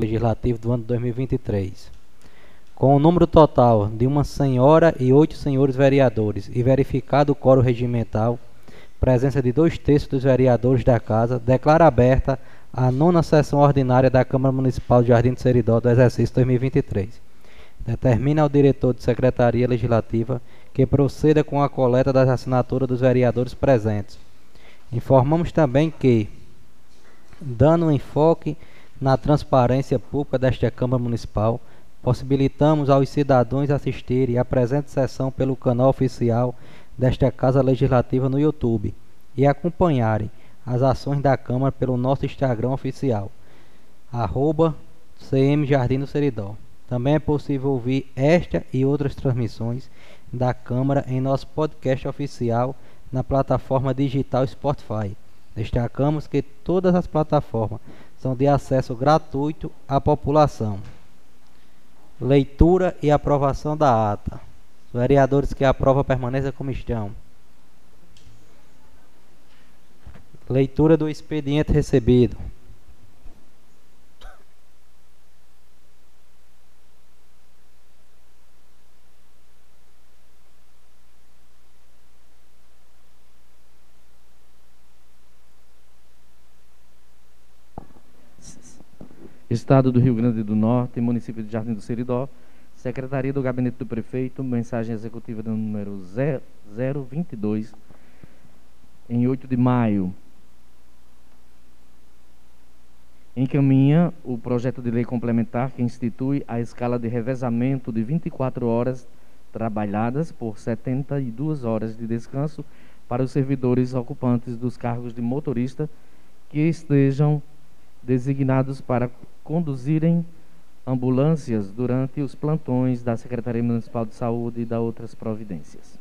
Legislativo do ano 2023. Com o número total de uma senhora e oito senhores vereadores e verificado o coro regimental, presença de dois terços dos vereadores da Casa, declara aberta a nona sessão ordinária da Câmara Municipal de Jardim do Seridó do exercício 2023. Determina ao diretor de Secretaria Legislativa que proceda com a coleta das assinaturas dos vereadores presentes. Informamos também que, dando um enfoque na transparência pública desta Câmara Municipal, possibilitamos aos cidadãos assistirem à presente sessão pelo canal oficial desta Casa Legislativa no YouTube e acompanharem as ações da Câmara pelo nosso Instagram oficial, arroba CM Jardim do Seridó. Também é possível ouvir esta e outras transmissões da Câmara em nosso podcast oficial na plataforma digital Spotify. Destacamos que todas as plataformas são de acesso gratuito à população. Leitura e aprovação da ata. Os vereadores que aprovam permaneçam como estão. Leitura do expediente recebido. Estado do Rio Grande do Norte, município de Jardim do Seridó, Secretaria do Gabinete do Prefeito, mensagem executiva do número 022, em 8 de maio. Encaminha o projeto de lei complementar que institui a escala de revezamento de 24 horas trabalhadas por 72 horas de descanso para os servidores ocupantes dos cargos de motorista que estejam designados para conduzirem ambulâncias durante os plantões da Secretaria Municipal de Saúde e da outras providências.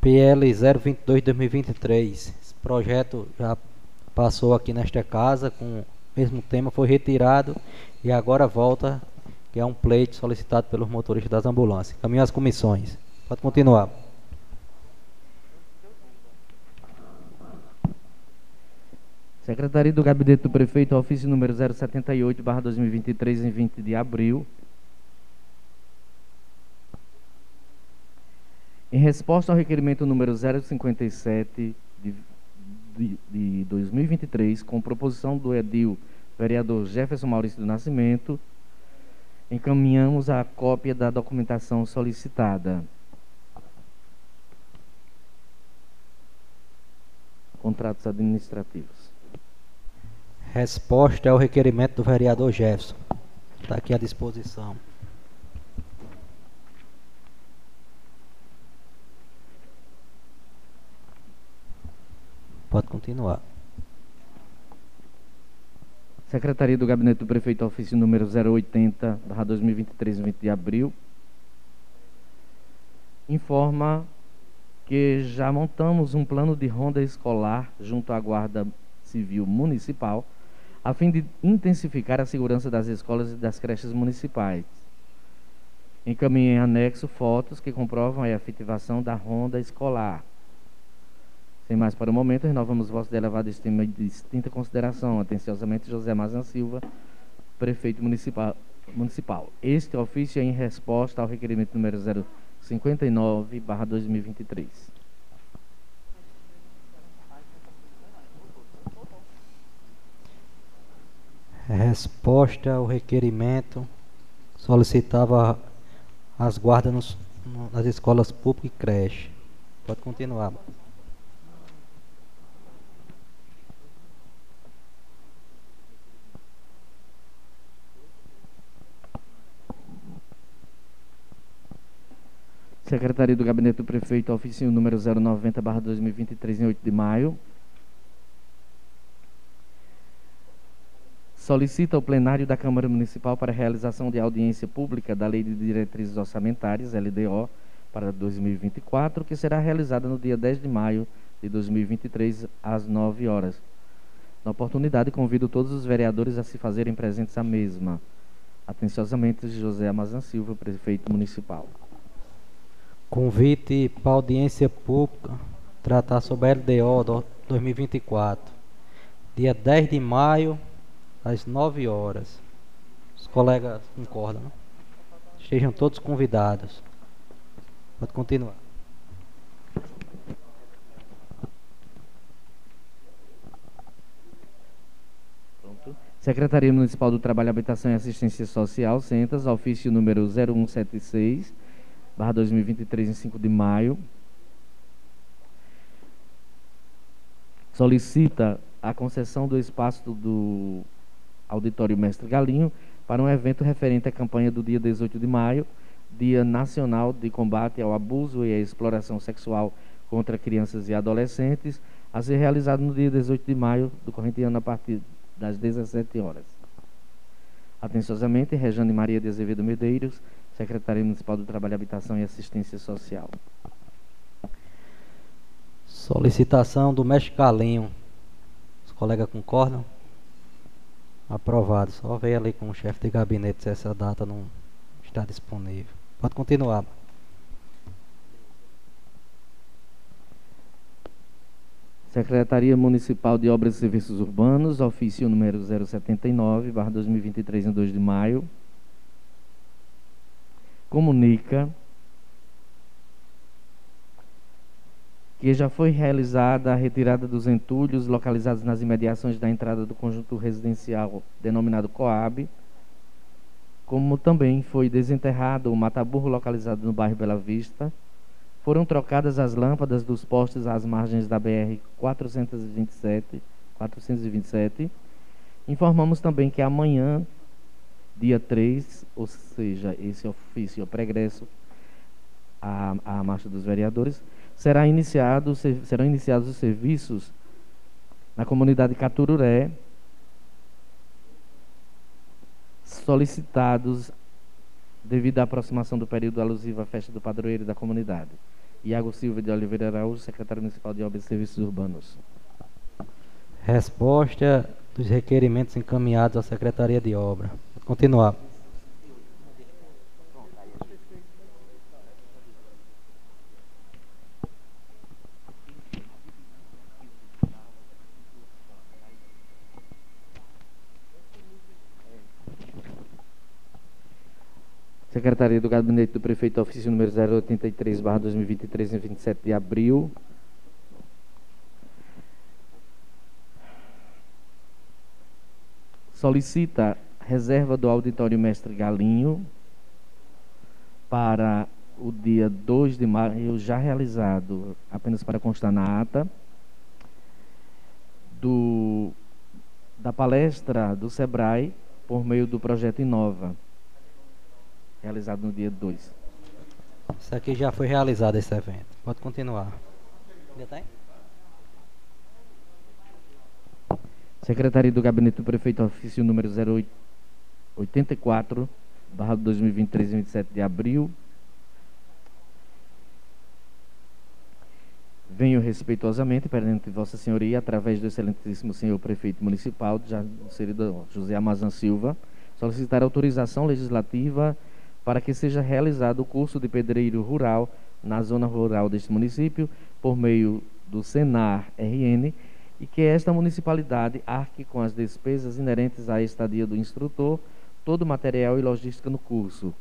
PL 022-2023. Esse projeto já passou aqui nesta casa com o mesmo tema, foi retirado e agora volta, que é um pleito solicitado pelos motoristas das ambulâncias. Caminho às comissões. Pode continuar. Secretaria do Gabinete do Prefeito, ofício número 078, barra 2023, em 20 de abril. Em resposta ao requerimento número 057 de, de, de 2023, com proposição do edil vereador Jefferson Maurício do Nascimento, encaminhamos a cópia da documentação solicitada. Contratos administrativos. Resposta ao requerimento do vereador Jefferson. Está aqui à disposição. Pode continuar. Secretaria do Gabinete do Prefeito, ofício número 080, 2023, 20 de abril. Informa que já montamos um plano de ronda escolar junto à Guarda Civil Municipal a fim de intensificar a segurança das escolas e das creches municipais. Encaminhe em anexo fotos que comprovam a efetivação da ronda escolar. Sem mais para o momento, renovamos vosso de elevada estima e distinta consideração. Atenciosamente, José Mazan Silva, prefeito municipal. municipal. Este ofício é em resposta ao requerimento número 059, 2023. Resposta ao requerimento solicitava as guardas nos, nas escolas públicas e creche. Pode continuar. Secretaria do Gabinete do Prefeito, oficina número 090, barra 2023, em 8 de maio. Solicita ao plenário da Câmara Municipal para a realização de audiência pública da Lei de Diretrizes Orçamentárias, LDO, para 2024, que será realizada no dia 10 de maio de 2023, às 9 horas. Na oportunidade, convido todos os vereadores a se fazerem presentes à mesma. Atenciosamente, José Amazan Silva, prefeito municipal. Convite para audiência pública tratar sobre a LDO 2024. Dia 10 de maio, às 9 horas. Os colegas concordam, não? Estejam todos convidados. Pode continuar. Secretaria Municipal do Trabalho, Habitação e Assistência Social, Centas, ofício número 0176, barra 2023, em 5 de maio. Solicita a concessão do espaço do Auditório Mestre Galinho para um evento referente à campanha do dia 18 de maio, Dia Nacional de Combate ao Abuso e à Exploração Sexual contra Crianças e Adolescentes, a ser realizado no dia 18 de maio do corrente ano a partir das 17 horas. Atenciosamente, Rejane Maria de Azevedo Medeiros, Secretaria Municipal do Trabalho, Habitação e Assistência Social. Solicitação do Mestre Calinho. Os colegas concordam? Aprovado. Só veio ali com o chefe de gabinete se essa data não está disponível. Pode continuar. Secretaria Municipal de Obras e Serviços Urbanos, ofício número 079, barra 2023, em 2 de maio. Comunica que já foi realizada a retirada dos entulhos localizados nas imediações da entrada do conjunto residencial denominado Coab, como também foi desenterrado o mataburro localizado no bairro Bela Vista, foram trocadas as lâmpadas dos postes às margens da BR 427, 427. Informamos também que amanhã, dia 3, ou seja, esse ofício é pregresso à, à Marcha dos Vereadores, será iniciado, serão iniciados os serviços na comunidade Catururé, solicitados devido à aproximação do período alusivo à festa do padroeiro da comunidade. Iago Silva de Oliveira Araújo, secretário municipal de Obras e Serviços Urbanos. Resposta dos requerimentos encaminhados à Secretaria de Obra. Continuar. Secretaria do Gabinete do Prefeito, ofício número 083, barra 2023, em 27 de abril. Solicita reserva do auditório Mestre Galinho para o dia 2 de maio, já realizado, apenas para constar na ata, do, da palestra do SEBRAE por meio do projeto Inova realizado no dia 2. Isso aqui já foi realizado esse evento. Pode continuar. Ainda tem? Secretaria do Gabinete do Prefeito, ofício número 084, barra 2023, 27 de abril. Venho respeitosamente perante Vossa Senhoria, através do excelentíssimo senhor prefeito municipal, já inserido José Amazan Silva, solicitar autorização legislativa para que seja realizado o curso de pedreiro rural na zona rural deste município por meio do Senar RN e que esta municipalidade arque com as despesas inerentes à estadia do instrutor, todo o material e logística no curso.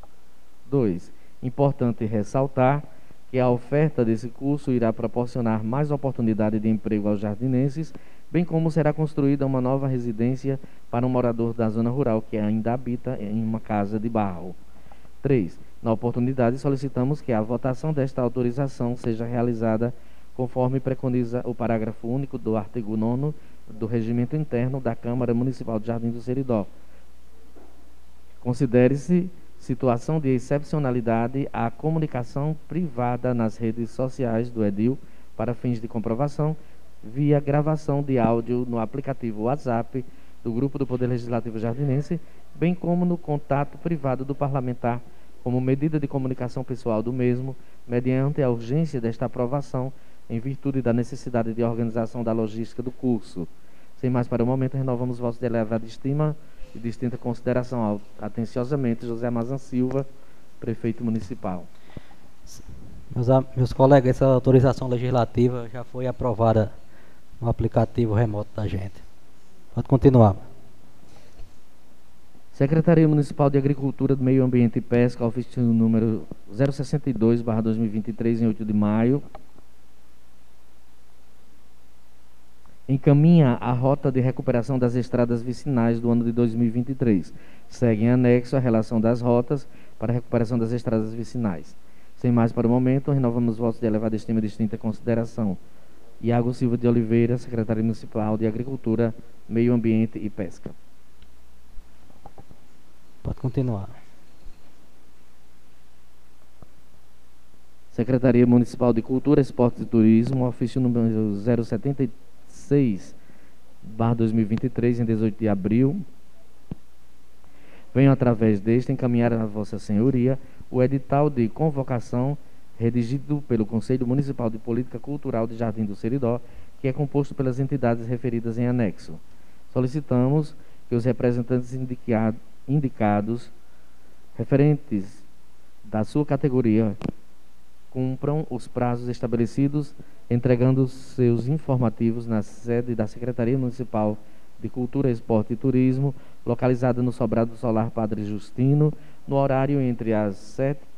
2. Importante ressaltar que a oferta desse curso irá proporcionar mais oportunidade de emprego aos jardinenses, bem como será construída uma nova residência para um morador da zona rural que ainda habita em uma casa de barro. 3. Na oportunidade, solicitamos que a votação desta autorização seja realizada conforme preconiza o parágrafo único do artigo 9 do Regimento Interno da Câmara Municipal de Jardim do Seridó. Considere-se situação de excepcionalidade a comunicação privada nas redes sociais do Edil para fins de comprovação via gravação de áudio no aplicativo WhatsApp do Grupo do Poder Legislativo Jardinense, bem como no contato privado do parlamentar como medida de comunicação pessoal do mesmo, mediante a urgência desta aprovação, em virtude da necessidade de organização da logística do curso. Sem mais para o momento, renovamos vosso de elevada estima e distinta consideração. Atenciosamente, José Mazan Silva, prefeito municipal. Meus, meus colegas, essa autorização legislativa já foi aprovada no aplicativo remoto da gente. Pode continuar. Secretaria Municipal de Agricultura, do Meio Ambiente e Pesca, ofício número 062-2023, em 8 de maio. Encaminha a rota de recuperação das estradas vicinais do ano de 2023. Segue em anexo a relação das rotas para a recuperação das estradas vicinais. Sem mais para o momento, renovamos os votos de elevada estima e distinta consideração. Iago Silva de Oliveira, secretário municipal de Agricultura, Meio Ambiente e Pesca. Pode continuar. Secretaria Municipal de Cultura, Esportes e Turismo, ofício número 076, barra 2023, em 18 de abril. Venho através deste encaminhar a Vossa Senhoria o edital de convocação redigido pelo Conselho Municipal de Política Cultural de Jardim do Seridó, que é composto pelas entidades referidas em anexo. Solicitamos que os representantes indicados, referentes da sua categoria, cumpram os prazos estabelecidos, entregando seus informativos na sede da Secretaria Municipal de Cultura, Esporte e Turismo, localizada no Sobrado Solar Padre Justino, no horário entre as 7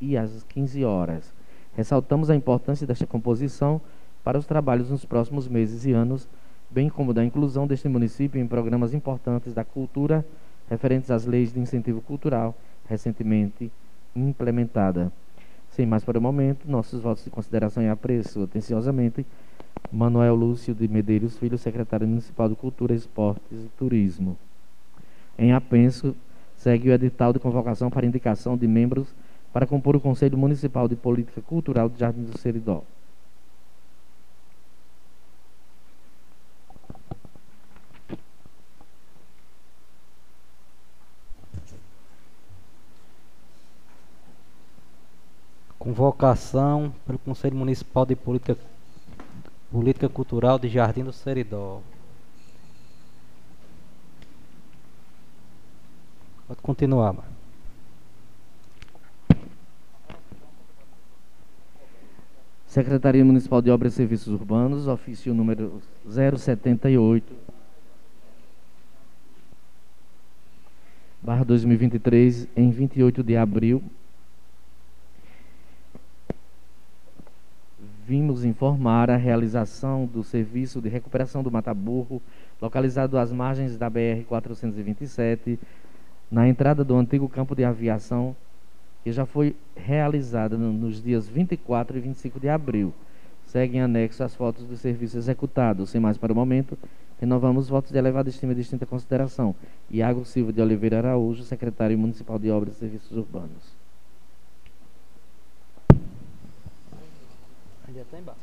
e as 15 horas. Ressaltamos a importância desta composição para os trabalhos nos próximos meses e anos, bem como da inclusão deste município em programas importantes da cultura referentes às leis de incentivo cultural recentemente implementada. Sem mais para o momento, nossos votos de consideração e apreço atenciosamente Manuel Lúcio de Medeiros Filho, secretário municipal de Cultura, Esportes e Turismo. Em apenso, segue o edital de convocação para indicação de membros para compor o Conselho Municipal de Política Cultural de Jardim do Seridó. Convocação pelo Conselho Municipal de Política, Política Cultural de Jardim do Seridó. Pode continuar, mano. Secretaria Municipal de Obras e Serviços Urbanos, ofício número 078, barra 2023, em 28 de abril. Vimos informar a realização do serviço de recuperação do Mataburro, localizado às margens da BR-427, na entrada do antigo campo de aviação, que já foi realizada no, nos dias 24 e 25 de abril. Seguem anexo as fotos do serviço executado. Sem mais para o momento, renovamos os votos de elevada estima e distinta consideração. Iago Silva de Oliveira Araújo, secretário municipal de Obras e Serviços Urbanos. Está embaixo.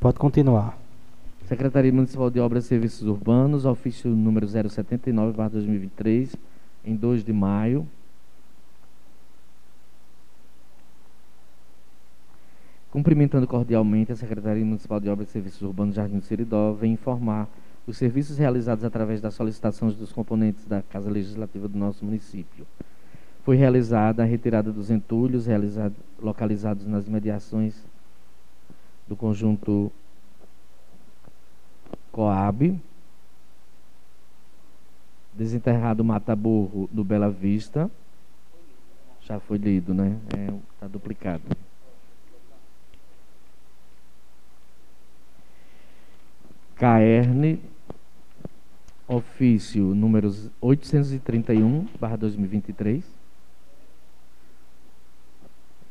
Pode continuar. Secretaria Municipal de Obras e Serviços Urbanos, ofício número 079-2023, em 2 de maio. Cumprimentando cordialmente a Secretaria Municipal de Obras e Serviços Urbanos Jardim do Seridó, vem informar os serviços realizados através das solicitações dos componentes da Casa Legislativa do nosso município. Foi realizada a retirada dos entulhos localizados nas imediações do conjunto Coab, desenterrado Mata-Burro do Bela Vista, já foi lido, né? Está é, tá duplicado. Caerne, ofício número 831, barra 2023.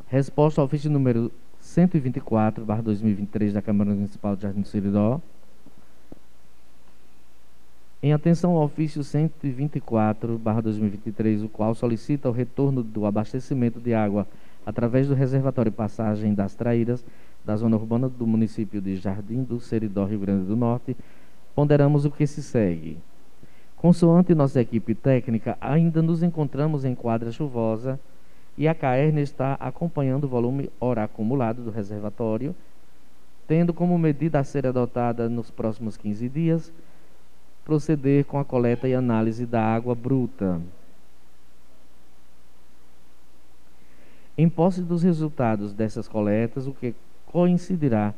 Resposta ao ofício número 124, barra 2023 da Câmara Municipal de Jardim do Seridó. Em atenção ao ofício 124, barra 2023, o qual solicita o retorno do abastecimento de água através do reservatório Passagem das Traíras, da zona urbana do município de Jardim do Seridó, Rio Grande do Norte, ponderamos o que se segue. Consoante nossa equipe técnica, ainda nos encontramos em quadra chuvosa e a CAERN está acompanhando o volume hora acumulado do reservatório, tendo como medida a ser adotada nos próximos 15 dias proceder com a coleta e análise da água bruta. Em posse dos resultados dessas coletas, o que coincidirá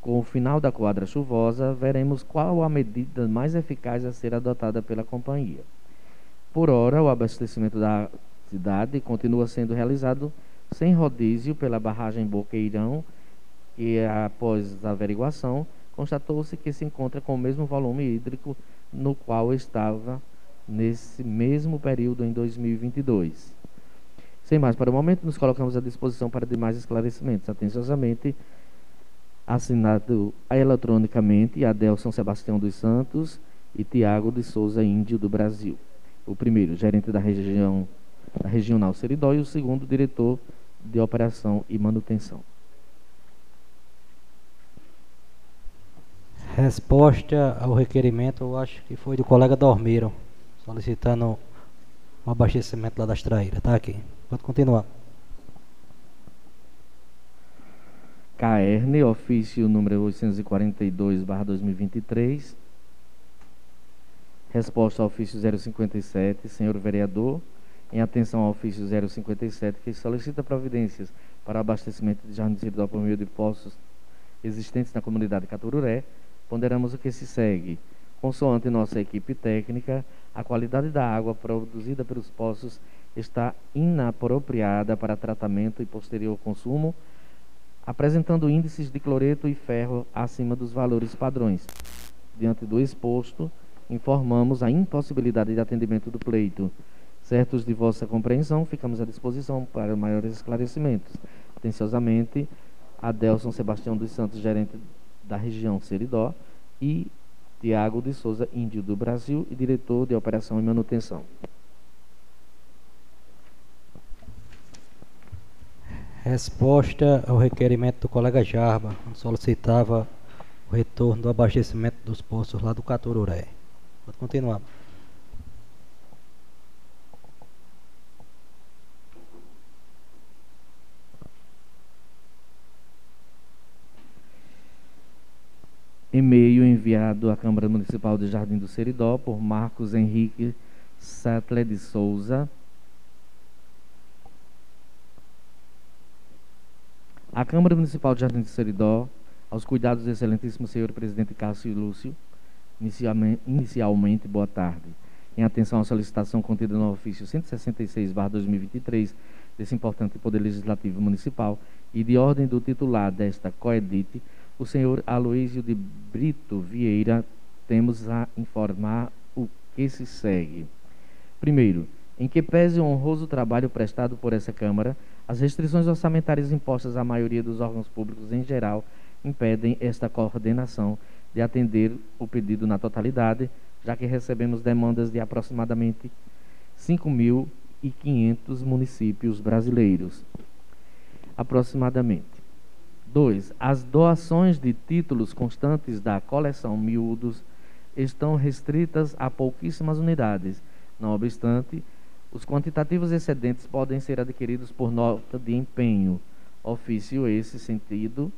com o final da quadra chuvosa, veremos qual a medida mais eficaz a ser adotada pela companhia. Por hora, o abastecimento da cidade continua sendo realizado sem rodízio pela barragem Boqueirão, e após a averiguação, constatou-se que se encontra com o mesmo volume hídrico no qual estava nesse mesmo período em 2022. Sem mais para o momento, nos colocamos à disposição para demais esclarecimentos. Atenciosamente, assinado eletronicamente Adelson Sebastião dos Santos e Tiago de Souza Índio do Brasil. O primeiro, gerente da região da Regional Seridó e o segundo, diretor de operação e manutenção. Resposta ao requerimento, eu acho que foi do colega Dormeiro, solicitando um abastecimento lá das traíras. Tá aqui. Pode continuar. Caerne, ofício número 842/2023. Resposta ao ofício 057, senhor vereador, em atenção ao ofício 057, que solicita providências para abastecimento de jardins do por meio de poços existentes na comunidade Catururé, ponderamos o que se segue. Consoante nossa equipe técnica, a qualidade da água produzida pelos poços está inapropriada para tratamento e posterior consumo, apresentando índices de cloreto e ferro acima dos valores padrões. Diante do exposto, informamos a impossibilidade de atendimento do pleito. Certos de vossa compreensão, ficamos à disposição para maiores esclarecimentos. Atenciosamente, Adelson Sebastião dos Santos, gerente da região Seridó, e Tiago de Souza, índio do Brasil e diretor de operação e manutenção. Resposta ao requerimento do colega Jarba, solicitava o retorno do abastecimento dos postos lá do Catururé. Pode continuar. E-mail enviado à Câmara Municipal de Jardim do Seridó por Marcos Henrique Sattler de Souza, A Câmara Municipal de Jardim de Seridó, aos cuidados do excelentíssimo senhor presidente Cássio Lúcio, inicialmente, boa tarde. Em atenção à solicitação contida no ofício 166/2023 desse importante Poder Legislativo Municipal e de ordem do titular desta coedite, o senhor Aloísio de Brito Vieira, temos a informar o que se segue. Primeiro, em que pese o honroso trabalho prestado por essa Câmara, as restrições orçamentárias impostas à maioria dos órgãos públicos em geral impedem esta coordenação de atender o pedido na totalidade, já que recebemos demandas de aproximadamente 5.500 municípios brasileiros. Aproximadamente. 2. As doações de títulos constantes da coleção miúdos estão restritas a pouquíssimas unidades. Não obstante, os quantitativos excedentes podem ser adquiridos por nota de empenho. Ofício esse sentido.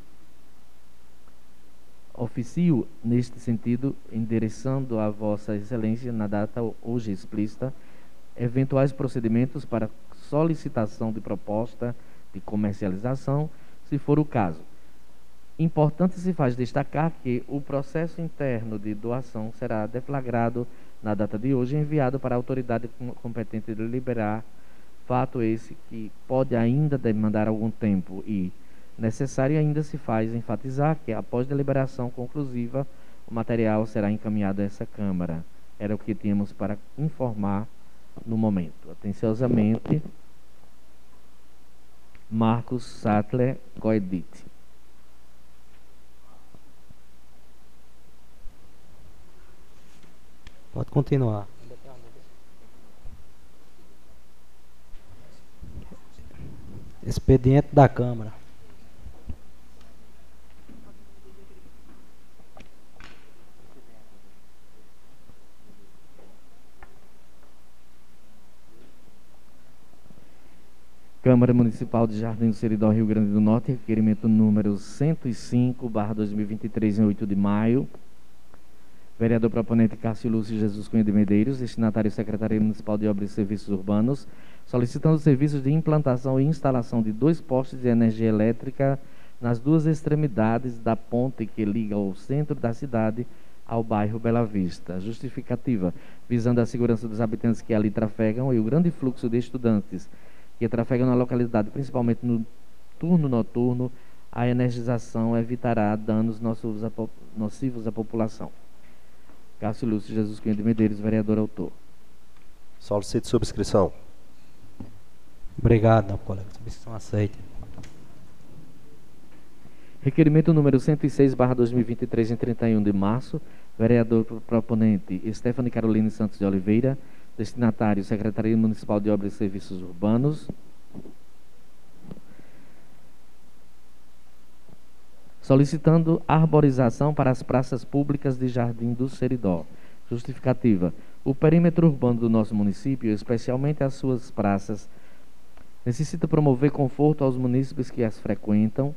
Oficio neste sentido, endereçando a Vossa Excelência na data hoje explícita eventuais procedimentos para solicitação de proposta de comercialização, se for o caso. Importante se faz destacar que o processo interno de doação será deflagrado na data de hoje, enviado para a autoridade competente deliberar, fato esse que pode ainda demandar algum tempo e necessário ainda se faz enfatizar que, após deliberação conclusiva, o material será encaminhado a essa Câmara. Era o que tínhamos para informar no momento. Atenciosamente, Marcos Sattler Coedite. Pode continuar. Expediente da Câmara. Câmara Municipal de Jardim do Seridó, Rio Grande do Norte, requerimento número 105, barra 2023, em 8 de maio Vereador proponente Cássio Lúcio Jesus Cunha de Medeiros, destinatário Secretaria Municipal de Obras e Serviços Urbanos, solicitando serviços de implantação e instalação de dois postes de energia elétrica nas duas extremidades da ponte que liga o centro da cidade ao bairro Bela Vista. Justificativa, visando a segurança dos habitantes que ali trafegam e o grande fluxo de estudantes que trafegam na localidade, principalmente no turno noturno, a energização evitará danos nocivos à população. Cássio Lúcio Jesus Cunha de Medeiros, vereador autor. Solicito subscrição. Obrigado, colega. Subscrição aceita. Requerimento número 106, barra 2023, em 31 de março. Vereador proponente Stephanie Caroline Santos de Oliveira. Destinatário Secretaria Municipal de Obras e Serviços Urbanos. Solicitando arborização para as praças públicas de Jardim do Seridó. Justificativa: o perímetro urbano do nosso município, especialmente as suas praças, necessita promover conforto aos munícipes que as frequentam,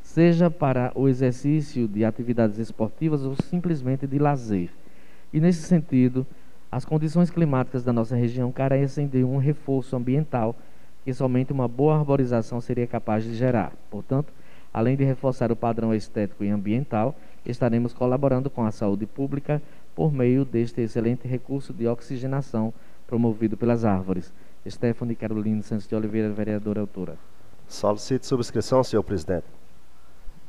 seja para o exercício de atividades esportivas ou simplesmente de lazer. E nesse sentido, as condições climáticas da nossa região carecem de um reforço ambiental que somente uma boa arborização seria capaz de gerar. Portanto, Além de reforçar o padrão estético e ambiental, estaremos colaborando com a saúde pública por meio deste excelente recurso de oxigenação promovido pelas árvores. Stephanie Carolina Santos de Oliveira, vereadora autora. Solicito subscrição, senhor presidente.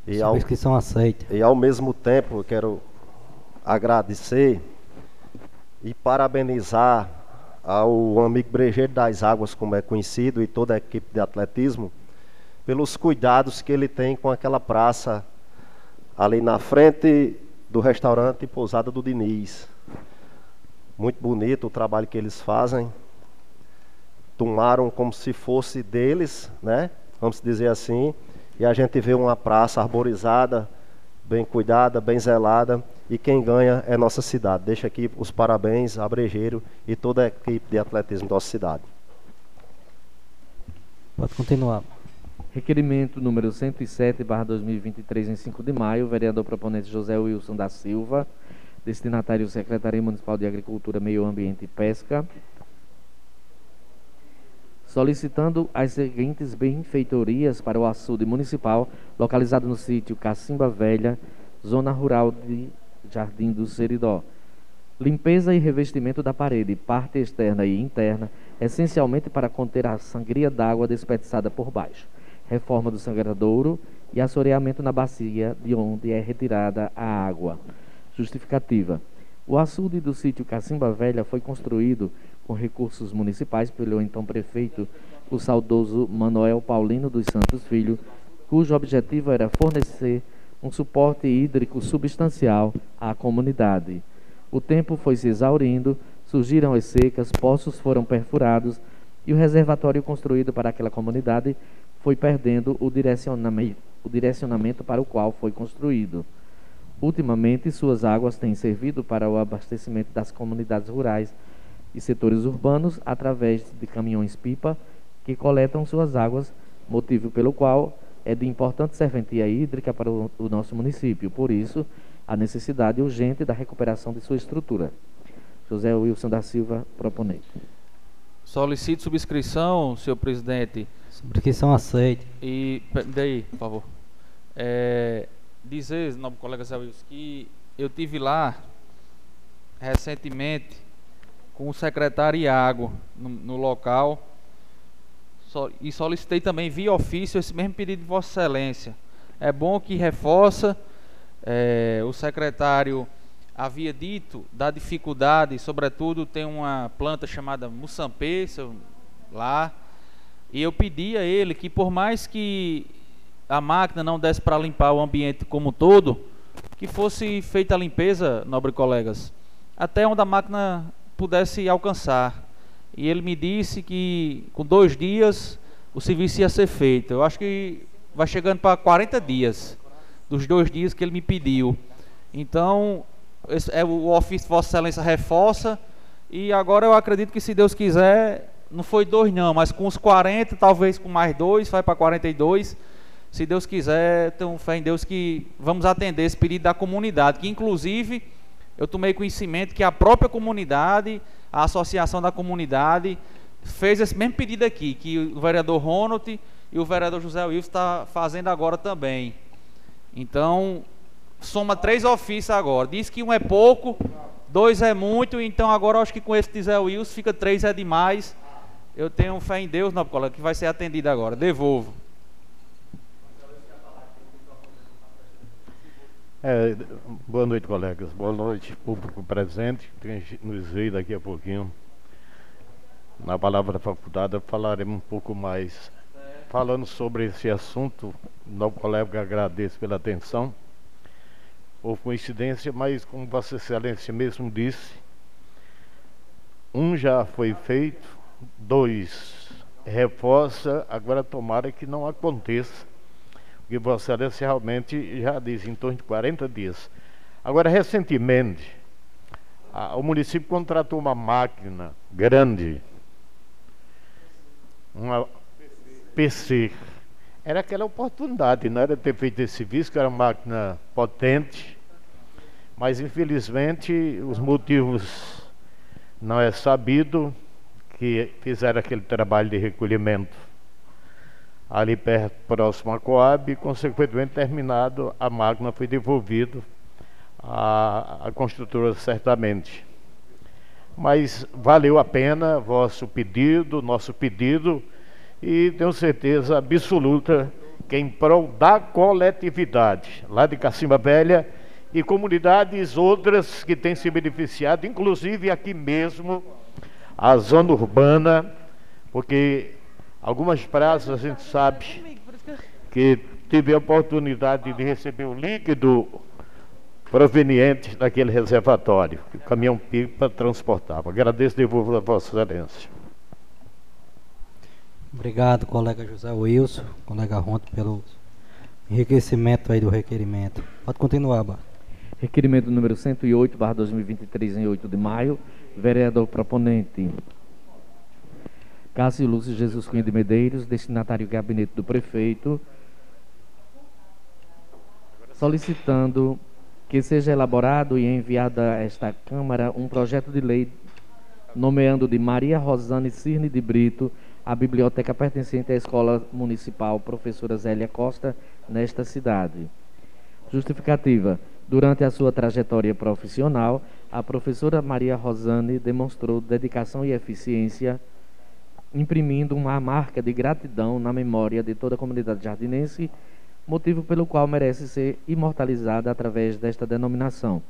E subscrição ao, aceita. E ao mesmo tempo, quero agradecer e parabenizar ao amigo Brejeiro das Águas, como é conhecido, e toda a equipe de atletismo, pelos cuidados que ele tem com aquela praça ali na frente do restaurante Pousada do Diniz. Muito bonito o trabalho que eles fazem. Tomaram como se fosse deles, né? Vamos dizer assim. E a gente vê uma praça arborizada, bem cuidada, bem zelada. E quem ganha é nossa cidade. Deixa aqui os parabéns a Brejeiro e toda a equipe de atletismo da nossa cidade. Pode continuar. Requerimento número 107, barra 2023, em 5 de maio, vereador proponente José Wilson da Silva, destinatário Secretaria Municipal de Agricultura, Meio Ambiente e Pesca, solicitando as seguintes benfeitorias para o açude municipal, localizado no sítio Cacimba Velha, zona rural de Jardim do Seridó. Limpeza e revestimento da parede, parte externa e interna, essencialmente para conter a sangria d'água desperdiçada por baixo reforma do sangradouro e assoreamento na bacia de onde é retirada a água. Justificativa. O açude do sítio Cacimba Velha foi construído com recursos municipais pelo então prefeito, o saudoso Manuel Paulino dos Santos Filho, cujo objetivo era fornecer um suporte hídrico substancial à comunidade. O tempo foi se exaurindo, surgiram as secas, poços foram perfurados e o reservatório construído para aquela comunidade foi perdendo o direcionamento, o direcionamento para o qual foi construído. Ultimamente, suas águas têm servido para o abastecimento das comunidades rurais e setores urbanos através de caminhões-pipa que coletam suas águas, motivo pelo qual é de importante serventia hídrica para o, o nosso município. Por isso, a necessidade urgente da recuperação de sua estrutura. José Wilson da Silva, proponente. Solicito subscrição, senhor presidente, Subscrição aceita. E, daí, por favor. É, dizer, nobre colega Zé Wilson, que eu tive lá recentemente com o secretário Iago no, no local so, e solicitei também via ofício esse mesmo pedido de Vossa Excelência. É bom que reforça é, o secretário havia dito da dificuldade, sobretudo tem uma planta chamada Mussampê lá e eu pedi a ele que por mais que a máquina não desse para limpar o ambiente como um todo, que fosse feita a limpeza, nobre colegas, até onde a máquina pudesse alcançar. E ele me disse que com dois dias o serviço ia ser feito. Eu acho que vai chegando para 40 dias, dos dois dias que ele me pediu. Então, é, o ofício de Vossa Excelência reforça, e agora eu acredito que se Deus quiser, não foi dois não, mas com os 40, talvez com mais dois, vai para 42. Se Deus quiser, tenho fé em Deus que vamos atender esse pedido da comunidade, que inclusive eu tomei conhecimento que a própria comunidade, a associação da comunidade, fez esse mesmo pedido aqui, que o vereador Ronald e o vereador José Wilson está fazendo agora também. Então, soma três ofícios agora. Diz que um é pouco, dois é muito, então agora acho que com esse de Zé Wilson fica três é demais. Eu tenho fé em Deus, não, colega, que vai ser atendido agora. Devolvo. É, boa noite, colegas. Boa noite, público presente. Nos veio daqui a pouquinho. Na palavra da faculdade falaremos um pouco mais. Falando sobre esse assunto, o colega agradeço pela atenção. Houve coincidência, mas como Vossa Excelência mesmo disse, um já foi feito, dois reforça, agora tomara que não aconteça que Vossa Excelência realmente já diz, em torno de 40 dias. Agora, recentemente, a, o município contratou uma máquina grande, uma PC. Era aquela oportunidade, não era ter feito esse serviço, que era uma máquina potente, mas infelizmente os motivos não é sabido que fizeram aquele trabalho de recolhimento ali perto, próximo à Coab, e consequentemente terminado, a máquina foi devolvida à, à construtora certamente. Mas valeu a pena vosso pedido, nosso pedido, e tenho certeza absoluta que em prol da coletividade, lá de Cacimba Velha, e comunidades outras que têm se beneficiado, inclusive aqui mesmo, a zona urbana, porque Algumas praças a gente sabe que tive a oportunidade de receber o líquido proveniente daquele reservatório que o caminhão-pipa transportava. Agradeço e devolvo a Vossa Excelência. Obrigado, colega José Wilson, colega Ronto, pelo enriquecimento aí do requerimento. Pode continuar, Bar. Requerimento número 108, barra 2023, em 8 de maio. Vereador proponente Cássio Lúcio Jesus Cunha de Medeiros, destinatário gabinete do prefeito, solicitando que seja elaborado e enviado a esta Câmara um projeto de lei nomeando de Maria Rosane Cirne de Brito a biblioteca pertencente à Escola Municipal Professora Zélia Costa nesta cidade. Justificativa. Durante a sua trajetória profissional, a professora Maria Rosane demonstrou dedicação e eficiência imprimindo uma marca de gratidão na memória de toda a comunidade jardinense, motivo pelo qual merece ser imortalizada através desta denominação.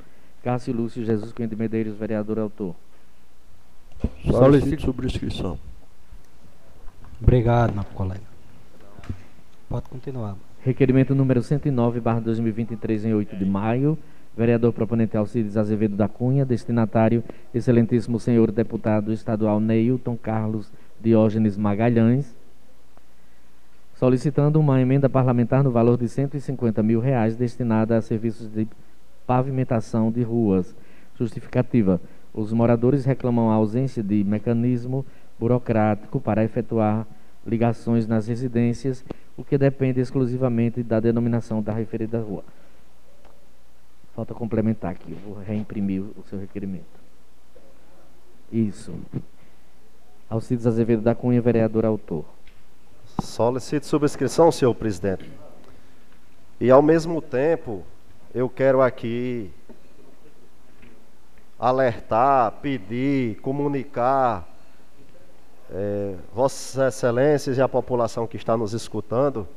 Cássio Lúcio Jesus de Medeiros, vereador autor. Solicito subscrição. Obrigado, meu colega. Pode continuar. Requerimento número 109, barra 2023, em 8 de maio. Vereador proponente Alcides Azevedo da Cunha, destinatário, excelentíssimo senhor deputado estadual Neilton Carlos Diógenes Magalhães, solicitando uma emenda parlamentar no valor de 150 mil reais destinada a serviços de pavimentação de ruas. Justificativa. Os moradores reclamam a ausência de mecanismo burocrático para efetuar ligações nas residências, o que depende exclusivamente da denominação da referida rua. Falta complementar aqui, eu vou reimprimir o seu requerimento. Isso. Alcides Azevedo da Cunha, vereador autor. Solicito subscrição, senhor presidente. E ao mesmo tempo, eu quero aqui alertar, pedir, comunicar é, Vossas Excelências e a população que está nos escutando,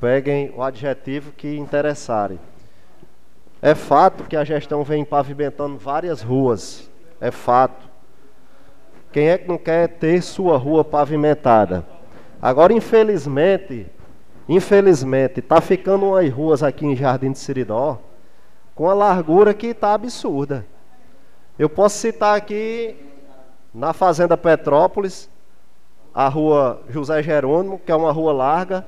peguem o adjetivo que interessarem. É fato que a gestão vem pavimentando várias ruas, é fato. Quem é que não quer ter sua rua pavimentada? Agora, infelizmente, infelizmente, está ficando umas ruas aqui em Jardim de Siridó com a largura que está absurda. Eu posso citar aqui na Fazenda Petrópolis, a rua José Jerônimo, que é uma rua larga.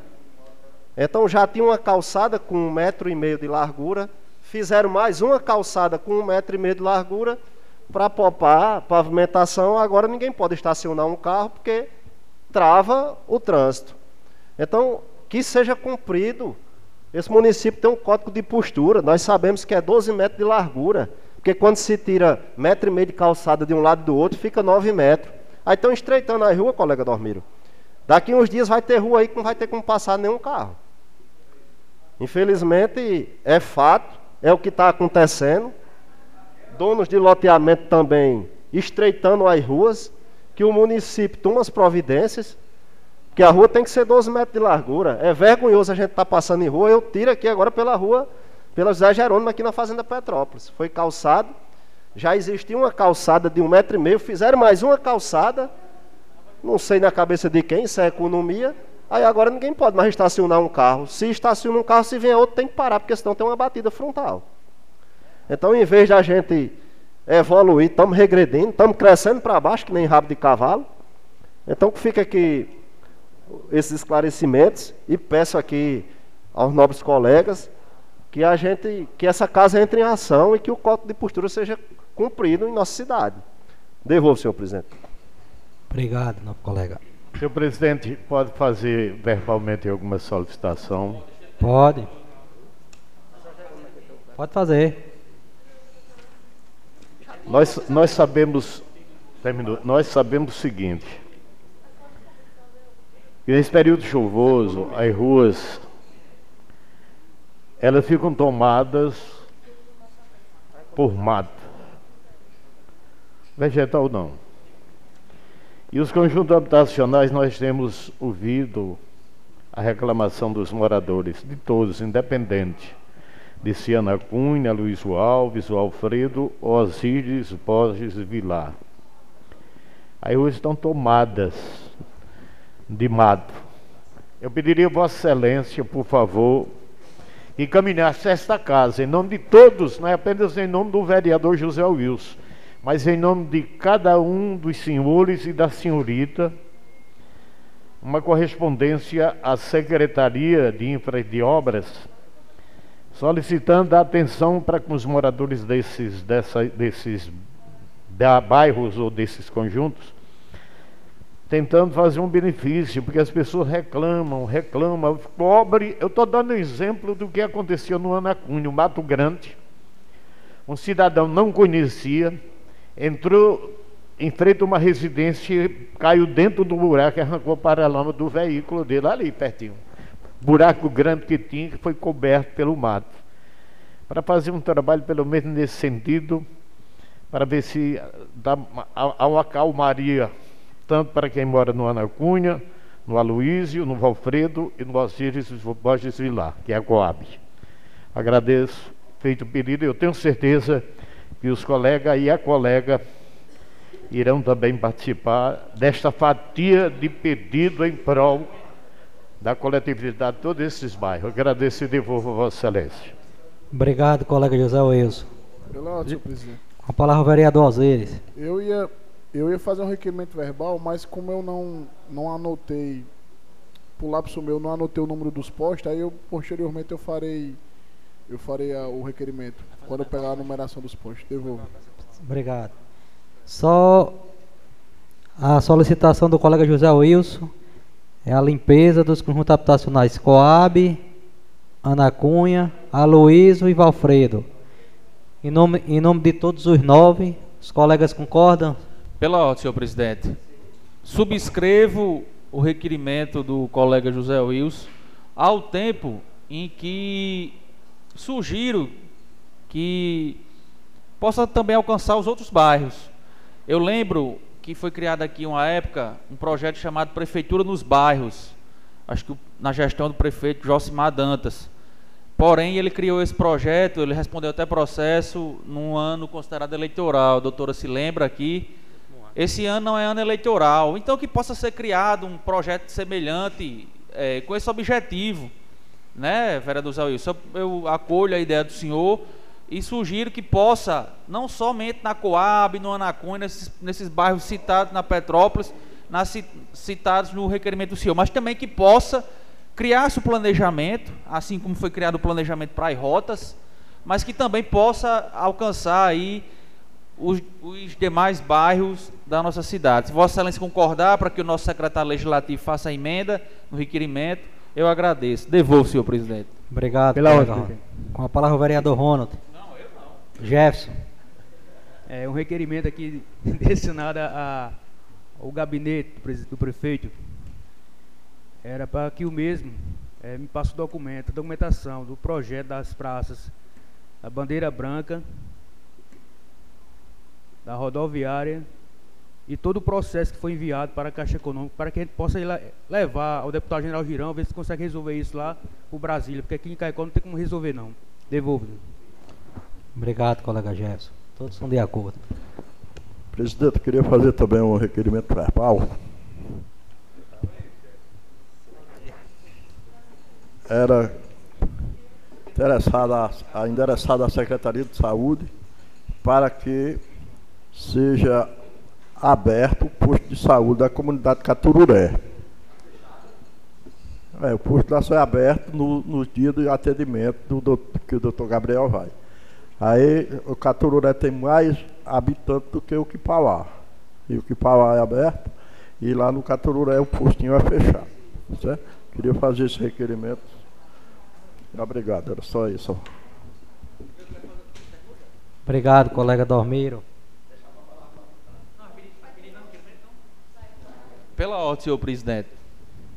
Então já tinha uma calçada com um metro e meio de largura, fizeram mais uma calçada com um metro e meio de largura para popar pavimentação, agora ninguém pode estacionar um carro porque trava o trânsito. Então, que seja cumprido Esse município tem um código de postura, nós sabemos que é 12 metros de largura, porque quando se tira metro e meio de calçada de um lado do outro, fica 9 metros. Aí estão estreitando a rua, colega Dormiro. Daqui uns dias vai ter rua aí que não vai ter como passar nenhum carro. Infelizmente, é fato, é o que está acontecendo. Donos de loteamento também estreitando as ruas, que o município toma as providências, que a rua tem que ser 12 metros de largura. É vergonhoso a gente estar tá passando em rua, eu tiro aqui agora pela rua, pela José Jerônimo, aqui na Fazenda Petrópolis. Foi calçado, já existia uma calçada de um metro e meio, fizeram mais uma calçada, não sei na cabeça de quem, isso é economia, Aí agora ninguém pode mais estacionar um carro. Se estaciona um carro, se vier outro, tem que parar, porque senão tem uma batida frontal. Então, em vez de a gente evoluir, estamos regredindo, estamos crescendo para baixo, que nem rabo de cavalo. Então, fica aqui esses esclarecimentos e peço aqui aos nobres colegas que a gente, que essa casa entre em ação e que o código de postura seja cumprido em nossa cidade. Devolvo, senhor presidente. Obrigado, nobre colega. Senhor presidente, pode fazer verbalmente alguma solicitação? Pode. Pode fazer. Nós, nós sabemos, terminou, nós sabemos o seguinte, que nesse período chuvoso, as ruas, elas ficam tomadas por mato. Vegetal não. E os conjuntos habitacionais, nós temos ouvido a reclamação dos moradores, de todos, independente, de Ciana Cunha, Luiz Alves, o Alfredo, Osíris, Borges Vilar. Aí hoje estão tomadas de mato. Eu pediria Vossa Excelência, por favor, que caminhasse esta casa, em nome de todos, não é apenas em nome do vereador José Wilson, mas em nome de cada um dos senhores e da senhorita, uma correspondência à Secretaria de Infra e de Obras, solicitando a atenção para com os moradores desses, dessa, desses da bairros ou desses conjuntos, tentando fazer um benefício, porque as pessoas reclamam, reclamam, cobre. Eu estou dando exemplo do que aconteceu no Anacunho, Mato Grande. Um cidadão não conhecia, entrou em frente a uma residência, caiu dentro do buraco e arrancou o paralama do veículo dele ali pertinho. Buraco grande que tinha, que foi coberto pelo mato. Para fazer um trabalho, pelo menos nesse sentido, para ver se dá uma calmaria, tanto para quem mora no Anacunha, no Aloísio, no Valfredo e no Osíris Borges Vilar, que é a Coab. Agradeço, feito o pedido, eu tenho certeza que os colegas e a colega irão também participar desta fatia de pedido em prol da coletividade de todos esses bairros. Agradeço e devolvo a Vossa Excelência. Obrigado, colega José Wilson. Pela senhor presidente. Com a palavra o vereador Alzeres. Eu ia, eu ia fazer um requerimento verbal, mas como eu não, não anotei, por lápis meu, não anotei o número dos postos, aí eu posteriormente eu farei eu farei a, o requerimento quando eu pegar a numeração dos postos. Devolvo. Obrigado. Só a solicitação do colega José Wilson é a limpeza dos conjuntos habitacionais Coab, Ana Cunha, Aloísio e Valfredo. Em nome, em nome de todos os nove, os colegas concordam? Pela ordem, senhor presidente. Subscrevo o requerimento do colega José Wilson ao tempo em que sugiro que possa também alcançar os outros bairros. Eu lembro que foi criado aqui uma época um projeto chamado Prefeitura nos Bairros, acho que na gestão do prefeito Josimar Dantas. Porém, ele criou esse projeto, ele respondeu até processo num ano considerado eleitoral. A doutora se lembra aqui. Esse ano não é ano eleitoral. Então, que possa ser criado um projeto semelhante é, com esse objetivo né, vereador Zé Wilson? Eu acolho a ideia do senhor e sugiro que possa, não somente na Coab, no Anacunha, nesses, nesses bairros citados na Petrópolis, nas, citados no requerimento do senhor, mas também que possa criar-se o planejamento, assim como foi criado o planejamento para as rotas, mas que também possa alcançar aí os, os, demais bairros da nossa cidade. Se Vossa Excelência concordar para que o nosso secretário legislativo faça a emenda no requerimento, eu agradeço. Devolvo, senhor presidente. Obrigado. Pela ordem, Ronald. Com a palavra o vereador Ronald. Não, eu não. Jefferson. É um requerimento aqui destinado a, ao gabinete do, prefeito. Era para que o mesmo eh, me passe o documento, a documentação do projeto das praças, a bandeira branca, da rodoviária e todo o processo que foi enviado para a Caixa Econômica, para que a gente possa ir lá- levar ao deputado general Girão, ver se consegue resolver isso lá para Brasília, porque aqui em Caicó não tem como resolver não. Devolvo. Obrigado, colega Jefferson. Todos estão de acordo. Presidente, eu queria fazer também um requerimento verbal. Era interessada, a endereçada à Secretaria de Saúde para que seja aberto o posto de saúde da comunidade Catururé. É, o posto lá só é aberto no, no dia do atendimento do, que o doutor Gabriel vai. Aí o Catururé tem mais habitantes do que o Quipauá. E o Quipauá é aberto e lá no Catururé o postinho é fechado. Certo? Queria fazer esse requerimento. Obrigado, era só isso. Obrigado, colega Dormiro. Pela ordem, senhor presidente.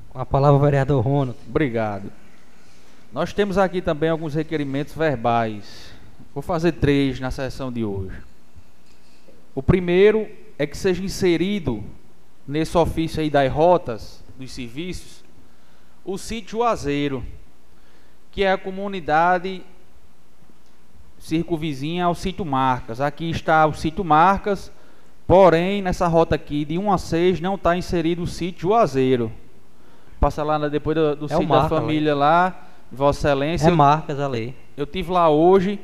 Com a palavra o vereador Ronald. Obrigado. Nós temos aqui também alguns requerimentos verbais. Vou fazer três na sessão de hoje. O primeiro é que seja inserido nesse ofício aí das rotas dos serviços o sítio Juazeiro, que é a comunidade circunvizinha ao sítio Marcas. Aqui está o sítio Marcas, porém nessa rota aqui de 1 a 6 não está inserido o sítio Juazeiro. Passa lá depois do, do É sítio da Marca, família lá, Vossa Excelência. É marcas ali. Eu tive lá hoje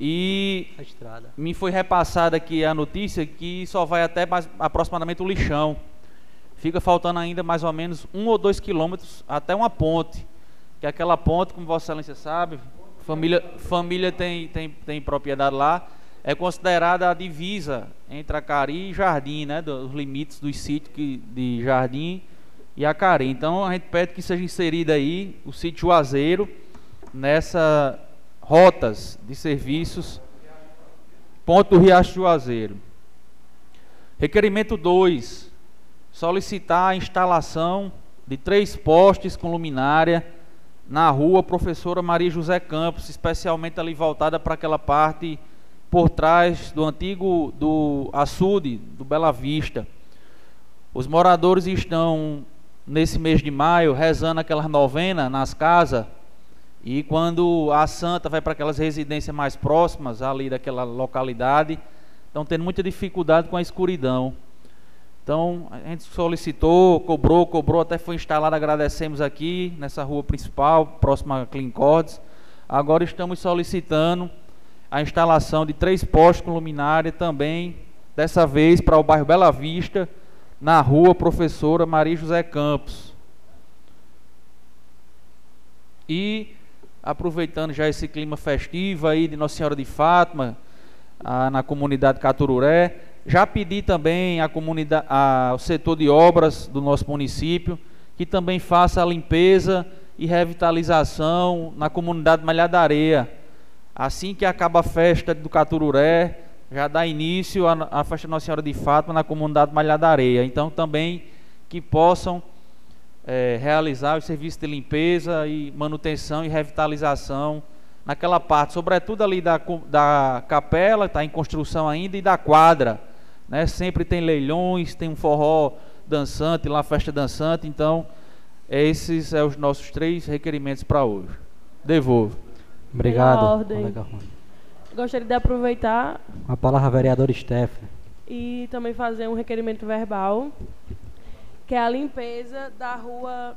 e A estrada. me foi repassada aqui a notícia que só vai até mais, aproximadamente o lixão. Fica faltando ainda mais ou menos um ou dois quilômetros até uma ponte. Que é aquela ponte, como Vossa Excelência sabe, família, família tem, tem, tem propriedade lá, é considerada a divisa entre Acari e Jardim, né? Dos limites dos sítios que, de Jardim e Acari. Então a gente pede que seja inserido aí o sítio Juazeiro nessa rotas de serviços Ponto do Riacho Juazeiro. Requerimento 2. Solicitar a instalação de três postes com luminária na rua Professora Maria José Campos, especialmente ali voltada para aquela parte por trás do antigo do açude do Bela Vista. Os moradores estão nesse mês de maio rezando aquelas novenas nas casas e quando a santa vai para aquelas residências mais próximas ali daquela localidade, estão tendo muita dificuldade com a escuridão. Então, a gente solicitou, cobrou, cobrou, até foi instalado, agradecemos aqui nessa rua principal, próxima a Clincordes. Agora estamos solicitando a instalação de três postes com luminária também, dessa vez para o bairro Bela Vista, na rua Professora Maria José Campos. E aproveitando já esse clima festivo aí de Nossa Senhora de Fátima, ah, na comunidade Catururé, já pedi também à comunidade, ao setor de obras do nosso município que também faça a limpeza e revitalização na comunidade Malhar da Areia. Assim que acaba a festa do Catururé, já dá início à, festa Nossa Senhora de Fátima na comunidade Malhar da Areia. Então também que possam eh, realizar os serviços de limpeza e manutenção e revitalização naquela parte, sobretudo ali da, da capela, está em construção ainda, e da quadra. Né? Sempre tem leilões, tem um forró dançante, lá festa dançante, então esses são os nossos três requerimentos para hoje. Devolvo. Obrigado, ordem. colega Ronald. Gostaria de aproveitar a palavra vereador Stephanie. e também fazer um requerimento verbal, que é a limpeza da rua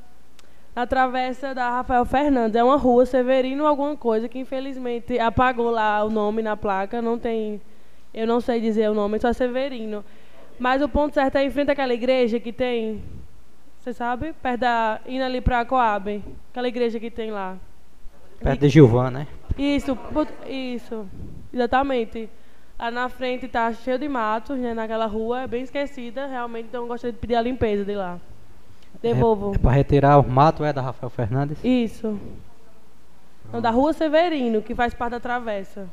na travessa da Rafael Fernandes. É uma rua Severino alguma coisa que infelizmente apagou lá o nome na placa, não tem, eu não sei dizer o nome, só é Severino. Mas o ponto certo é em frente àquela igreja que tem, você sabe, perto da indo ali para Coab, aquela igreja que tem lá. Perto de Gilvan, né? Isso, isso, exatamente. Lá na frente tá cheio de matos, né, naquela rua, é bem esquecida, realmente, então eu gostaria de pedir a limpeza de lá. Devolvo. É, é para retirar o mato, é da Rafael Fernandes? Isso. Não, da Rua Severino, que faz parte da travessa.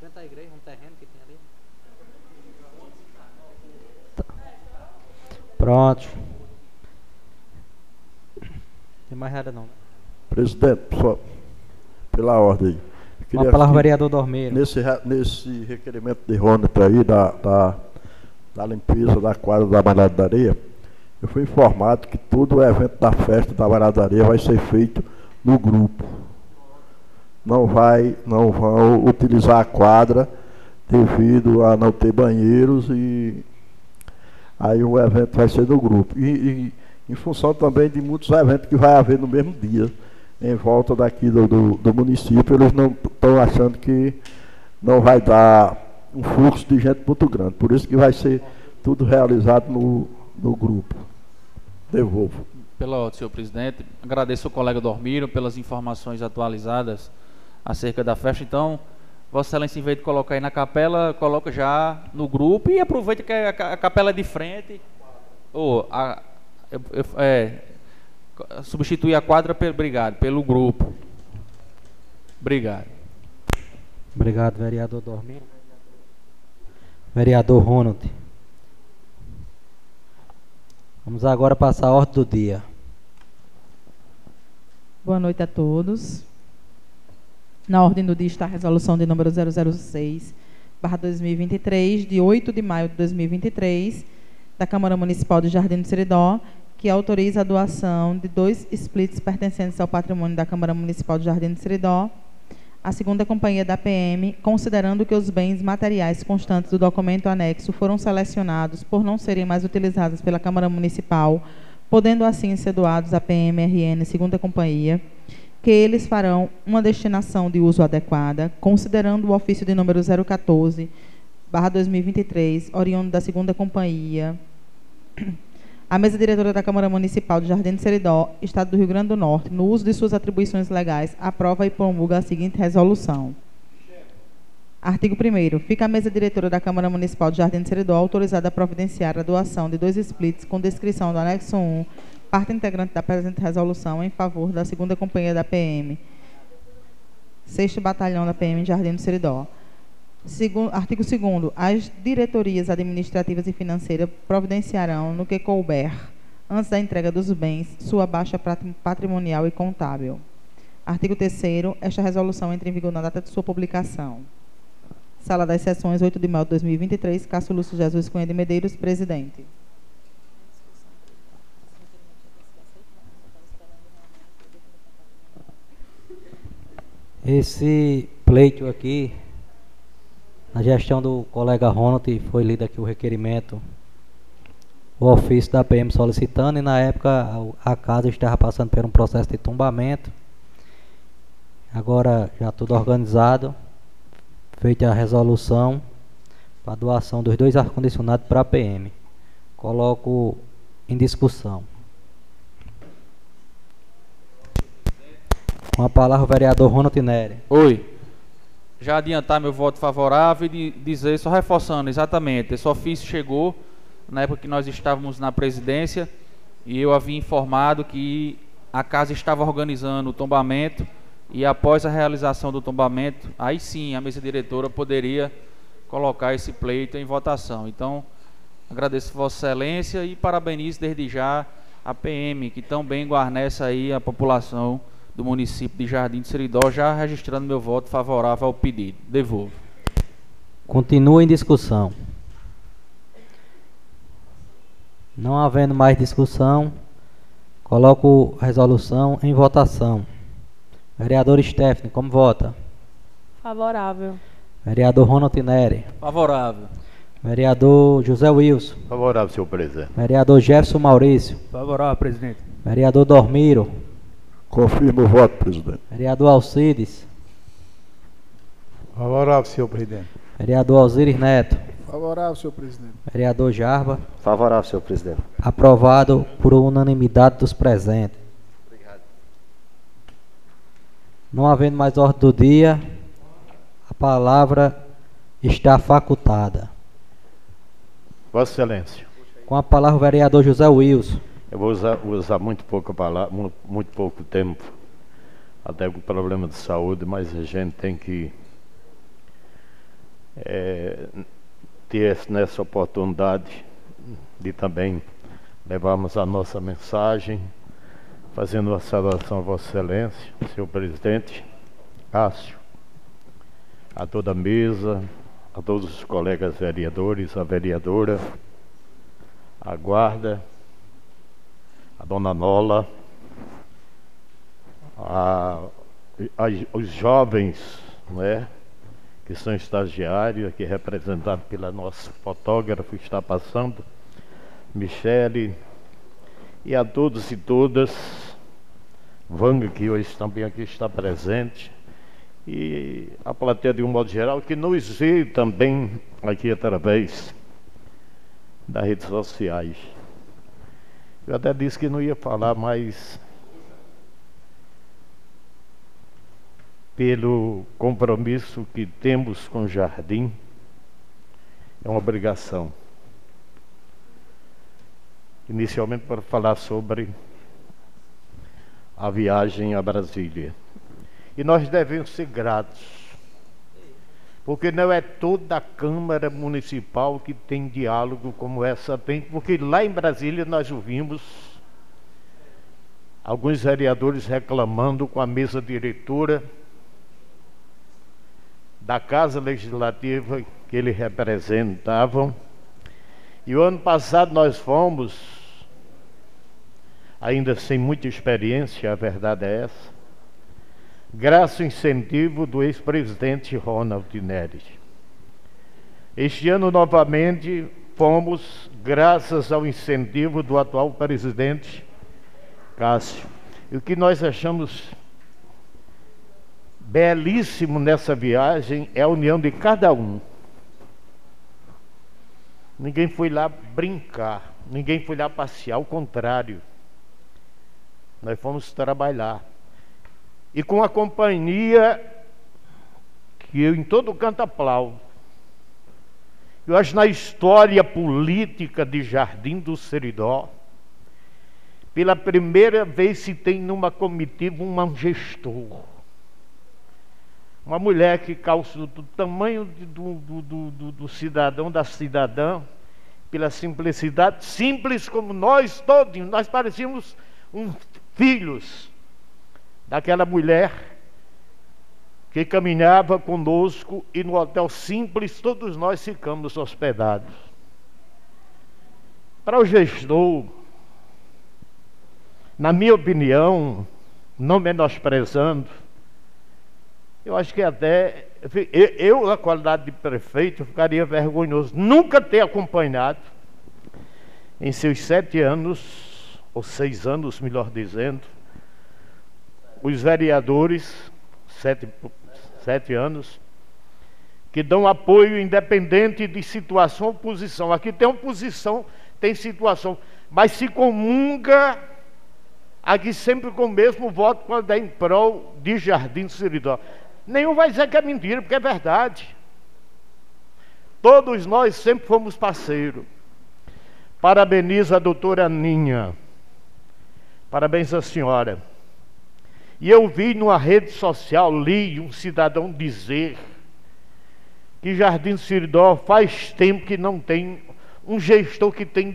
Frente à igreja, um terreno que tem ali. Pronto. Tem mais nada não. né? Presidente, só pela ordem. Eu Uma queria palavra, vereador Dormeiro. Nesse, nesse requerimento de Ronald aí, da, da, da limpeza da quadra da Malhada da Areia, eu fui informado que todo o evento da festa da Malhada da Areia vai ser feito no grupo. Não vai, não vão utilizar a quadra devido a não ter banheiros e aí o evento vai ser no grupo. E, e em função também de muitos eventos que vai haver no mesmo dia em volta daqui do, do, do município, eles não estão achando que não vai dar um fluxo de gente muito grande. Por isso que vai ser tudo realizado no, no grupo. Devolvo. Pela senhor presidente. Agradeço ao colega Dormiro pelas informações atualizadas acerca da festa. Então, Vossa Excelência, em vez de colocar aí na capela, coloca já no grupo e aproveita que a, ca- a capela é de frente. Ou, a, eu- eu- é, substituir a quadra pelo, obrigado, pelo grupo. Obrigado. Obrigado, vereador Dormeiro. Vereador Ronald. Vamos agora passar a ordem do dia. Boa noite a todos. Na ordem do dia está a resolução de número 006, barra 2023, de 8 de maio de 2023, da Câmara Municipal de Jardim do Seridó, que autoriza a doação de dois splits pertencentes ao patrimônio da Câmara Municipal de Jardim do Seridó, a segunda companhia da PM, considerando que os bens materiais constantes do documento anexo foram selecionados por não serem mais utilizados pela Câmara Municipal, podendo assim ser doados à PMRN segunda companhia, que eles farão uma destinação de uso adequada, considerando o ofício de número 014, barra 2023, oriundo da segunda companhia, a mesa diretora da Câmara Municipal de Jardim de Seridó, Estado do Rio Grande do Norte, no uso de suas atribuições legais, aprova e promulga a seguinte resolução. Artigo 1 Fica a mesa diretora da Câmara Municipal de Jardim de Seridó autorizada a providenciar a doação de dois splits com descrição do anexo 1, parte integrante da presente resolução, em favor da segunda companhia da PM, 6 Batalhão da PM em Jardim do Seridó. Segu- artigo 2 As diretorias administrativas e financeiras providenciarão, no que couber, antes da entrega dos bens, sua baixa patrimonial e contábil. Artigo 3 Esta resolução entra em vigor na data de sua publicação. Sala das Sessões, 8 de maio de 2023, Cássio Lúcio Jesus Cunha de Medeiros, presidente. Esse pleito aqui, na gestão do colega Ronald, foi lido aqui o requerimento, o ofício da PM solicitando, e na época a casa estava passando por um processo de tombamento. Agora já tudo organizado, feita a resolução para doação dos dois ar-condicionados para a PM. Coloco em discussão. Com a palavra o vereador Ronald Neri. Oi. Já adiantar meu voto favorável e di- dizer, só reforçando, exatamente, esse ofício chegou na época que nós estávamos na presidência e eu havia informado que a casa estava organizando o tombamento e após a realização do tombamento, aí sim a mesa diretora poderia colocar esse pleito em votação. Então, agradeço Vossa Excelência e parabenizo desde já a PM, que tão bem guarnece aí a população do município de Jardim de Seridó, já registrando meu voto favorável ao pedido. Devolvo. Continua em discussão. Não havendo mais discussão, coloco a resolução em votação. Vereador Stephanie, como vota? Favorável. Vereador Ronald Neri. Favorável. Vereador José Wilson. Favorável, senhor presidente. Vereador Jefferson Maurício. Favorável, presidente. Vereador Dormiro. Confirmo o voto, presidente. Vereador Alcides. Favorável, senhor presidente. Vereador Alzires Neto. Favorável, senhor presidente. Vereador Jarba. Favorável, senhor presidente. Aprovado por unanimidade dos presentes. Não havendo mais ordem do dia, a palavra está facultada. Vossa Excelência. Com a palavra o vereador José Wilson. Eu vou usar, usar muito, pouco palavra, muito, muito pouco tempo, até com problema de saúde, mas a gente tem que é, ter nessa oportunidade de também levarmos a nossa mensagem, fazendo uma saudação a Vossa Excelência, senhor presidente, Cássio, a toda a mesa, a todos os colegas vereadores, a vereadora, a guarda, a dona Nola, a, a, os jovens, não é? que são estagiários, aqui representado pela nossa fotógrafa que está passando, Michele, e a todos e todas, Vanga, que hoje também aqui está presente, e a plateia de um modo geral, que nos vê também aqui através das redes sociais. Eu até disse que não ia falar, mas pelo compromisso que temos com o jardim, é uma obrigação. Inicialmente para falar sobre a viagem a Brasília. E nós devemos ser gratos, porque não é toda a Câmara Municipal que tem diálogo como essa tem, porque lá em Brasília nós ouvimos alguns vereadores reclamando com a mesa diretora da Casa Legislativa que eles representavam. E o ano passado nós fomos, ainda sem muita experiência, a verdade é essa, graças ao incentivo do ex-presidente Ronald Neres. Este ano, novamente, fomos graças ao incentivo do atual presidente Cássio. E o que nós achamos belíssimo nessa viagem é a união de cada um. Ninguém foi lá brincar, ninguém foi lá passear, ao contrário. Nós fomos trabalhar. E com a companhia que eu em todo canto aplaudo. Eu acho na história política de Jardim do Seridó, pela primeira vez se tem numa comitiva um gestor uma mulher que calça do tamanho do, do, do, do, cidadão, da cidadã, pela simplicidade, simples como nós todos, nós parecíamos um, filhos daquela mulher que caminhava conosco e no hotel simples todos nós ficamos hospedados. Para o gestor, na minha opinião, não menosprezando, eu acho que até eu, na qualidade de prefeito, ficaria vergonhoso nunca ter acompanhado em seus sete anos, ou seis anos, melhor dizendo, os vereadores, sete, sete anos, que dão apoio independente de situação ou posição. Aqui tem oposição, tem situação, mas se comunga aqui sempre com o mesmo voto quando é em prol de Jardim Seridó. Nenhum vai dizer que é mentira, porque é verdade. Todos nós sempre fomos parceiros. Parabenizo a doutora Aninha. Parabéns à senhora. E eu vi numa rede social, li um cidadão dizer que Jardim Siridó faz tempo que não tem um gestor que tem,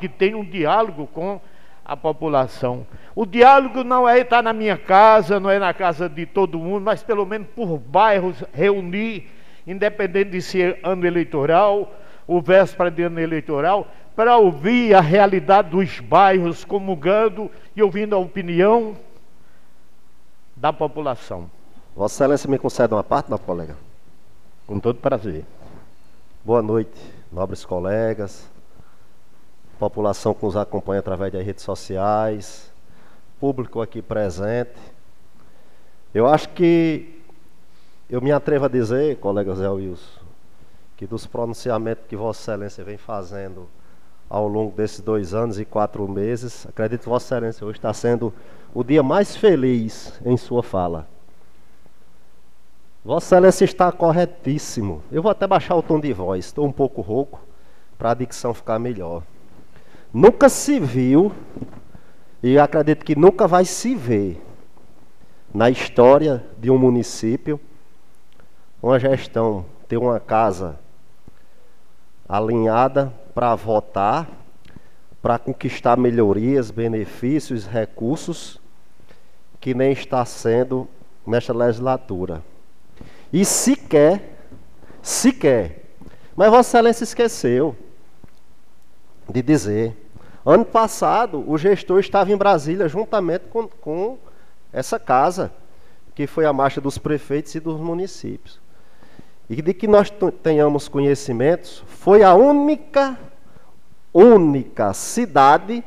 que tem um diálogo com a população. O diálogo não é estar na minha casa, não é na casa de todo mundo, mas pelo menos por bairros reunir, independente de ser ano eleitoral ou véspera de ano eleitoral, para ouvir a realidade dos bairros, comungando e ouvindo a opinião da população. Vossa Excelência me concede uma parte, meu colega? Com todo prazer. Boa noite, nobres colegas, população que nos acompanha através das redes sociais, público aqui presente. Eu acho que eu me atrevo a dizer, colega Zé Wilson, que dos pronunciamentos que Vossa Excelência vem fazendo ao longo desses dois anos e quatro meses, acredito que Vossa Excelência hoje está sendo o dia mais feliz em sua fala. Vossa Excelência está corretíssimo. Eu vou até baixar o tom de voz, estou um pouco rouco, para a dicção ficar melhor. Nunca se viu, e acredito que nunca vai se ver, na história de um município, uma gestão ter uma casa alinhada para votar, para conquistar melhorias, benefícios, recursos, que nem está sendo nesta legislatura. E sequer, sequer, mas Vossa Excelência esqueceu de dizer. Ano passado, o gestor estava em Brasília juntamente com, com essa casa, que foi a marcha dos prefeitos e dos municípios. E de que nós tenhamos conhecimentos, foi a única, única cidade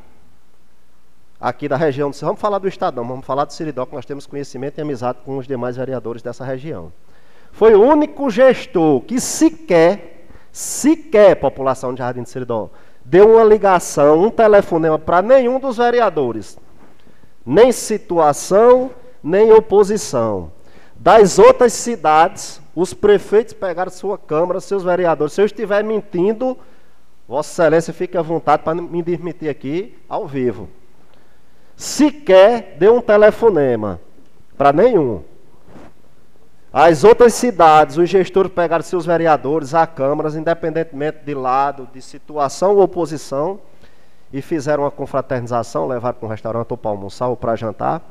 aqui da região. Vamos falar do Estadão, vamos falar do Siridó, que nós temos conhecimento e amizade com os demais vereadores dessa região. Foi o único gestor que sequer, sequer, população de Jardim de Siridó, deu uma ligação, um telefonema para nenhum dos vereadores. Nem situação, nem oposição. Das outras cidades, os prefeitos pegaram sua Câmara, seus vereadores. Se eu estiver mentindo, Vossa Excelência fique à vontade para me demitir aqui ao vivo. Sequer deu um telefonema para nenhum. As outras cidades, os gestores pegaram seus vereadores à Câmara, independentemente de lado, de situação ou oposição, e fizeram uma confraternização, levaram para um restaurante ou para almoçar ou para jantar,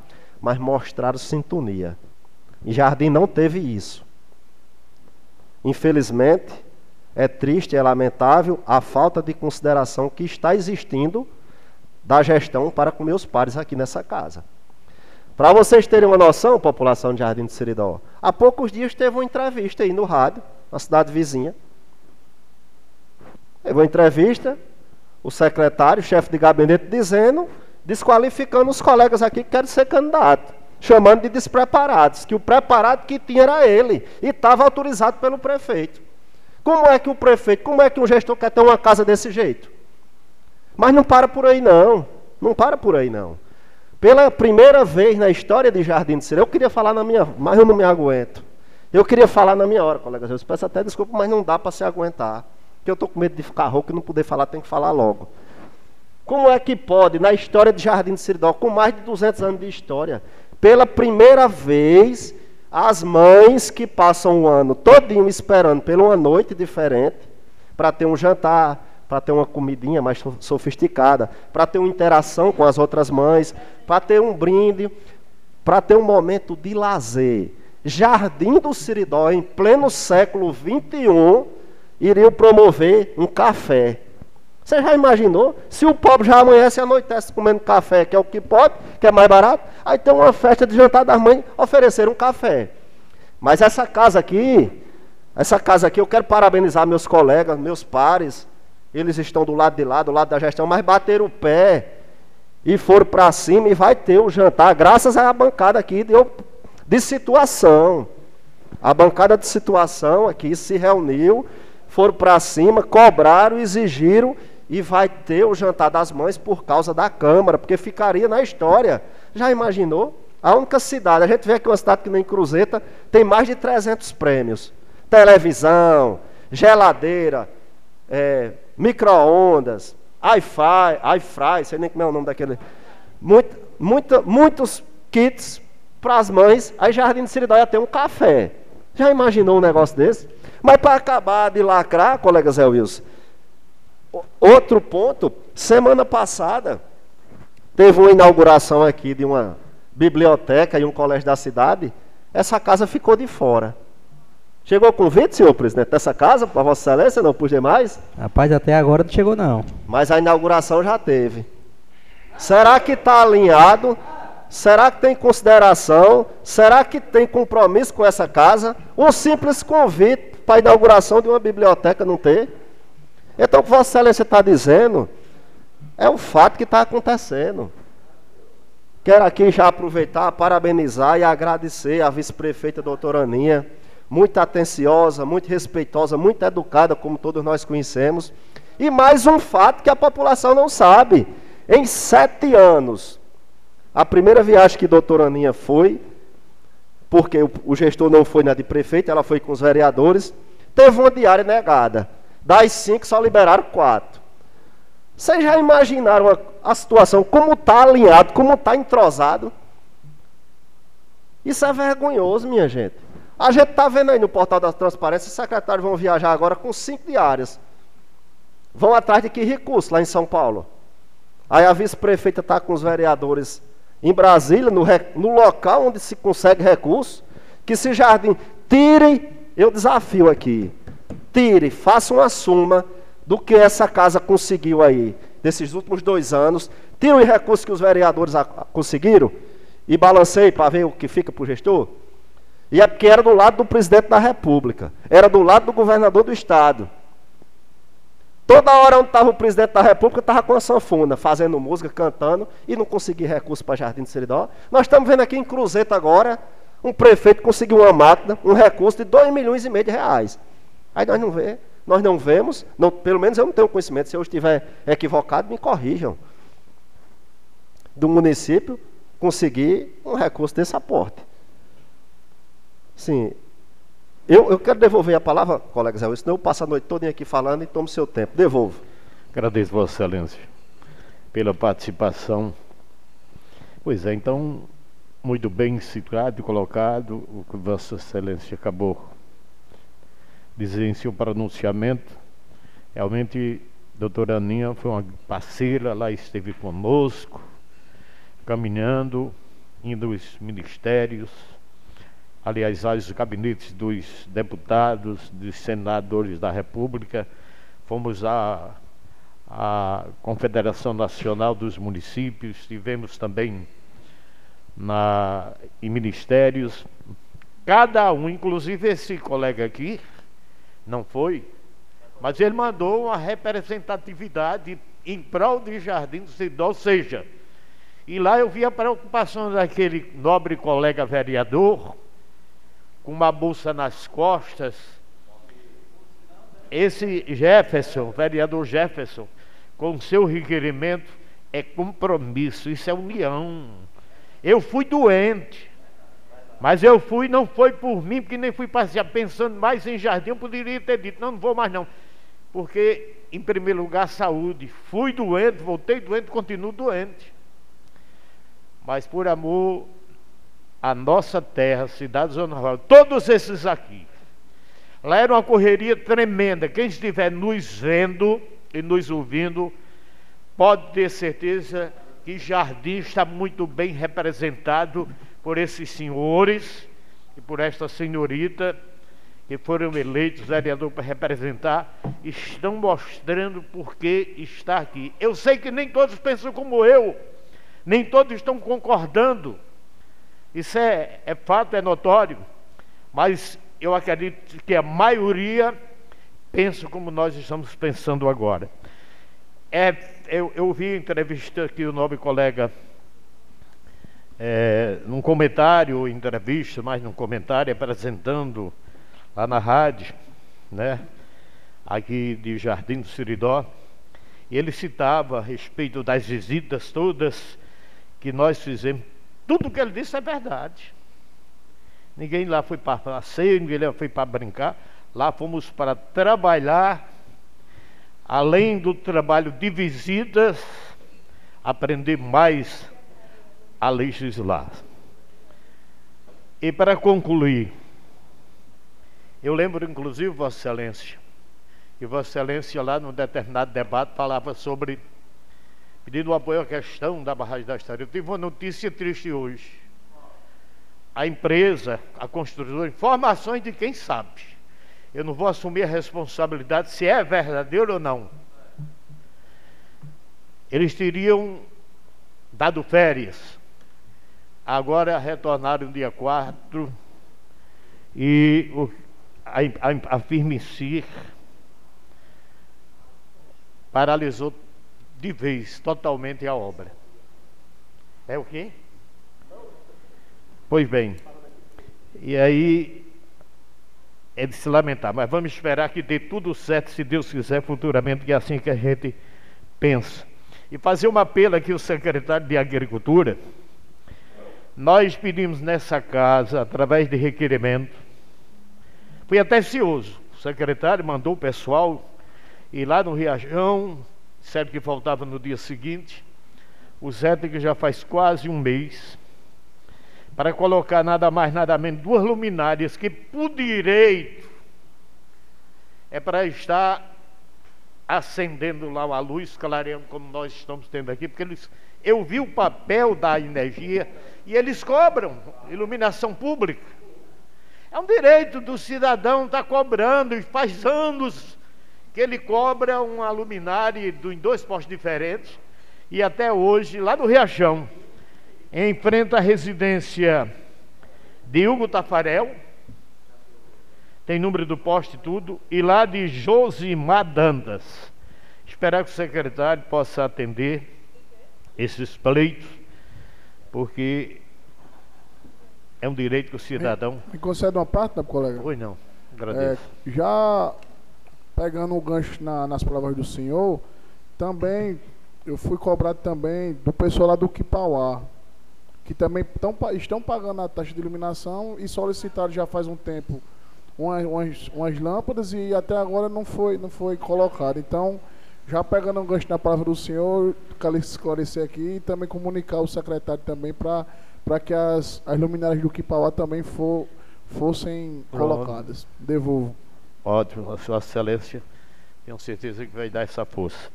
mas mostraram sintonia. Em Jardim não teve isso. Infelizmente, é triste, é lamentável a falta de consideração que está existindo da gestão para com meus pares aqui nessa casa. Para vocês terem uma noção, população de Jardim de Seridó, há poucos dias teve uma entrevista aí no rádio, na cidade vizinha. Teve uma entrevista, o secretário, chefe de gabinete, dizendo, desqualificando os colegas aqui que querem ser candidato, chamando de despreparados, que o preparado que tinha era ele, e estava autorizado pelo prefeito. Como é que o prefeito, como é que um gestor quer ter uma casa desse jeito? Mas não para por aí não, não para por aí não. Pela primeira vez na história de Jardim de Sirene, eu queria falar na minha, mas eu não me aguento. Eu queria falar na minha hora, colegas. Eu peço até desculpa, mas não dá para se aguentar. Porque eu estou com medo de ficar rouco e não poder falar, tem que falar logo. Como é que pode, na história de Jardim de Siridó, com mais de 200 anos de história, pela primeira vez, as mães que passam o ano todinho esperando por uma noite diferente, para ter um jantar, para ter uma comidinha mais sofisticada, para ter uma interação com as outras mães, para ter um brinde, para ter um momento de lazer. Jardim do Siridó, em pleno século XXI, iriam promover um café. Você já imaginou? Se o pobre já amanhece e anoitece comendo café, que é o que pode, que é mais barato, aí tem uma festa de jantar das mães, oferecer um café. Mas essa casa aqui, essa casa aqui, eu quero parabenizar meus colegas, meus pares, eles estão do lado de lá, do lado da gestão, mas bateram o pé e foram para cima e vai ter o jantar, graças à bancada aqui de, de situação. A bancada de situação aqui se reuniu, foram para cima, cobraram, exigiram e vai ter o jantar das mães por causa da Câmara, porque ficaria na história. Já imaginou? A única cidade, a gente vê aqui uma cidade que nem Cruzeta, tem mais de 300 prêmios. Televisão, geladeira, é, micro-ondas, Wi-Fi, Wi-Fi, sei nem como é o nome daquele. Muito, muitos kits para as mães. Aí Jardim de Siridó ia ter um café. Já imaginou um negócio desse? Mas para acabar de lacrar, colega Zé Wilson, outro ponto, semana passada, teve uma inauguração aqui de uma biblioteca e um colégio da cidade. Essa casa ficou de fora. Chegou o convite, senhor presidente, dessa casa, para Vossa Excelência, não por demais? Rapaz, até agora não chegou não. Mas a inauguração já teve. Será que está alinhado? Será que tem consideração? Será que tem compromisso com essa casa? Um simples convite para a inauguração de uma biblioteca não ter? Então, o que Vossa Excelência está dizendo é o fato que está acontecendo. Quero aqui já aproveitar, parabenizar e agradecer a vice-prefeita doutora Aninha muito atenciosa, muito respeitosa, muito educada, como todos nós conhecemos. E mais um fato que a população não sabe: em sete anos, a primeira viagem que a doutora Aninha foi, porque o gestor não foi na de prefeito, ela foi com os vereadores, teve uma diária negada. Das cinco, só liberaram quatro. Vocês já imaginaram a, a situação, como está alinhado, como está entrosado? Isso é vergonhoso, minha gente. A gente está vendo aí no portal da transparência, os secretários vão viajar agora com cinco diárias. Vão atrás de que recurso lá em São Paulo? Aí a vice-prefeita está com os vereadores em Brasília, no, no, local onde se consegue recurso, que se Jardim tirem, eu desafio aqui, tire, faça uma suma do que essa casa conseguiu aí, desses últimos dois anos, tire os recursos que os vereadores conseguiram e balancei para ver o que fica para o gestor. E é porque era do lado do presidente da República, era do lado do governador do Estado. Toda hora onde estava o presidente da República, estava com a sanfona, fazendo música, cantando, e não conseguia recurso para Jardim de Seridó. Nós estamos vendo aqui em Cruzeiro agora, um prefeito conseguiu uma máquina, um recurso de 2 milhões e meio de reais. Aí nós não vê, nós não vemos, não, pelo menos eu não tenho conhecimento, se eu estiver equivocado, me corrijam. Do município conseguir um recurso desse aporte. Sim. Eu, eu quero devolver a palavra, colega Zé, senão eu passo a noite toda aqui falando e tomo seu tempo. Devolvo. Agradeço, Vossa Excelência, pela participação. Pois é, então, muito bem situado e colocado o que Vossa Excelência acabou em seu pronunciamento. Realmente, doutora Aninha foi uma parceira, lá esteve conosco, caminhando, indo aos ministérios, aliás, aos gabinetes dos deputados, dos senadores da República, fomos à, à Confederação Nacional dos Municípios, tivemos também na, em ministérios, cada um, inclusive esse colega aqui, não foi, mas ele mandou uma representatividade em prol de Jardim do Cidó, ou seja, e lá eu vi a preocupação daquele nobre colega vereador, com uma bolsa nas costas. Esse Jefferson, vereador Jefferson, com seu requerimento, é compromisso, isso é união. Eu fui doente, mas eu fui, não foi por mim, porque nem fui passear pensando mais em jardim, eu poderia ter dito, não, não vou mais não. Porque, em primeiro lugar, saúde. Fui doente, voltei doente, continuo doente. Mas por amor a nossa terra, cidade Zona Rural, todos esses aqui. Lá era uma correria tremenda. Quem estiver nos vendo e nos ouvindo, pode ter certeza que Jardim está muito bem representado por esses senhores e por esta senhorita que foram eleitos vereador para representar, estão mostrando por que está aqui. Eu sei que nem todos pensam como eu, nem todos estão concordando isso é, é fato, é notório, mas eu acredito que a maioria pensa como nós estamos pensando agora. É, eu, eu vi entrevista que o nobre colega, é, num comentário, entrevista, mas num comentário, apresentando lá na rádio, né, aqui de Jardim do Siridó, e ele citava a respeito das visitas todas que nós fizemos tudo que ele disse é verdade. Ninguém lá foi para passeio, ninguém lá foi para brincar. Lá fomos para trabalhar, além do trabalho de visitas, aprender mais a legislar. E para concluir, eu lembro inclusive, Vossa Excelência, que Vossa Excelência lá num determinado debate falava sobre pedindo apoio à questão da barragem da História. Eu tive uma notícia triste hoje. A empresa, a construtora, informações de quem sabe. Eu não vou assumir a responsabilidade se é verdadeiro ou não. Eles teriam dado férias. Agora retornaram dia 4 e o, a, a, a Firmicir paralisou de vez, totalmente a obra. É o quê? Pois bem, e aí é de se lamentar, mas vamos esperar que dê tudo certo, se Deus quiser, futuramente, que é assim que a gente pensa. E fazer uma apelo aqui ao secretário de Agricultura. Nós pedimos nessa casa, através de requerimento, fui até cioso. O secretário mandou o pessoal ir lá no Riachão, disseram que faltava no dia seguinte. O Zé que já faz quase um mês para colocar nada mais, nada menos duas luminárias que por direito é para estar acendendo lá a luz, clareando como nós estamos tendo aqui, porque eles, eu vi o papel da energia e eles cobram iluminação pública. É um direito do cidadão estar tá cobrando, e faz anos que ele cobra uma luminária em dois postos diferentes, e até hoje, lá no Riachão, em frente à residência de Hugo Tafarel, tem número do poste e tudo, e lá de Josimar Dandas. Esperar que o secretário possa atender esses pleitos, porque é um direito que o cidadão. Me, me concede uma parte, né, colega? Oi, não. Agradeço. É, já pegando o gancho na, nas palavras do senhor, também eu fui cobrado também do pessoal lá do Kipauá, que também tão, estão pagando a taxa de iluminação e solicitaram já faz um tempo umas, umas, umas lâmpadas e até agora não foi, não foi colocado. Então, já pegando um gancho na palavra do senhor, quero esclarecer aqui e também comunicar ao secretário também para que as, as luminárias do Kipauá também for, fossem colocadas. Devolvo. Ótimo, a sua excelência, tenho certeza que vai dar essa força.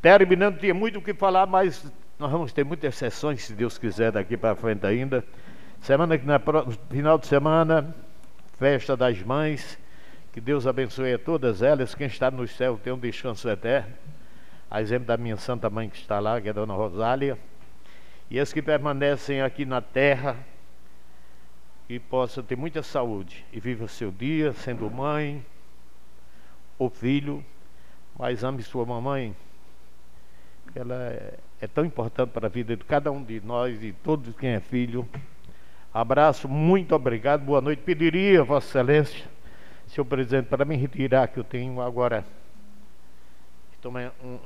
Terminando, tinha muito o que falar, mas nós vamos ter muitas sessões, se Deus quiser, daqui para frente ainda. Semana que na final de semana, festa das mães, que Deus abençoe a todas elas. Quem está no céu tem um descanso eterno. A exemplo da minha santa mãe que está lá, que é a dona Rosália e as que permanecem aqui na terra, que possam ter muita saúde e viva seu dia sendo mãe ou filho, mas ame sua mamãe. Ela é, é tão importante para a vida de cada um de nós e todos quem é filho. Abraço, muito obrigado, boa noite. Pediria, Vossa Excelência, senhor presidente, para me retirar, que eu tenho agora. Estou um,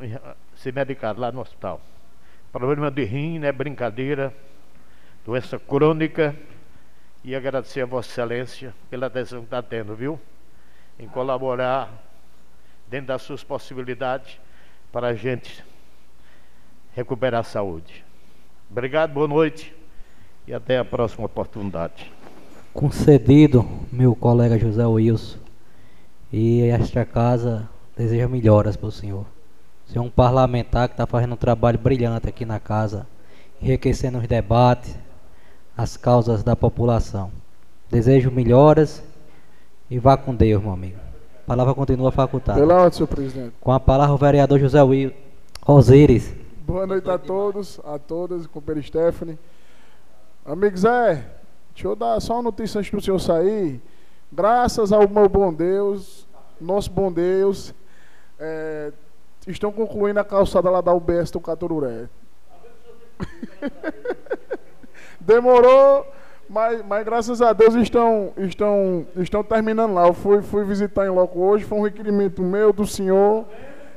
ser medicado lá no hospital. Problema de rim, não é brincadeira. Doença crônica. E agradecer a Vossa Excelência pela atenção que está tendo, viu? Em colaborar dentro das suas possibilidades para a gente recuperar a saúde. Obrigado, boa noite e até a próxima oportunidade. Concedido, meu colega José Wilson. E esta casa deseja melhoras para o senhor. Você é um parlamentar que está fazendo um trabalho brilhante aqui na casa, enriquecendo os debates, as causas da população. Desejo melhoras e vá com Deus, meu amigo. A palavra continua facultada. Pela ordem, senhor presidente. Com a palavra o vereador José Will Osíris. Boa noite a todos, a todas, companheiro Stephanie. Amigo Zé, deixa eu dar só uma notícia antes do senhor sair. Graças ao meu bom Deus, nosso bom Deus, é, estão concluindo a calçada lá da UBS do Catururé. Demorou, mas, mas graças a Deus estão, estão, estão terminando lá. Eu fui, fui visitar em loco hoje, foi um requerimento meu, do senhor,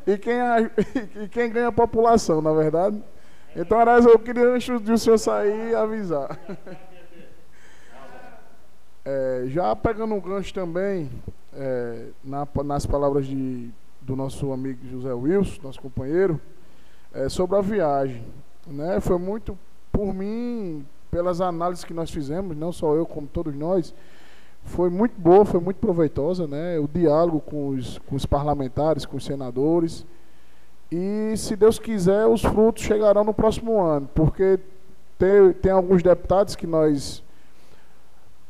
e quem, e quem ganha a população, na verdade. Então, aliás, eu queria, antes de o senhor sair, avisar. É, já pegando um gancho também, é, na, nas palavras de do nosso amigo José Wilson, nosso companheiro, é, sobre a viagem. Né? Foi muito, por mim, pelas análises que nós fizemos, não só eu, como todos nós, foi muito boa, foi muito proveitosa, né? O diálogo com os, com os parlamentares, com os senadores. E, se Deus quiser, os frutos chegarão no próximo ano, porque tem, tem alguns deputados que nós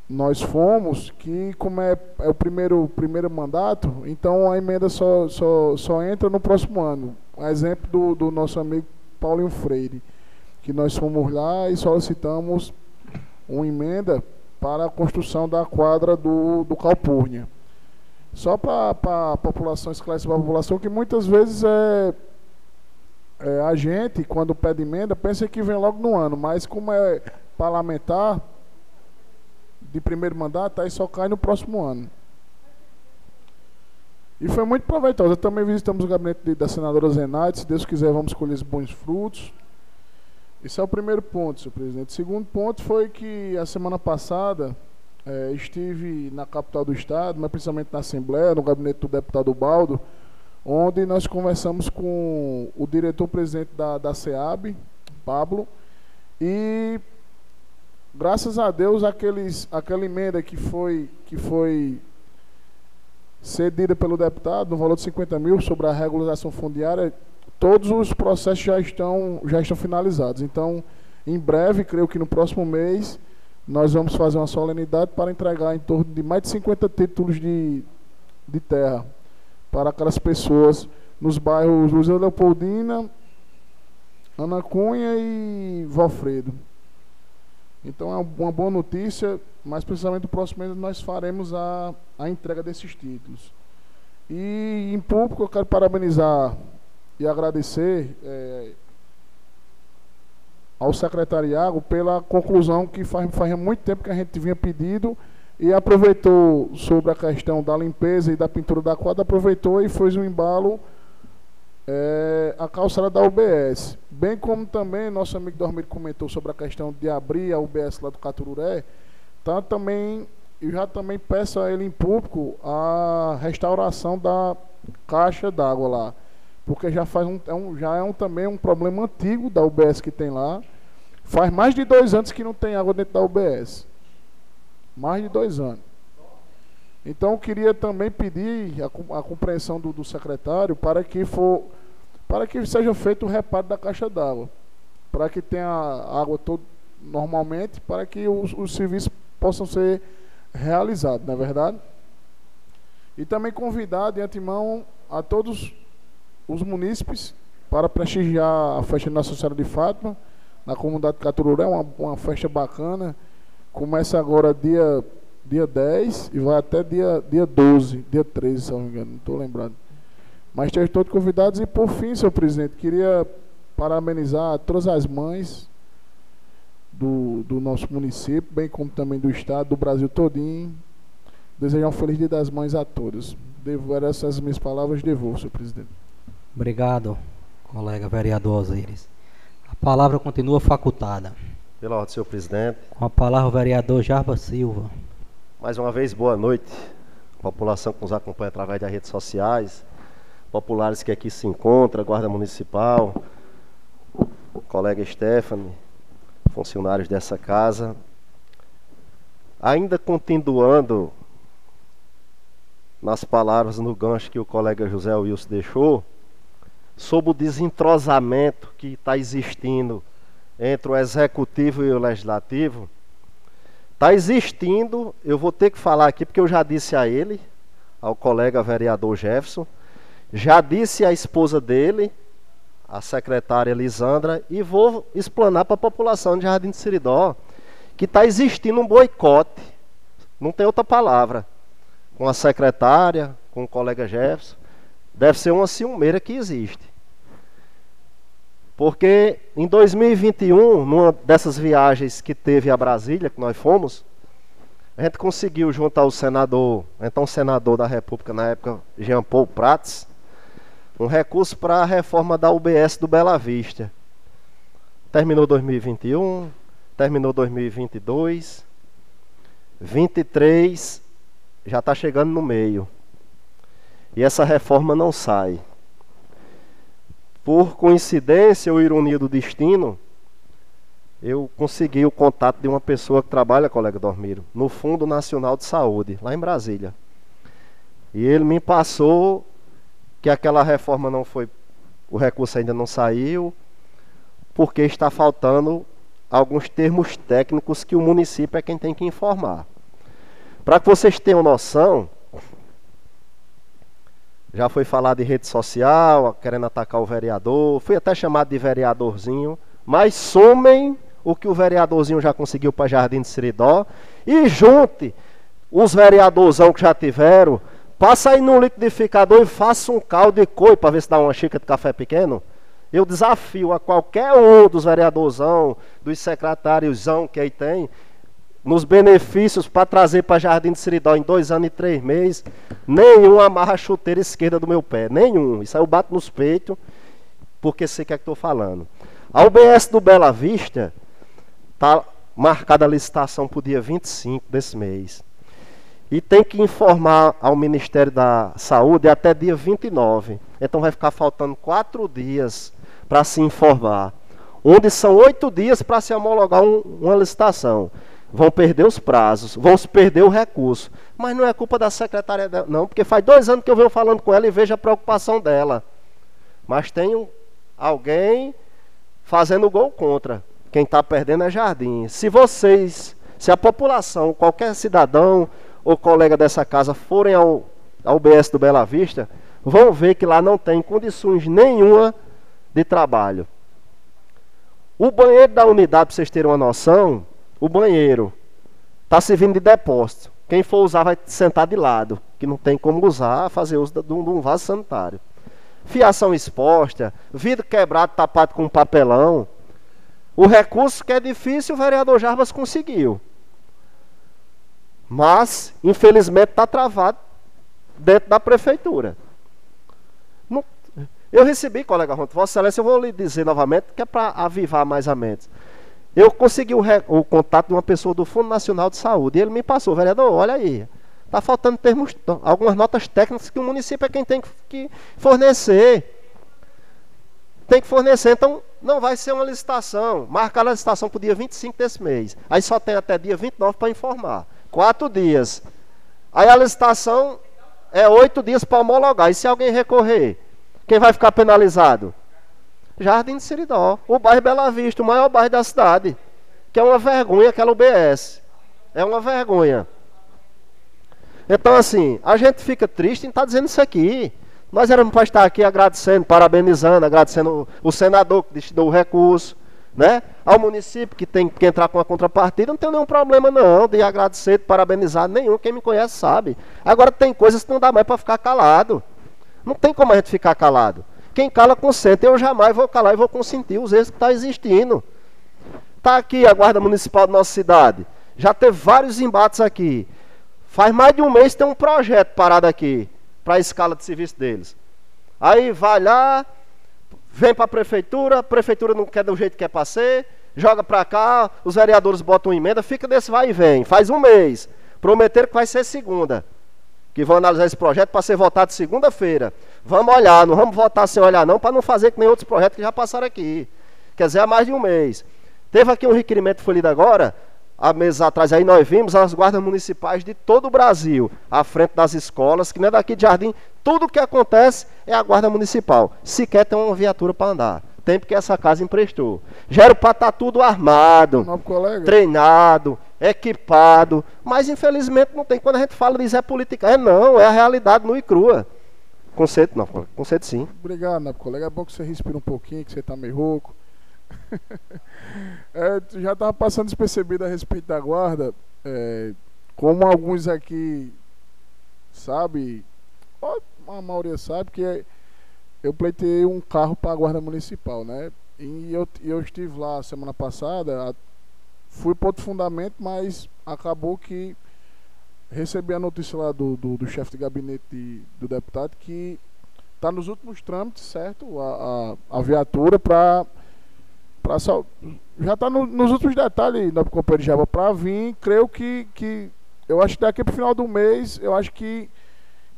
nós fomos, que como é, é o primeiro, primeiro mandato, então a emenda só, só, só entra no próximo ano. Exemplo do, do nosso amigo Paulinho Freire, que nós fomos lá e solicitamos uma emenda para a construção da quadra do, do Calpurnia. Só para a população, esclarecer para a população que muitas vezes é, é, a gente, quando pede emenda, pensa que vem logo no ano, mas como é parlamentar, de primeiro mandato, aí só cai no próximo ano. E foi muito proveitosa. Também visitamos o gabinete da senadora Zenaide. Se Deus quiser, vamos colher os bons frutos. Esse é o primeiro ponto, senhor presidente. O segundo ponto foi que a semana passada é, estive na capital do estado, mas principalmente na Assembleia, no gabinete do deputado Baldo, onde nós conversamos com o diretor-presidente da, da SEAB, Pablo, e graças a Deus aqueles, aquela emenda que foi, que foi cedida pelo deputado, no valor de 50 mil, sobre a regularização fundiária, todos os processos já estão, já estão finalizados. Então, em breve, creio que no próximo mês, nós vamos fazer uma solenidade para entregar em torno de mais de 50 títulos de, de terra para aquelas pessoas nos bairros Luiz Leopoldina, Ana Cunha e Valfredo. Então é uma boa notícia, mas precisamente no próximo mês nós faremos a, a entrega desses títulos. E em público eu quero parabenizar e agradecer é, ao secretariado pela conclusão que faz, faz muito tempo que a gente vinha pedido e aproveitou sobre a questão da limpeza e da pintura da quadra, aproveitou e fez um embalo é, a calçada da UBS. Bem como também nosso amigo Dormir comentou sobre a questão de abrir a UBS lá do Catururé, tá também, eu já também peço a ele em público a restauração da caixa d'água lá. Porque já faz um, é um, já é um, também um problema antigo da UBS que tem lá. Faz mais de dois anos que não tem água dentro da UBS. Mais de dois anos. Então, queria também pedir a, a compreensão do, do, secretário para que, for, para que seja feito o reparo da caixa d'água. Para que tenha água todo, normalmente, para que os, os serviços possam ser realizados, não é verdade? E também convidar de antemão a todos os munícipes para prestigiar a festa de Nossa Senhora de Fátima na comunidade de Catururé, uma, uma festa bacana. Começa agora dia, dia 10 e vai até dia, dia 12, dia 13, se não me engano, não estou lembrado. Mas estejam todos convidados e por fim, senhor presidente, queria parabenizar todas as mães do, do nosso município, bem como também do estado, do Brasil todinho. Desejar um feliz dia das mães a todos. Devo, essas minhas palavras, devolvo, senhor presidente. Obrigado, colega vereador Osiris. A palavra continua facultada. Pela ordem, senhor presidente. Com a palavra o vereador Jarba Silva. Mais uma vez, boa noite. População que nos acompanha através das redes sociais, populares que aqui se encontram, Guarda Municipal, colega Stephanie, funcionários dessa casa. Ainda continuando nas palavras no gancho que o colega José Wilson deixou, sobre o desentrosamento que está existindo entre o executivo e o legislativo. Está existindo, eu vou ter que falar aqui porque eu já disse a ele, ao colega vereador Jefferson, já disse à esposa dele, a secretária Lisandra, e vou explanar para a população de Jardim de Siridó que está existindo um boicote, não tem outra palavra, com a secretária, com o colega Jefferson. Deve ser uma ciumeira que existe. Porque em 2021, numa dessas viagens que teve a Brasília, que nós fomos, a gente conseguiu juntar o senador, então senador da República na época, Jean Paul Prats, um recurso para a reforma da UBS do Bela Vista. Terminou 2021, terminou 2022, 23 já está chegando no meio. E essa reforma não sai. Por coincidência ou ironia do destino, eu consegui o contato de uma pessoa que trabalha, colega Dormiro, no Fundo Nacional de Saúde, lá em Brasília. E ele me passou que aquela reforma não foi, o recurso ainda não saiu, porque está faltando alguns termos técnicos que o município é quem tem que informar. Para que vocês tenham noção, já foi falado em rede social, querendo atacar o vereador. Fui até chamado de vereadorzinho. Mas somem o que o vereadorzinho já conseguiu para Jardim de Seridó. E junte os vereadorzão que já tiveram. Passa aí no liquidificador e faça um caldo de coi para ver se dá uma xícara de café pequeno. Eu desafio a qualquer um dos vereadorzão, dos secretáriosão que aí tem, nos benefícios para trazer para Jardim de Seridó em dois anos e três meses, nenhum amarra a chuteira esquerda do meu pé, nenhum. Isso aí eu bato nos peitos, porque sei que é que estou falando. A UBS do Bela Vista está marcada a licitação para o dia 25 desse mês. e tem que informar ao Ministério da Saúde até dia 29. Então vai ficar faltando quatro dias para se informar. Onde são oito dias para se homologar um, uma licitação. Vão perder os prazos, vão se perder o recurso. Mas não é culpa da secretária, não, porque faz dois anos que eu venho falando com ela e vejo a preocupação dela. Mas tem um, alguém fazendo gol contra. Quem está perdendo é Jardim. Se vocês, se a população, qualquer cidadão, ou colega dessa casa forem ao, ao BS do Bela Vista, vão ver que lá não tem condições nenhuma de trabalho. O banheiro da unidade, para vocês terem uma noção, o banheiro está servindo de depósito. Quem for usar vai sentar de lado, que não tem como usar, fazer uso de um, de um vaso sanitário. Fiação exposta, vidro quebrado, tapado com papelão. O recurso que é difícil, o vereador Jarbas conseguiu. Mas, infelizmente, está travado dentro da prefeitura. Não, eu recebi, colega Ronto, Vossa Excelência, eu vou lhe dizer novamente, que é para avivar mais a mente. Eu consegui o, re, o, contato de uma pessoa do Fundo Nacional de Saúde, e ele me passou, vereador, olha aí, está faltando termos, algumas notas técnicas que o município é quem tem que fornecer. Tem que fornecer, então não vai ser uma licitação. Marcar a licitação para o dia 25 desse mês. Aí só tem até dia 29 para informar. Quatro dias. Aí a licitação é oito dias para homologar. E se alguém recorrer, quem vai ficar penalizado? Jardim de Seridó, o bairro Bela Vista, o maior bairro da cidade. Que é uma vergonha aquela UBS. É uma vergonha. Então, assim, a gente fica triste em estar tá dizendo isso aqui. Nós éramos para estar aqui agradecendo, parabenizando, agradecendo o senador que destinou o recurso, né? Ao município que tem que entrar com a contrapartida, não tem nenhum problema não de agradecer, de parabenizar nenhum, quem me conhece sabe. Agora tem coisas que não dá mais para ficar calado. Não tem como a gente ficar calado. Quem cala consente, eu jamais vou calar e vou consentir os erros que estão tá existindo. Está aqui a Guarda Municipal da nossa cidade. Já teve vários embates aqui. Faz mais de um mês tem um projeto parado aqui para a escala de serviço deles. Aí vai lá, vem para a prefeitura, a prefeitura não quer do jeito que quer para ser, joga para cá, os vereadores botam emenda, fica desse vai e vem. Faz um mês. Prometeram que vai ser segunda. Que vão analisar esse projeto para ser votado segunda-feira. Vamos olhar, não vamos votar sem olhar não, para não fazer que nem outros projetos que já passaram aqui. Quer dizer, há mais de um mês. Teve aqui um requerimento que foi lido agora, há meses atrás aí nós vimos as guardas municipais de todo o Brasil, à frente das escolas, que não é daqui de Jardim, tudo que acontece é a guarda municipal. Sequer tem uma viatura para andar. Tem porque essa casa emprestou. Era para estar tá tudo armado, treinado, equipado, mas infelizmente não tem. Quando a gente fala de Zé Política, é não, é a realidade nua e crua. Conceito não, conceito sim. Obrigado, né, colega. É bom que você respira um pouquinho, que você está meio rouco. é, já estava passando despercebido a respeito da guarda. É, como alguns aqui sabe, a maioria sabe que eu pleitei um carro para a guarda municipal, né? E eu, eu estive lá semana passada, fui para outro fundamento, mas acabou que recebi a notícia lá do, do, do chefe de gabinete de, do deputado que está nos últimos trâmites, certo? A, a, a viatura para já está no, nos últimos detalhes companhia de Java para vir. Creio que, que eu acho que daqui para o final do mês, eu acho que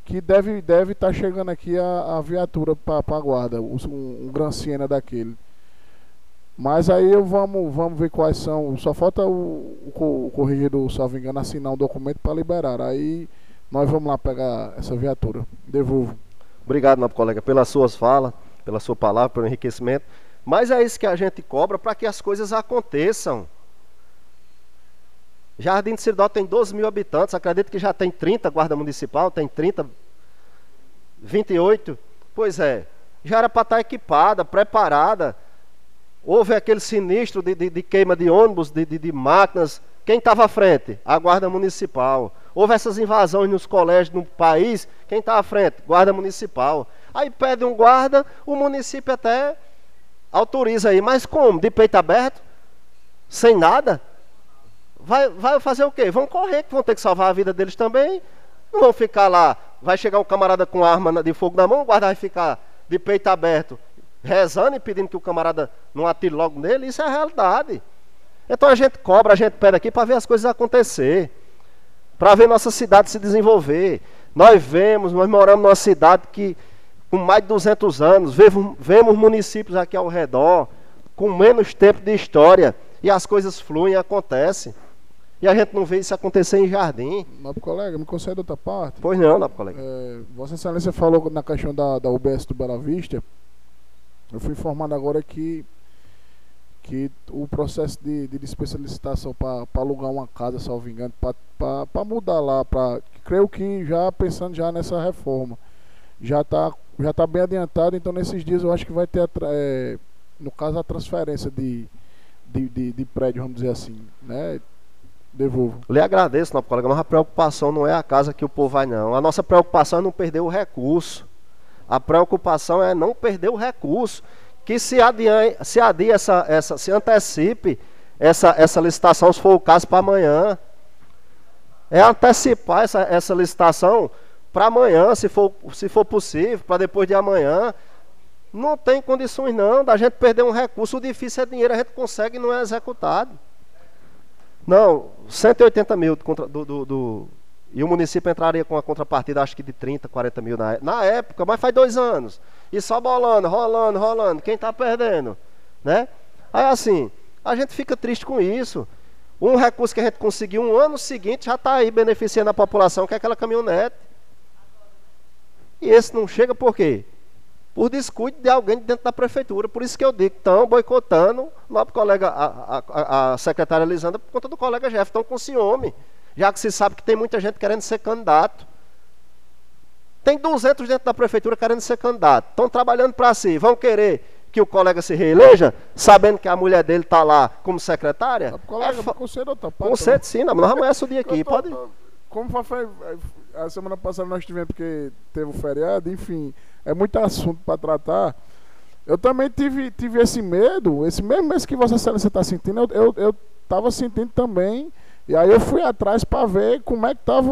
que deve deve estar tá chegando aqui a, a viatura para a guarda, um, um Gran Siena daquele. Mas aí eu vamos, vamos ver quais são. Só falta o, o, o corregedor, salvo engano, assinar um documento para liberar. Aí nós vamos lá pegar essa viatura. Devolvo. Obrigado, meu colega, pelas suas falas, pela sua palavra, pelo enriquecimento. Mas é isso que a gente cobra para que as coisas aconteçam. Jardim de Sirdó tem 12 mil habitantes, acredito que já tem 30 guarda municipal, tem 30, 28. Pois é, já era para estar tá equipada, preparada. Houve aquele sinistro de, de, de queima de ônibus, de, de máquinas. Quem estava à frente? A Guarda Municipal. Houve essas invasões nos colégios no país. Quem está à frente? Guarda Municipal. Aí pede um guarda, o município até autoriza aí. Mas como? De peito aberto? Sem nada? Vai, vai fazer o quê? Vão correr, que vão ter que salvar a vida deles também. Não vão ficar lá. Vai chegar um camarada com arma de fogo na mão, o guarda vai ficar de peito aberto rezando e pedindo que o camarada não atire logo nele, isso é a realidade. Então a gente cobra, a gente pede aqui para ver as coisas acontecer. para ver nossa cidade se desenvolver. Nós vemos, nós moramos numa cidade que com mais de 200 anos, vemos, vemos municípios aqui ao redor com menos tempo de história e as coisas fluem e acontecem. E a gente não vê isso acontecer em jardim. Nobre colega, me concede outra parte. Pois não, nobre colega. É, Vossa Excelência falou na questão da, da UBS do Bela Vista. Eu fui informado agora que, que o processo de, de dispensa de licitação para alugar uma casa, salvo engano, para mudar lá, pra, creio que já pensando já nessa reforma, já está já tá bem adiantado, então nesses dias eu acho que vai ter, é, no caso, a transferência de, de, de, de prédio, vamos dizer assim, né? Devolvo. Lhe agradeço, nosso colega, mas a preocupação não é a casa que o povo vai, não. A nossa preocupação é não perder o recurso. A preocupação é não perder o recurso. Que se adie, se adie essa, essa, se antecipe essa, essa licitação, se for o caso, para amanhã. É antecipar essa, essa licitação para amanhã, se for, se for possível, para depois de amanhã. Não tem condições não da gente perder um recurso. O difícil é dinheiro, a gente consegue e não é executado. Não, 180 mil do, do, do, do, e o município entraria com a contrapartida, acho que de 30, 40 mil na, na época, mas faz dois anos. E só bolando, rolando, rolando. Quem está perdendo? Né? Aí assim, a gente fica triste com isso. Um recurso que a gente conseguiu um ano seguinte já está aí beneficiando a população, que é aquela caminhonete. E esse não chega por quê? por descuido de alguém dentro da prefeitura. Por isso que eu digo, estão boicotando nosso colega, a, a, a, secretária Lisandra, por conta do colega Jeff, estão com ciúme, já que se sabe que tem muita gente querendo ser candidato. Tem 200 dentro da prefeitura querendo ser candidato, estão trabalhando para si, vão querer que o colega se reeleja, sabendo que a mulher dele está lá como secretária? Colega, é fa... concedo outra parte. Concedo sim, não, nós vamos essa dia aqui, pode... Como foi, a semana passada nós tivemos, porque teve o feriado, enfim é muito assunto para tratar. Eu também tive, tive esse medo, esse mesmo mês que Vossa Excelência está sentindo, eu estava sentindo também. E aí eu fui atrás para ver como é que estava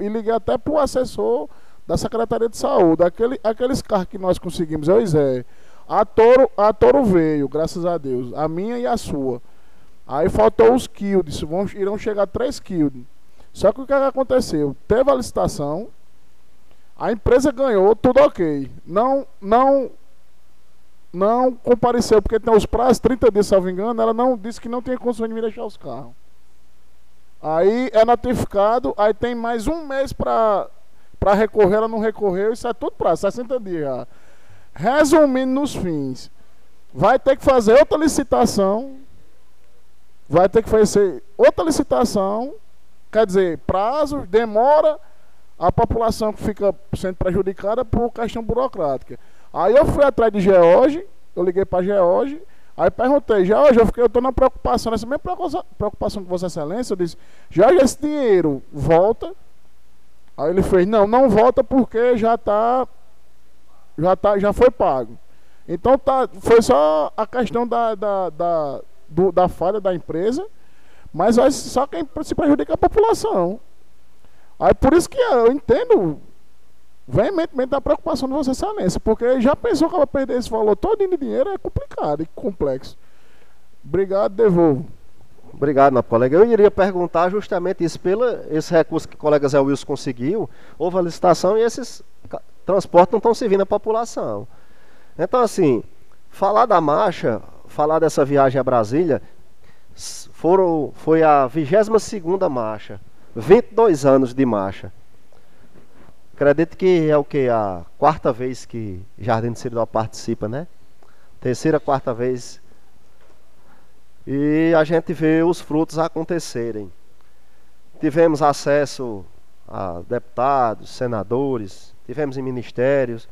e liguei até para o assessor da Secretaria de Saúde. Aquele, aqueles carros que nós conseguimos, eu e Zé. A Toro, a Toro veio, graças a Deus. A minha e a sua. Aí faltou os vão, irão chegar três kills. Só que o que, aconteceu? Teve a licitação, a empresa ganhou, tudo ok. Não, não, não compareceu, porque tem os prazos, 30 dias, se não me engano, ela não disse que não tem condições de me deixar os carros. Aí é notificado, aí tem mais um mês para recorrer, ela não recorreu, isso é tudo prazo, 60 dias já. Resumindo nos fins, vai ter que fazer outra licitação, vai ter que fazer outra licitação, quer dizer, prazo, demora a população que fica sendo prejudicada por questão burocrática. Aí eu fui atrás de George, eu liguei para George, aí perguntei, George, eu, fiquei, eu estou na preocupação, nessa mesma preocupação com Vossa Excelência, eu disse, George, esse dinheiro volta? Aí ele fez, não, não volta porque já está, já, tá, já foi pago. Então tá, foi só a questão da, da, da, do, da falha da empresa, mas só quem se prejudica é a população. Aí por isso que eu entendo veementemente da preocupação de Vossa Excelência, porque já pensou que ela perder esse valor todo de dinheiro é complicado e complexo. Obrigado, devolvo. Obrigado, meu colega. Eu iria perguntar justamente isso, pelo esse recurso que o colega Zé Wilson conseguiu, houve a licitação e esses transportes não estão servindo à população. Então, assim, falar da marcha, falar dessa viagem a Brasília, foram, foi a 22 segunda marcha. 22 anos de marcha. Acredito que é o que? A quarta vez que Jardim de Seridó participa, né? Terceira, quarta vez. E a gente vê os frutos acontecerem. Tivemos acesso a deputados, senadores, tivemos em ministérios.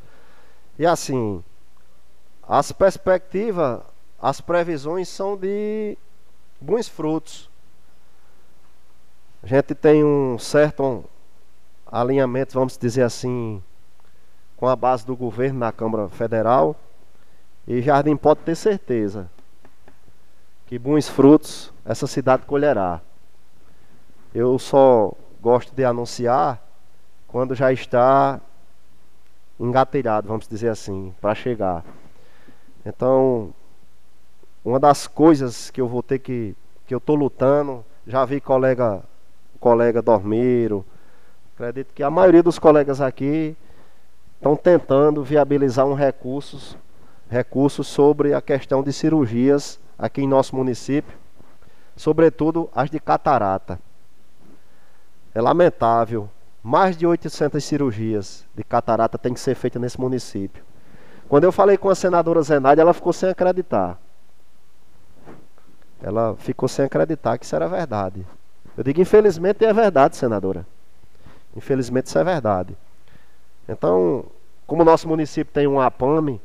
E assim, as perspectivas, as previsões são de bons frutos. A gente tem um certo alinhamento, vamos dizer assim, com a base do governo na Câmara Federal. E Jardim pode ter certeza que bons frutos essa cidade colherá. Eu só gosto de anunciar quando já está engatilhado, vamos dizer assim, para chegar. Então, uma das coisas que eu vou ter que que eu estou lutando, já vi colega colega Dormiro. Acredito que a maioria dos colegas aqui estão tentando viabilizar um recursos, recursos sobre a questão de cirurgias aqui em nosso município, sobretudo as de catarata. É lamentável, mais de 800 cirurgias de catarata têm que ser feitas nesse município. Quando eu falei com a senadora Zenaide, ela ficou sem acreditar. Ela ficou sem acreditar que isso era verdade. Eu digo, infelizmente é verdade, senadora. Infelizmente isso é verdade. Então, como o nosso município tem um APAME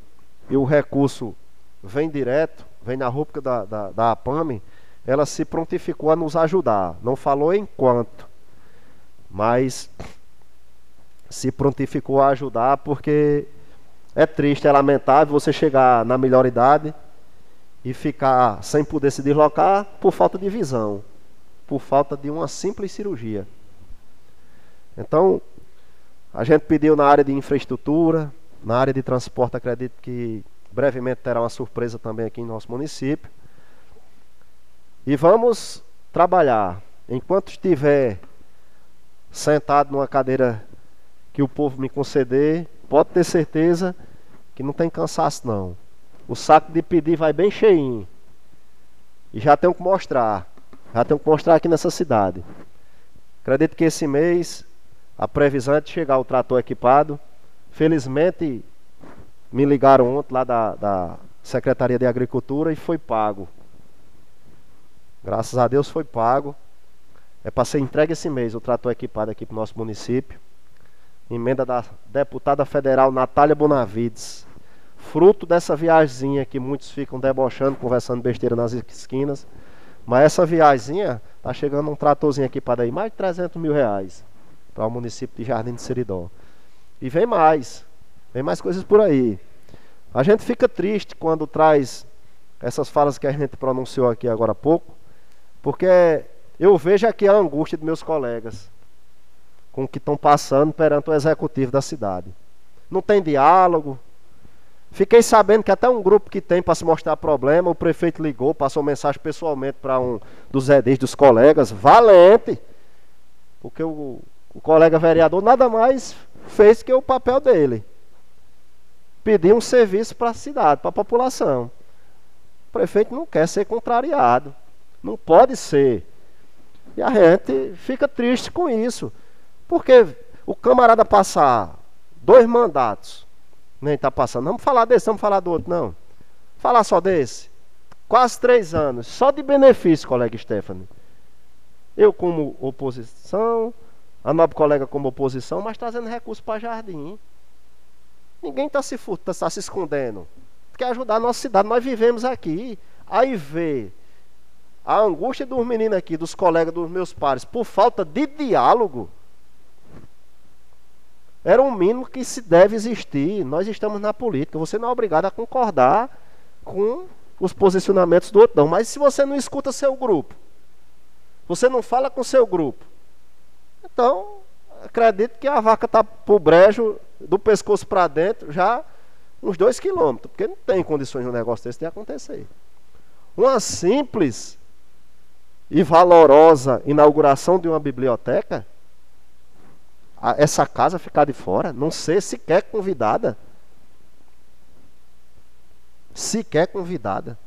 e o recurso vem direto, vem na rúbrica da, da, da APAME, ela se prontificou a nos ajudar. Não falou enquanto, mas se prontificou a ajudar porque é triste, é lamentável você chegar na melhor idade e ficar sem poder se deslocar por falta de visão, por falta de uma simples cirurgia. Então, a gente pediu na área de infraestrutura, na área de transporte, acredito que brevemente terá uma surpresa também aqui em nosso município. E vamos trabalhar. Enquanto estiver sentado numa cadeira que o povo me conceder, pode ter certeza que não tem cansaço não. O saco de pedir vai bem cheinho. E já tenho que mostrar. Já tenho que mostrar aqui nessa cidade. Acredito que esse mês a previsão é de chegar o trator equipado. Felizmente, me ligaram ontem lá da, da Secretaria de Agricultura e foi pago. Graças a Deus foi pago. É para ser entregue esse mês o trator equipado aqui para o nosso município. Emenda da deputada federal Natália Bonavides. Fruto dessa viagemzinha que muitos ficam debochando, conversando besteira nas esquinas. Mas essa viagemzinha tá chegando um tratorzinho equipado aí, mais de 300 mil reais para o município de Jardim de Seridó. E vem mais, vem mais coisas por aí. A gente fica triste quando traz essas falas que a gente pronunciou aqui agora há pouco, porque eu vejo aqui a angústia de meus colegas com o que estão passando perante o executivo da cidade. Não tem diálogo. Fiquei sabendo que até um grupo que tem para se mostrar problema, o prefeito ligou, passou mensagem pessoalmente para um dos edis dos colegas, valente, porque o, o colega vereador nada mais fez que o papel dele. Pedir um serviço para a cidade, para a população. O prefeito não quer ser contrariado. Não pode ser. E a gente fica triste com isso. Porque o camarada passar dois mandatos, nem está passando, vamos falar desse, vamos falar do outro, não. Falar só desse. Quase três anos, só de benefício, colega Stephanie. Eu, como oposição, a nobre colega como oposição, mas trazendo recursos para Jardim. Ninguém está se, tá, tá se escondendo. Quer ajudar a nossa cidade. Nós vivemos aqui. Aí vê a angústia dos meninos aqui, dos colegas dos meus pares, por falta de diálogo. Era um mínimo que se deve existir. Nós estamos na política. Você não é obrigado a concordar com os posicionamentos do outro, não. Mas se você não escuta seu grupo, você não fala com seu grupo, então, acredito que a vaca está o brejo do pescoço para dentro já uns dois quilômetros, porque não tem condições de um negócio desse de acontecer. Uma simples e valorosa inauguração de uma biblioteca, essa casa ficar de fora, não ser sequer convidada. Sequer convidada.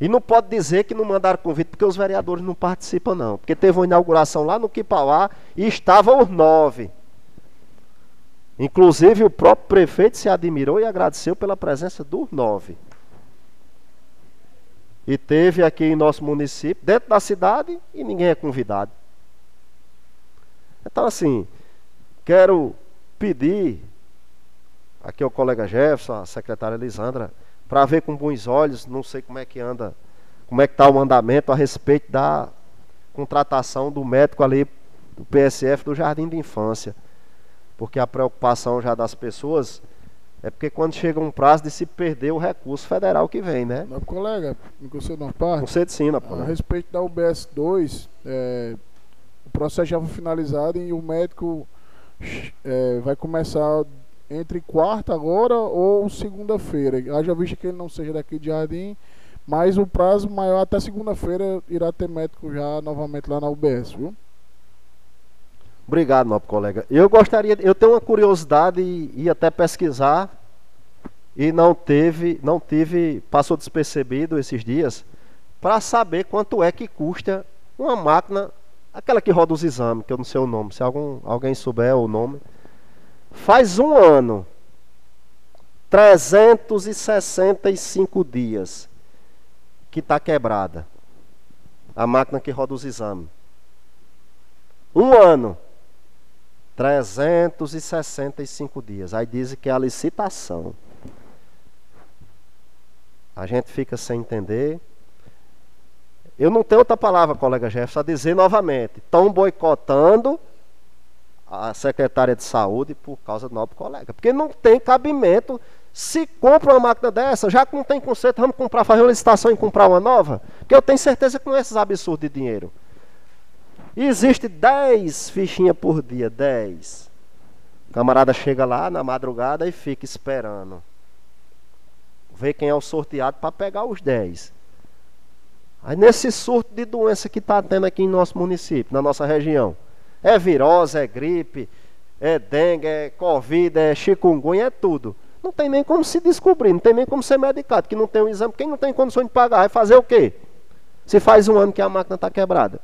E não pode dizer que não mandaram convite porque os vereadores não participam, não. Porque teve uma inauguração lá no Quipauá e estavam os nove. Inclusive o próprio prefeito se admirou e agradeceu pela presença dos nove. E teve aqui em nosso município, dentro da cidade, e ninguém é convidado. Então, assim, quero pedir aqui ao colega Jefferson, a secretária Elisandra, para ver com bons olhos, não sei como é que anda, como é que está o mandamento a respeito da contratação do médico ali do PSF do Jardim de Infância. Porque a preocupação já das pessoas é porque quando chega um prazo de se perder o recurso federal que vem, né? Meu colega, me concede uma parte. Concede sim, A respeito da UBS 2, é, o processo já foi finalizado e o médico é, vai começar entre quarta agora ou segunda-feira. Haja visto que ele não seja daqui de Jardim, mas o prazo maior até segunda-feira irá ter médico já novamente lá na UBS, viu? Obrigado, nobre colega. Eu gostaria, eu tenho uma curiosidade e, e até pesquisar e não teve, não tive, passou despercebido esses dias para saber quanto é que custa uma máquina, aquela que roda os exames, que eu não sei o nome, se algum, alguém souber o nome. Faz um ano, 365 dias que está quebrada. A máquina que roda os exames. Um ano. 365 dias. Aí dizem que é a licitação. A gente fica sem entender. Eu não tenho outra palavra, colega Jefferson, a dizer novamente. Estão boicotando a secretária de saúde por causa do nosso colega. Porque não tem cabimento. Se compra uma máquina dessa, já que não tem conceito, vamos comprar, fazer uma licitação e comprar uma nova? Porque eu tenho certeza que não é esses absurdos de dinheiro. Existe 10 fichinhas por dia, 10. O camarada chega lá na madrugada e fica esperando. Vê quem é o sorteado para pegar os 10. Aí nesse surto de doença que está tendo aqui em nosso município, na nossa região. É virose, é gripe, é dengue, é covid, é chikungunya, é tudo. Não tem nem como se descobrir, não tem nem como ser medicado, que não tem um exame. Quem não tem condições de pagar, vai fazer o quê? Se faz um ano que a máquina está quebrada.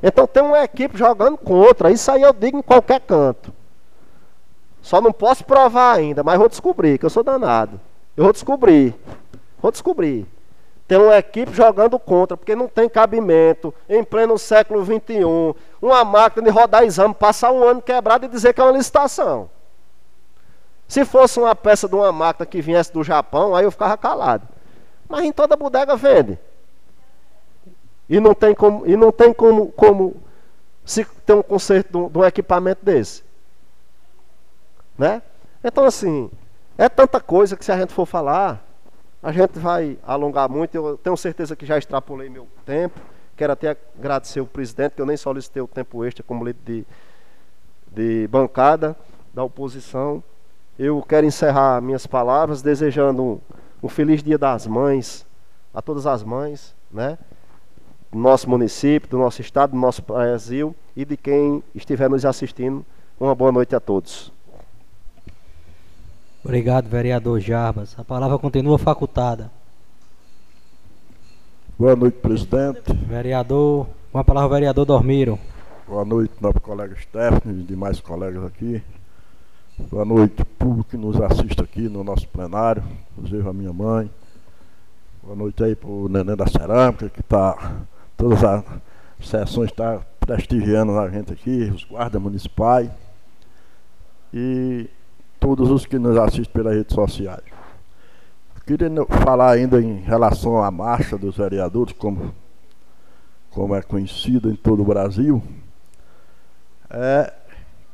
Então tem uma equipe jogando contra. Isso aí eu digo em qualquer canto. Só não posso provar ainda, mas vou descobrir, que eu sou danado. Eu vou descobrir. Vou descobrir. Tem uma equipe jogando contra, porque não tem cabimento, em pleno século XXI, uma máquina de rodar exame, passar um ano quebrado e dizer que é uma licitação. Se fosse uma peça de uma máquina que viesse do Japão, aí eu ficava calado. Mas em toda bodega vende. E não tem como, e não tem como, como se ter um conserto de um, equipamento desse. Né? Então, assim, é tanta coisa que se a gente for falar, a gente vai alongar muito. Eu tenho certeza que já extrapolei meu tempo. Quero até agradecer o presidente, que eu nem solicitei o tempo extra como líder de, de bancada da oposição. Eu quero encerrar minhas palavras desejando um, um feliz Dia das Mães a todas as mães, né? do nosso município, do nosso estado, do nosso Brasil e de quem estiver nos assistindo. Uma boa noite a todos. Obrigado, vereador Jarbas. A palavra continua facultada. Boa noite, presidente. Vereador, com a palavra, vereador Dormiro. Boa noite, nobre colega Stephanie e demais colegas aqui. Boa noite, público que nos assiste aqui no nosso plenário, inclusive a minha mãe. Boa noite aí para o Neném da Cerâmica, que está todas as sessões estão tá prestigiando a gente aqui, os guardas municipais e todos os que nos assistem pelas redes sociais. Queria falar ainda em relação à marcha dos vereadores, como, como é conhecida em todo o Brasil, é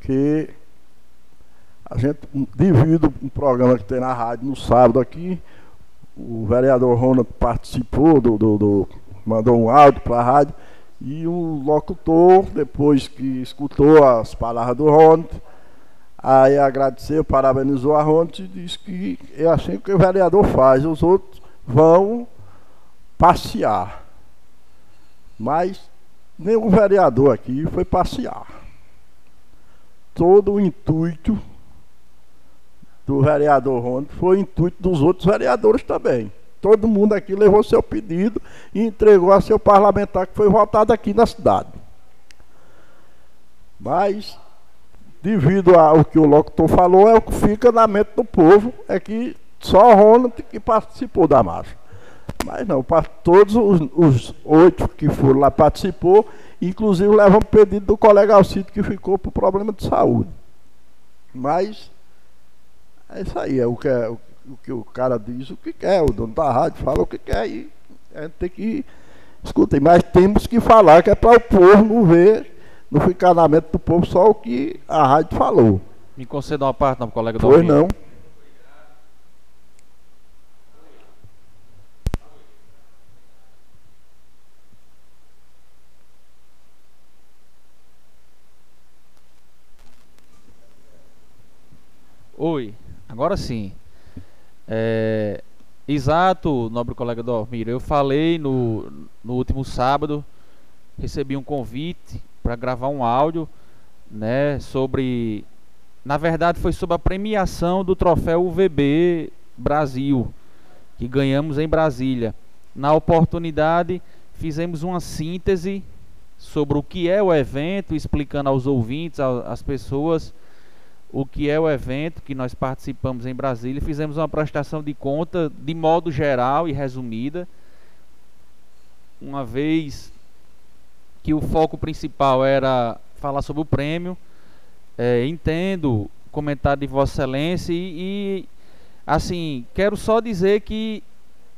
que a gente, devido um programa que tem na rádio no sábado aqui, o vereador Ronald participou do, do, do mandou um áudio para a rádio e o locutor, depois que escutou as palavras do Ronald, aí agradeceu, parabenizou a Ronald e disse que é assim que o vereador faz, os outros vão passear. Mas nenhum vereador aqui foi passear. Todo o intuito do vereador Ronald foi o intuito dos outros vereadores também. Todo mundo aqui levou seu pedido e entregou a seu parlamentar que foi votado aqui na cidade. Mas, devido ao que o locutor falou, é o que fica na mente do povo, é que só o Ronald que participou da marcha. Mas não, todos os, oito que foram lá participou, inclusive levamos pedido do colega Alcito que ficou por problema de saúde. Mas é isso aí, é o que é, o que o cara diz o que quer, o dono da rádio fala o que quer e a gente tem que escutar. Mas temos que falar que é para o povo não ver, não ficar na mente do povo só o que a rádio falou. Me conceda uma parte, não, colega do Pois não. Oi, agora sim. É, exato, nobre colega Dormir, eu falei no, no último sábado, recebi um convite para gravar um áudio né, sobre na verdade foi sobre a premiação do troféu UVB Brasil, que ganhamos em Brasília. Na oportunidade, fizemos uma síntese sobre o que é o evento, explicando aos ouvintes, às pessoas, o que é o evento que nós participamos em Brasília. Fizemos uma prestação de conta de modo geral e resumida. Uma vez que o foco principal era falar sobre o prêmio, é, entendo o comentário de Vossa Excelência e, e, assim, quero só dizer que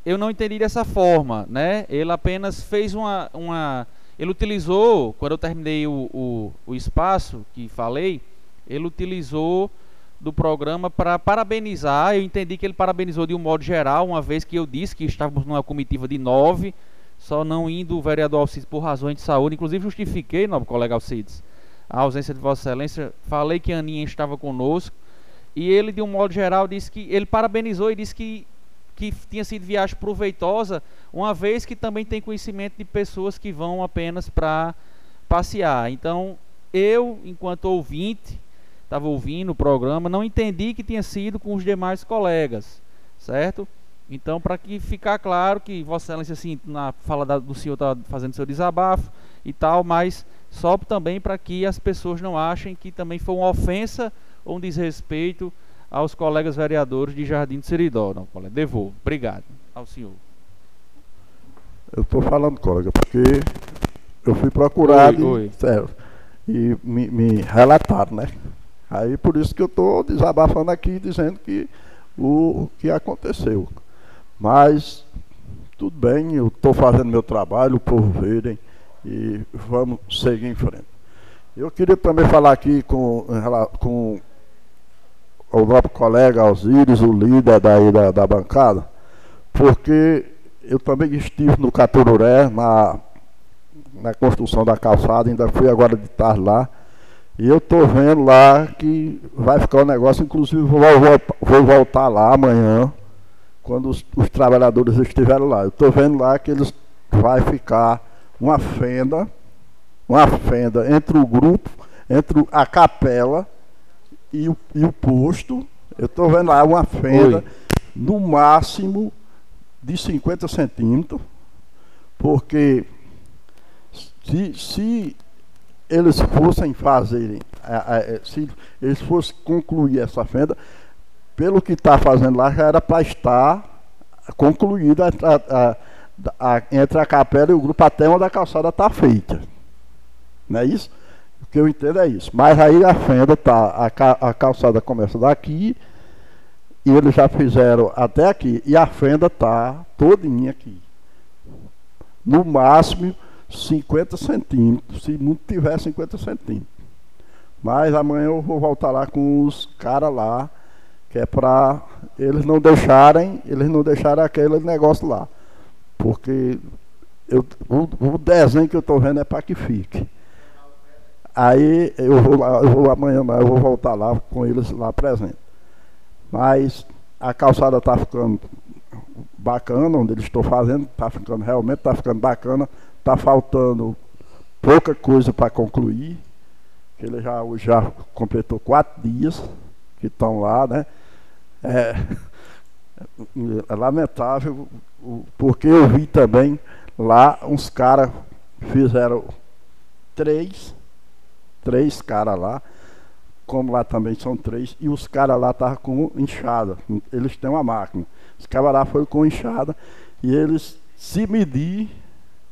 eu não entendi dessa forma, né? Ele apenas fez uma, uma ele utilizou, quando eu terminei o, o, o espaço que falei, ele utilizou do programa para parabenizar. Eu entendi que ele parabenizou de um modo geral, uma vez que eu disse que estávamos numa comitiva de nove, só não indo o vereador Alcides por razões de saúde. Inclusive justifiquei, nobre colega Alcides, a ausência de Vossa Excelência. Falei que a Aninha estava conosco. E ele, de um modo geral, disse que. Ele parabenizou e disse que, que tinha sido viagem proveitosa, uma vez que também tem conhecimento de pessoas que vão apenas para passear. Então, eu, enquanto ouvinte, estava ouvindo o programa, não entendi que tinha sido com os demais colegas, certo? Então, para que ficar claro que Vossa Excelência, assim, na fala da, do senhor está fazendo seu desabafo e tal, mas só também para que as pessoas não achem que também foi uma ofensa ou um desrespeito aos colegas vereadores de Jardim do Seridó. Não, colega, devolvo. Obrigado ao senhor. Eu estou falando, colega, porque eu fui procurado oi, oi. Sério, e me, me relataram, né? Aí por isso que eu estou desabafando aqui, dizendo que o que aconteceu. Mas tudo bem, eu estou fazendo meu trabalho, o povo verem e vamos seguir em frente. Eu queria também falar aqui com, com o nosso colega Alzires, o líder daí da, da bancada, porque eu também estive no Catururé, na, na construção da calçada, ainda fui agora de lá, e eu estou vendo lá que vai ficar um negócio, inclusive vou, vou, vou voltar lá amanhã, quando os, os trabalhadores estiverem lá. Eu estou vendo lá que eles vai ficar uma fenda, uma fenda entre o grupo, entre a capela e o, e o posto. Eu estou vendo lá uma fenda, Oi. no máximo de 50 centímetros, porque se, se eles fossem fazerem, se eles fossem concluir essa fenda, pelo que está fazendo lá, já era para estar concluída a, a, a, entre a capela e o grupo até onde a calçada está feita. Não é isso? O que eu entendo é isso. Mas aí a fenda tá, a, a calçada começa daqui e eles já fizeram até aqui. E a fenda está todinha aqui. No máximo 50 centímetros, se muito tiver 50 centímetros. Mas amanhã eu vou voltar lá com os caras lá que é para eles não deixarem, eles não deixarem aquele negócio lá. Porque eu, o, o desenho que eu estou vendo é para que fique. Aí eu vou, lá, eu vou amanhã eu vou voltar lá com eles lá presente. Mas a calçada está ficando bacana, onde eles estão fazendo, está ficando realmente, está ficando bacana, está faltando pouca coisa para concluir. Ele já, já completou quatro dias que estão lá, né? É, é lamentável, porque eu vi também lá uns caras fizeram três, três caras lá, como lá também são três, e os caras lá estavam com enxada. Eles têm uma máquina. Os caras lá foram com enxada e eles se medir,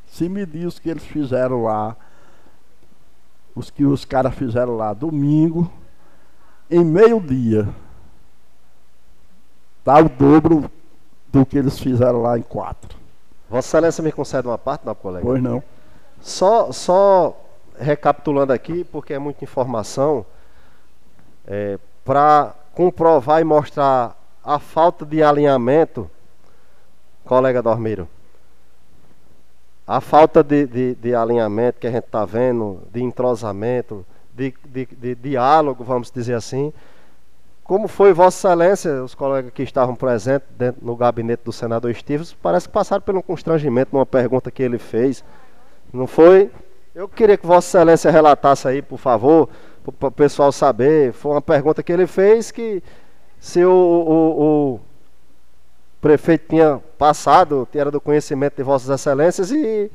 se medir os que eles fizeram lá, os que os caras fizeram lá domingo, em meio-dia, Está o dobro do que eles fizeram lá em quatro. Vossa Excelência me concede uma parte, não, colega? Pois não. Só, só recapitulando aqui, porque é muita informação, é, para comprovar e mostrar a falta de alinhamento, colega Dormiro, a falta de, de, de alinhamento que a gente está vendo, de entrosamento, de, de, de diálogo, vamos dizer assim, como foi Vossa Excelência, os colegas que estavam presentes dentro, no gabinete do senador Estives, parece que passaram por um constrangimento numa pergunta que ele fez. Não foi? Eu queria que Vossa Excelência relatasse aí, por favor, para o pessoal saber. Foi uma pergunta que ele fez que se o, o, o prefeito tinha passado, era do conhecimento de Vossas Excelências e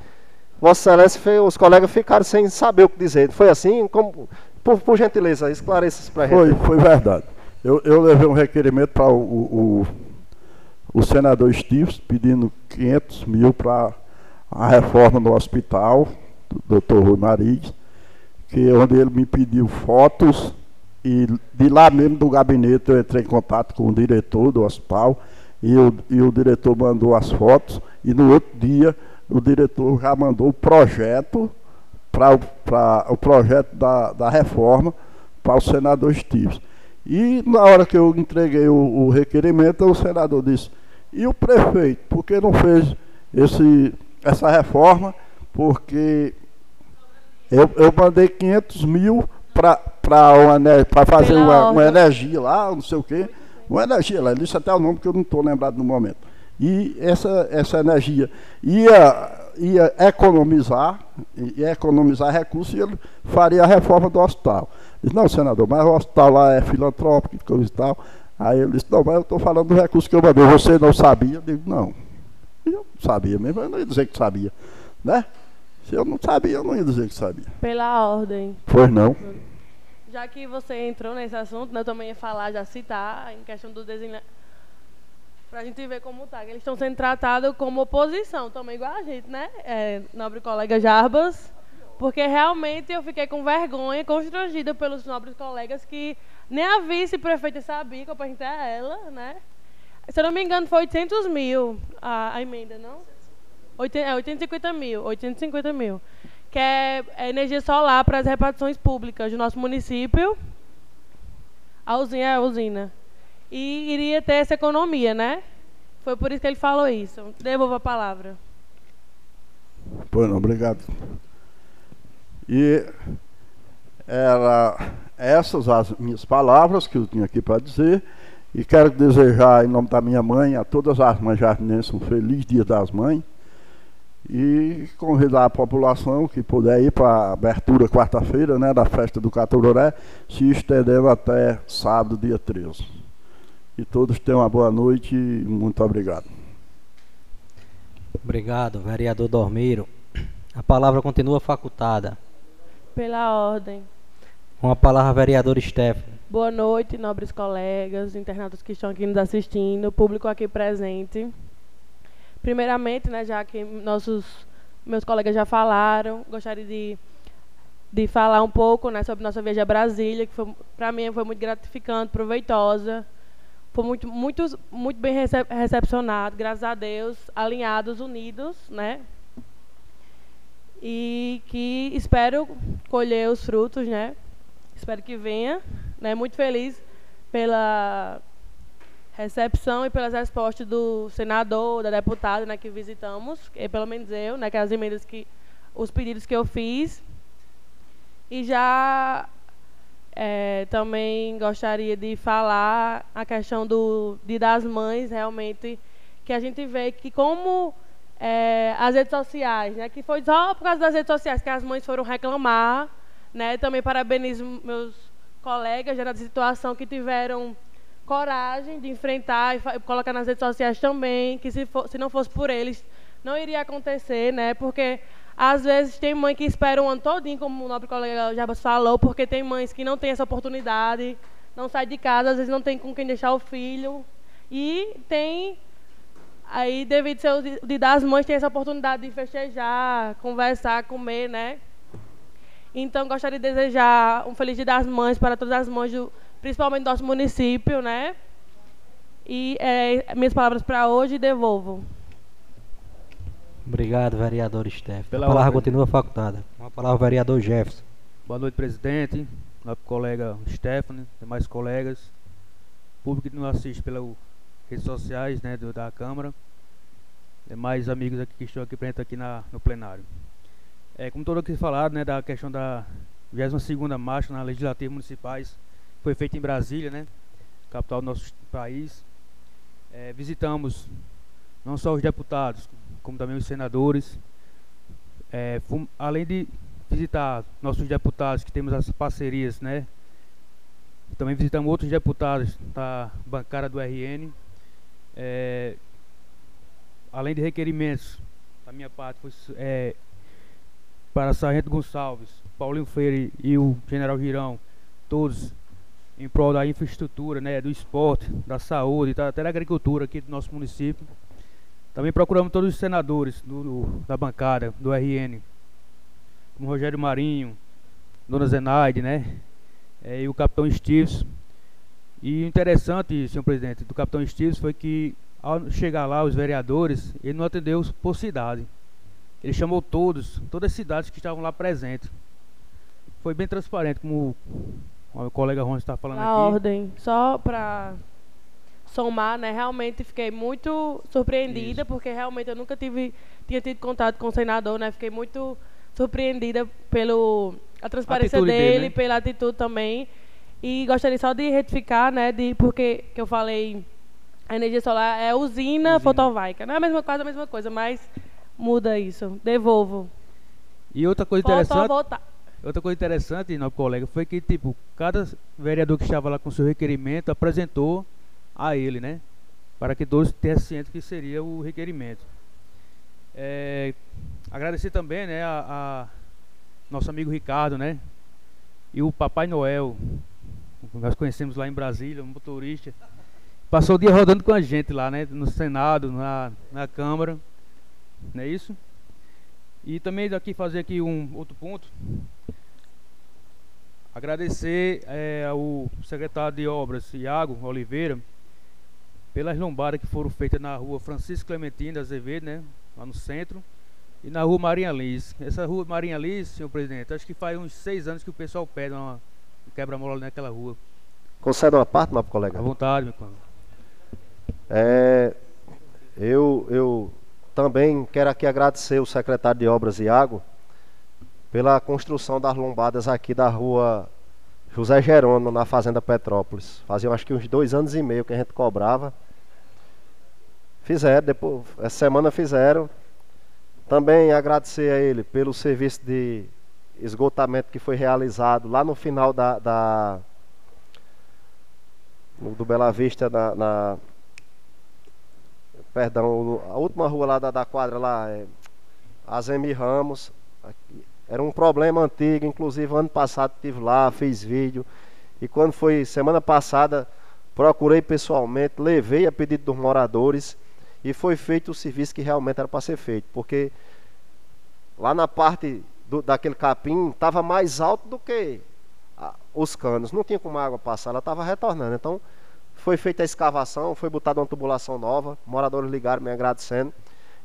Vossa Excelência, os colegas ficaram sem saber o que dizer. Foi assim? Como, por, por gentileza, esclareça isso para a gente. Foi, foi verdade. Eu, eu levei um requerimento para o, o, o, senador Stives pedindo 500 mil para a reforma do hospital, do Dr. Rui Mariz, que é onde ele me pediu fotos e de lá mesmo do gabinete eu entrei em contato com o diretor do hospital e o, e o diretor mandou as fotos e no outro dia o diretor já mandou o projeto para o projeto da, da reforma para o senador Stives. E na hora que eu entreguei o, o, requerimento, o senador disse, e o prefeito, por que não fez esse, essa reforma? Porque eu, eu mandei 500 mil para fazer uma, uma, energia lá, não sei o quê. Uma energia lá, disse até o nome que eu não estou lembrado no momento. E essa, essa energia ia, ia economizar, ia economizar recursos e ele faria a reforma do hospital. Disse, não, senador, mas o hospital lá é filantrópico, coisa e tal. Aí ele disse, não, mas eu estou falando do recurso que eu mandei, você não sabia? Eu digo, não. Eu sabia mesmo, eu não ia dizer que sabia. Né? Se eu não sabia, eu não ia dizer que sabia. Pela ordem. Pois não. Já que você entrou nesse assunto, né, eu também ia falar, já citar, em questão do desenho. Pra gente ver como tá. Eles estão sendo tratados como oposição, também igual a gente, né? É, nobre colega Jarbas. Porque realmente eu fiquei com vergonha, constrangida pelos nobres colegas que nem a vice-prefeita sabia que eu perguntei a ela, né? Se eu não me engano, foi 800 mil a, a emenda, não? 8, é, 850 mil, 850 mil. Que é, é energia solar para as repartições públicas do nosso município. A usina é a usina. E iria ter essa economia, né? Foi por isso que ele falou isso. Devolvo a palavra. Não, obrigado. E era essas as minhas palavras que eu tinha aqui para dizer. E quero desejar, em nome da minha mãe, a todas as mães jardinenses um feliz Dia das Mães. E convidar a população que puder ir para a abertura quarta-feira né, da festa do Caturoré, se estendendo até sábado, dia 13. E todos tenham uma boa noite e muito obrigado. Obrigado, vereador Dormeiro. A palavra continua facultada. Pela ordem. Com a palavra, vereador Stephanie. Boa noite, nobres colegas, internautas que estão aqui nos assistindo, público aqui presente. Primeiramente, né, já que nossos meus colegas já falaram, gostaria de, de falar um pouco né, sobre nossa viagem a Brasília, que para mim foi muito gratificante, proveitosa. Foi muito, muito, muito bem recepcionado, graças a Deus, alinhados, unidos, né? e que espero colher os frutos, né? Espero que venha, né? Muito feliz pela recepção e pelas respostas do senador, da deputada, né, que visitamos, e pelo menos eu, né, que as emendas que os pedidos que eu fiz. E já é, também gostaria de falar a questão do Dia das Mães, realmente, que a gente vê que como é, as redes sociais, né? Que foi só por causa das redes sociais que as mães foram reclamar, né? Também parabenizo meus colegas já na situação que tiveram coragem de enfrentar e colocar nas redes sociais também, que se, for, se não fosse por eles, não iria acontecer, né? Porque às vezes tem mãe que espera um ano todinho, como o nobre colega Jarbas falou, porque tem mães que não têm essa oportunidade, não saem de casa, às vezes não tem com quem deixar o filho. E tem Aí, devido ser o Dia das Mães, tem essa oportunidade de festejar, conversar, comer, né? Então, gostaria de desejar um feliz Dia das Mães para todas as mães, do, principalmente do nosso município, né? E é, minhas palavras para hoje devolvo. Obrigado, vereador Steph. Pela a palavra ordem. continua facultada. Uma palavra, vereador Jefferson. Boa noite, presidente, nosso colega Stephanie, demais colegas, público que nos assiste pelo redes sociais né, do, da Câmara, demais amigos aqui que estão aqui presentes aqui na, no plenário. É, como todos aqui falaram, né, da questão da 22ª marcha na Legislativa Municipais, foi feita em Brasília, né, capital do nosso país. É, visitamos não só os deputados, como também os senadores. É, além de visitar nossos deputados, que temos as parcerias, né? Também visitamos outros deputados da bancada do RN. É, além de requerimentos, da minha parte, foi, é, para Sargento Gonçalves, Paulinho Freire e o General Girão, todos em prol da infraestrutura, né, do esporte, da saúde, tá, até da agricultura aqui do nosso município. Também procuramos todos os senadores do, do, da bancada do RN, como Rogério Marinho, Dona Zenaide, né, é, e o Capitão Stives. E o interessante, senhor presidente, do Capitão Stives foi que ao chegar lá os vereadores, ele não atendeu por cidade. Ele chamou todos, todas as cidades que estavam lá presentes. Foi bem transparente, como o colega Ron está falando Na aqui. ordem, só para somar, né? Realmente fiquei muito surpreendida, porque realmente eu nunca tive tinha tido contato com o senador, né? Fiquei muito surpreendida pelo a transparência Atitude dele, dele, né? pela atitude também. E gostaria só de retificar, né, de porque que eu falei a energia solar é usina, Usina. fotovoltaica. Não é a mesma coisa, a mesma coisa, mas muda isso. Devolvo. E outra coisa interessante, outra coisa interessante, nosso colega, foi que tipo, cada vereador que estava lá com seu requerimento apresentou a ele, né? Para que todos tenham ciência que seria o requerimento. É, agradecer também, né, a, a nosso amigo Ricardo, né? E o Papai Noel, nós conhecemos lá em Brasília, um motorista. Passou o dia rodando com a gente lá, né? No Senado, na, na Câmara. Não é isso? E também daqui fazer aqui um outro ponto. Agradecer eh, ao secretário de Obras, Iago Oliveira, pelas lombadas que foram feitas na rua Francisco Clementino Azevedo, né? Lá no centro. E na rua Marinha Liz. Essa rua Marinha Liz, senhor presidente, acho que faz uns seis anos que o pessoal pede uma quebra-mola naquela rua. Concede uma parte, meu À colega? vontade, meu colega. É, eu, eu também quero aqui agradecer o secretário de Obras Iago pela construção das lombadas aqui da rua José Jerônimo, na Fazenda Petrópolis. Faziam acho que uns dois anos e meio que a gente cobrava. Fizeram, depois, essa semana fizeram. Também agradecer a ele pelo serviço de esgotamento que foi realizado lá no final da, da do Bela Vista na, na- perdão, a última rua lá da, da quadra lá, é Azemi Ramos. Aqui. Era um problema antigo, inclusive ano passado estive lá, fiz vídeo. E quando foi semana passada, procurei pessoalmente, levei a pedido dos moradores e foi feito o serviço que realmente era para ser feito. Porque lá na parte do- daquele capim estava mais alto do que a- os canos. Não tinha como a água passar, ela estava retornando. Então foi feita a escavação, foi botada uma tubulação nova, moradores ligaram me agradecendo.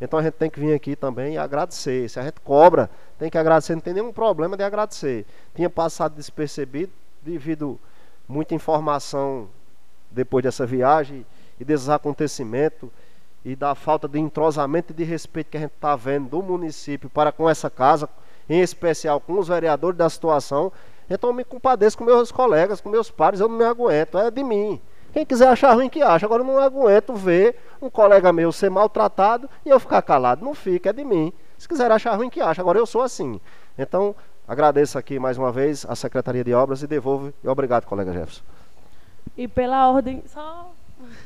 Então a gente tem que vir aqui também e agradecer. Se a gente cobra, tem que agradecer, não tem nenhum problema de agradecer. Tinha passado despercebido devido muita informação depois dessa viagem e desses acontecimentos e da falta de entrosamento e de respeito que a gente está vendo do município para com essa casa, em especial com os vereadores da situação. Então eu me compadeço com meus colegas, com meus pares, eu não me aguento, é de mim. Quem quiser achar ruim que acha, agora eu não aguento ver um colega meu ser maltratado e eu ficar calado. Não fica, é de mim. Se quiser achar ruim que acha, agora eu sou assim. Então, agradeço aqui mais uma vez a Secretaria de Obras e devolvo. E obrigado, colega Jefferson. E pela ordem, só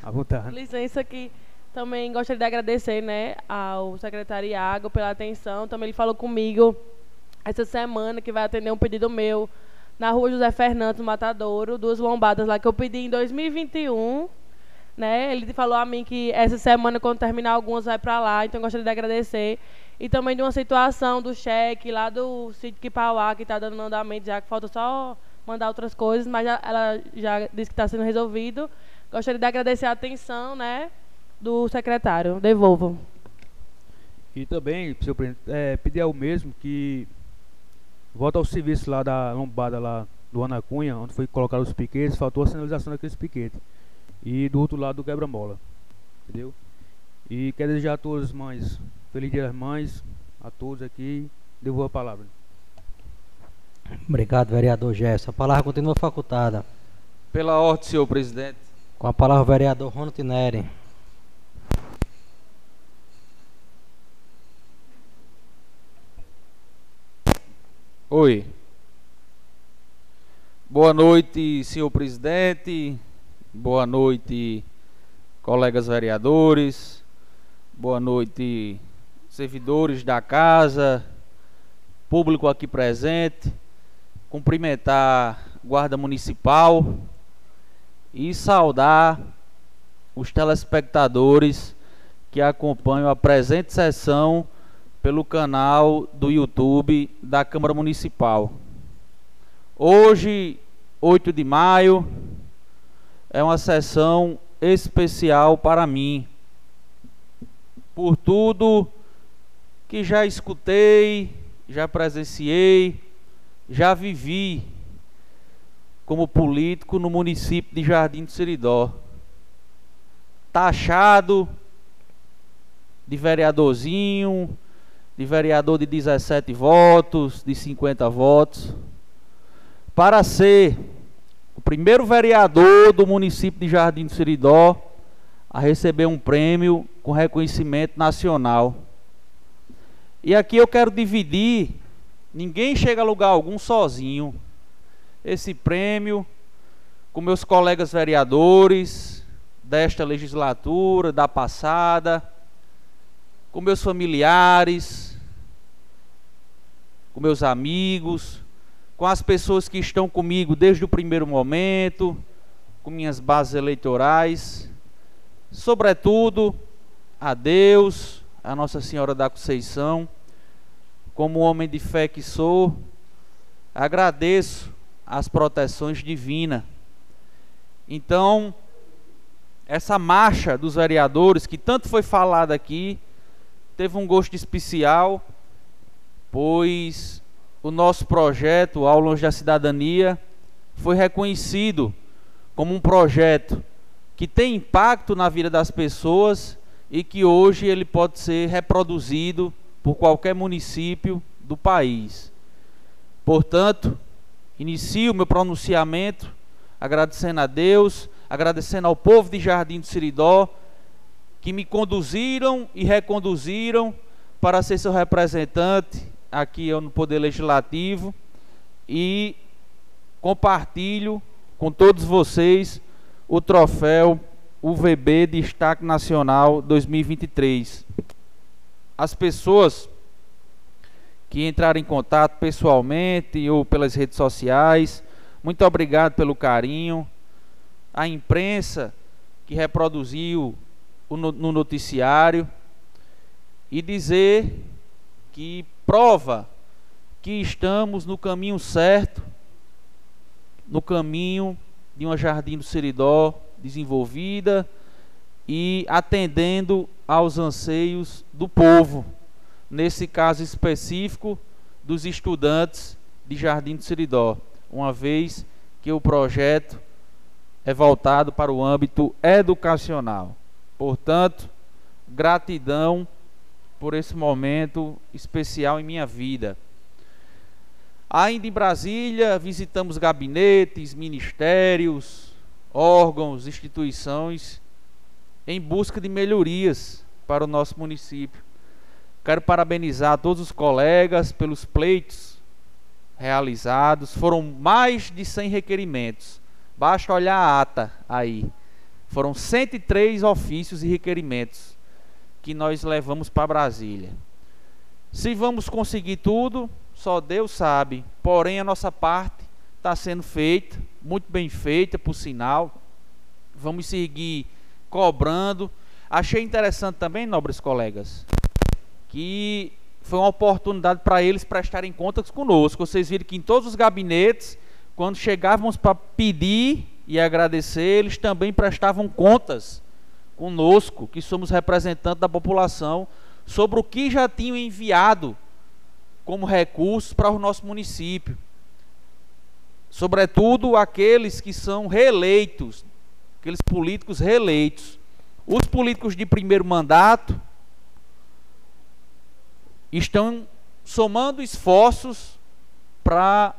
À vontade. licença que também gostaria de agradecer, né, ao secretário Iago pela atenção. Também ele falou comigo essa semana que vai atender um pedido meu na rua José Fernandes, no Matadouro, duas lombadas lá que eu pedi em 2021. Né? Ele falou a mim que essa semana, quando terminar algumas, vai para lá. Então, gostaria de agradecer. E também de uma situação do cheque lá do sítio Kipauá, que está dando andamento já, que falta só mandar outras coisas, mas já- ela já disse que está sendo resolvido. Gostaria de agradecer a atenção né, do secretário. Devolvo. E também, senhor presidente, é, pedir ao mesmo que volta ao serviço lá da lombada lá do Anacunha, onde foi colocar os piquetes, faltou a sinalização daqueles piquetes. E do outro lado do quebra-mola. Entendeu? E quero desejar a todas as mães, feliz dia das mães, a todos aqui, devolvo a palavra. Obrigado, vereador Gerson. A palavra continua facultada. Pela ordem, senhor presidente. Com a palavra o vereador Rono Tineri. Oi. Boa noite, senhor presidente. Boa noite, colegas vereadores. Boa noite, servidores da casa, público aqui presente. Cumprimentar Guarda Municipal e saudar os telespectadores que acompanham a presente sessão pelo canal do YouTube da Câmara Municipal. Hoje, 8 de maio, é uma sessão especial para mim. Por tudo que já escutei, já presenciei, já vivi como político no município de Jardim do Seridó. Taxado de vereadorzinho, de vereador de 17 votos, de 50 votos, para ser o primeiro vereador do município de Jardim do Seridó a receber um prêmio com reconhecimento nacional. E aqui eu quero dividir, ninguém chega a lugar algum sozinho. Esse prêmio com meus colegas vereadores desta legislatura, da passada, com meus familiares, com meus amigos, com as pessoas que estão comigo desde o primeiro momento, com minhas bases eleitorais, sobretudo a Deus, a Nossa Senhora da Conceição, como homem de fé que sou, agradeço as proteções divinas. Então, essa marcha dos vereadores, que tanto foi falada aqui, teve um gosto especial, pois o nosso projeto Ao Longe da Cidadania foi reconhecido como um projeto que tem impacto na vida das pessoas e que hoje ele pode ser reproduzido por qualquer município do país. Portanto, inicio meu pronunciamento agradecendo a Deus, agradecendo ao povo de Jardim do Siridó que me conduziram e reconduziram para ser seu representante aqui no Poder Legislativo e compartilho com todos vocês o troféu UVB Destaque Nacional 2023. As pessoas que entraram em contato pessoalmente ou pelas redes sociais, muito obrigado pelo carinho. A imprensa que reproduziu no noticiário e dizer que prova que estamos no caminho certo, no caminho de uma Jardim do Seridó desenvolvida e atendendo aos anseios do povo, nesse caso específico dos estudantes de Jardim do Seridó, uma vez que o projeto é voltado para o âmbito educacional. Portanto, gratidão por esse momento especial em minha vida. Ainda em Brasília, visitamos gabinetes, ministérios, órgãos, instituições em busca de melhorias para o nosso município. Quero parabenizar todos os colegas pelos pleitos realizados. Foram mais de 100 requerimentos. Basta olhar a ata aí. Foram 103 ofícios e requerimentos que nós levamos para Brasília. Se vamos conseguir tudo, só Deus sabe. Porém, a nossa parte está sendo feita, muito bem feita, por sinal. Vamos seguir cobrando. Achei interessante também, nobres colegas, que foi uma oportunidade para eles prestarem contas conosco. Vocês viram que em todos os gabinetes, quando chegávamos para pedir e agradecer, eles também prestavam contas conosco, que somos representantes da população, sobre o que já tinham enviado como recursos para o nosso município. Sobretudo aqueles que são reeleitos, aqueles políticos reeleitos. Os políticos de primeiro mandato estão somando esforços para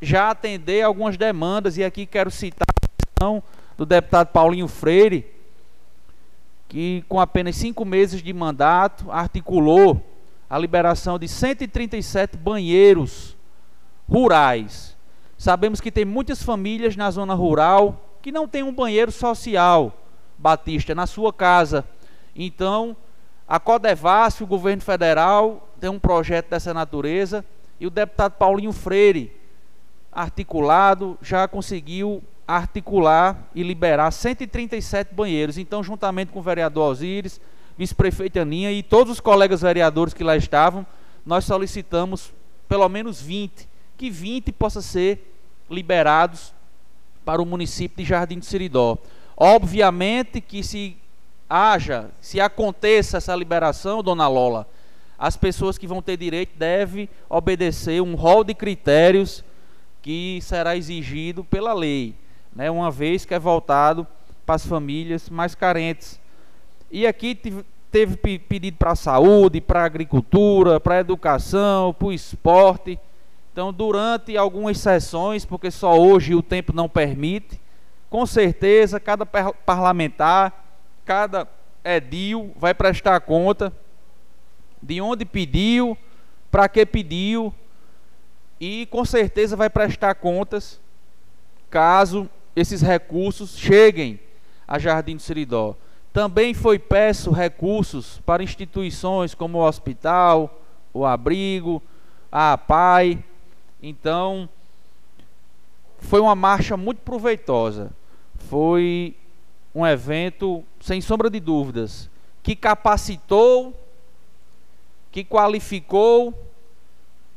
já atender algumas demandas, e aqui quero citar a questão do deputado Paulinho Freire, que com apenas cinco meses de mandato articulou a liberação de 137 banheiros rurais. Sabemos que tem muitas famílias na zona rural que não tem um banheiro social, Batista, na sua casa. Então, a Codevasf, o governo federal, tem um projeto dessa natureza e o deputado Paulinho Freire, articulado, já conseguiu articular e liberar 137 banheiros. Então, juntamente com o vereador Osíris, vice-prefeita Aninha e todos os colegas vereadores que lá estavam, nós solicitamos pelo menos 20, que 20 possa ser liberados para o município de Jardim do Seridó. Obviamente que se haja, se aconteça essa liberação, dona Lola, as pessoas que vão ter direito devem obedecer um rol de critérios que será exigido pela lei, né, uma vez que é voltado para as famílias mais carentes. E aqui teve pedido para a saúde, para a agricultura, para a educação, para o esporte. Então, durante algumas sessões, porque só hoje o tempo não permite, com certeza cada parlamentar, cada edil vai prestar conta de onde pediu, para que pediu, e com certeza vai prestar contas caso esses recursos cheguem a Jardim do Seridó. Também foi peço recursos para instituições como o hospital, o abrigo, a APAI. Então, foi uma marcha muito proveitosa. Foi um evento, sem sombra de dúvidas, que capacitou, que qualificou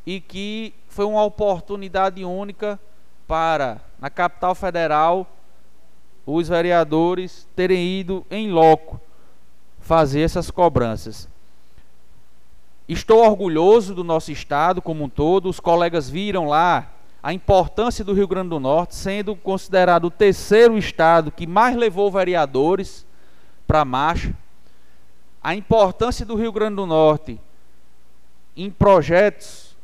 e que foi uma oportunidade única para, na capital federal, os vereadores terem ido em loco fazer essas cobranças. Estou orgulhoso do nosso estado como um todo. Os colegas viram lá a importância do Rio Grande do Norte, sendo considerado o terceiro estado que mais levou vereadores para a marcha. A importância do Rio Grande do Norte em projetos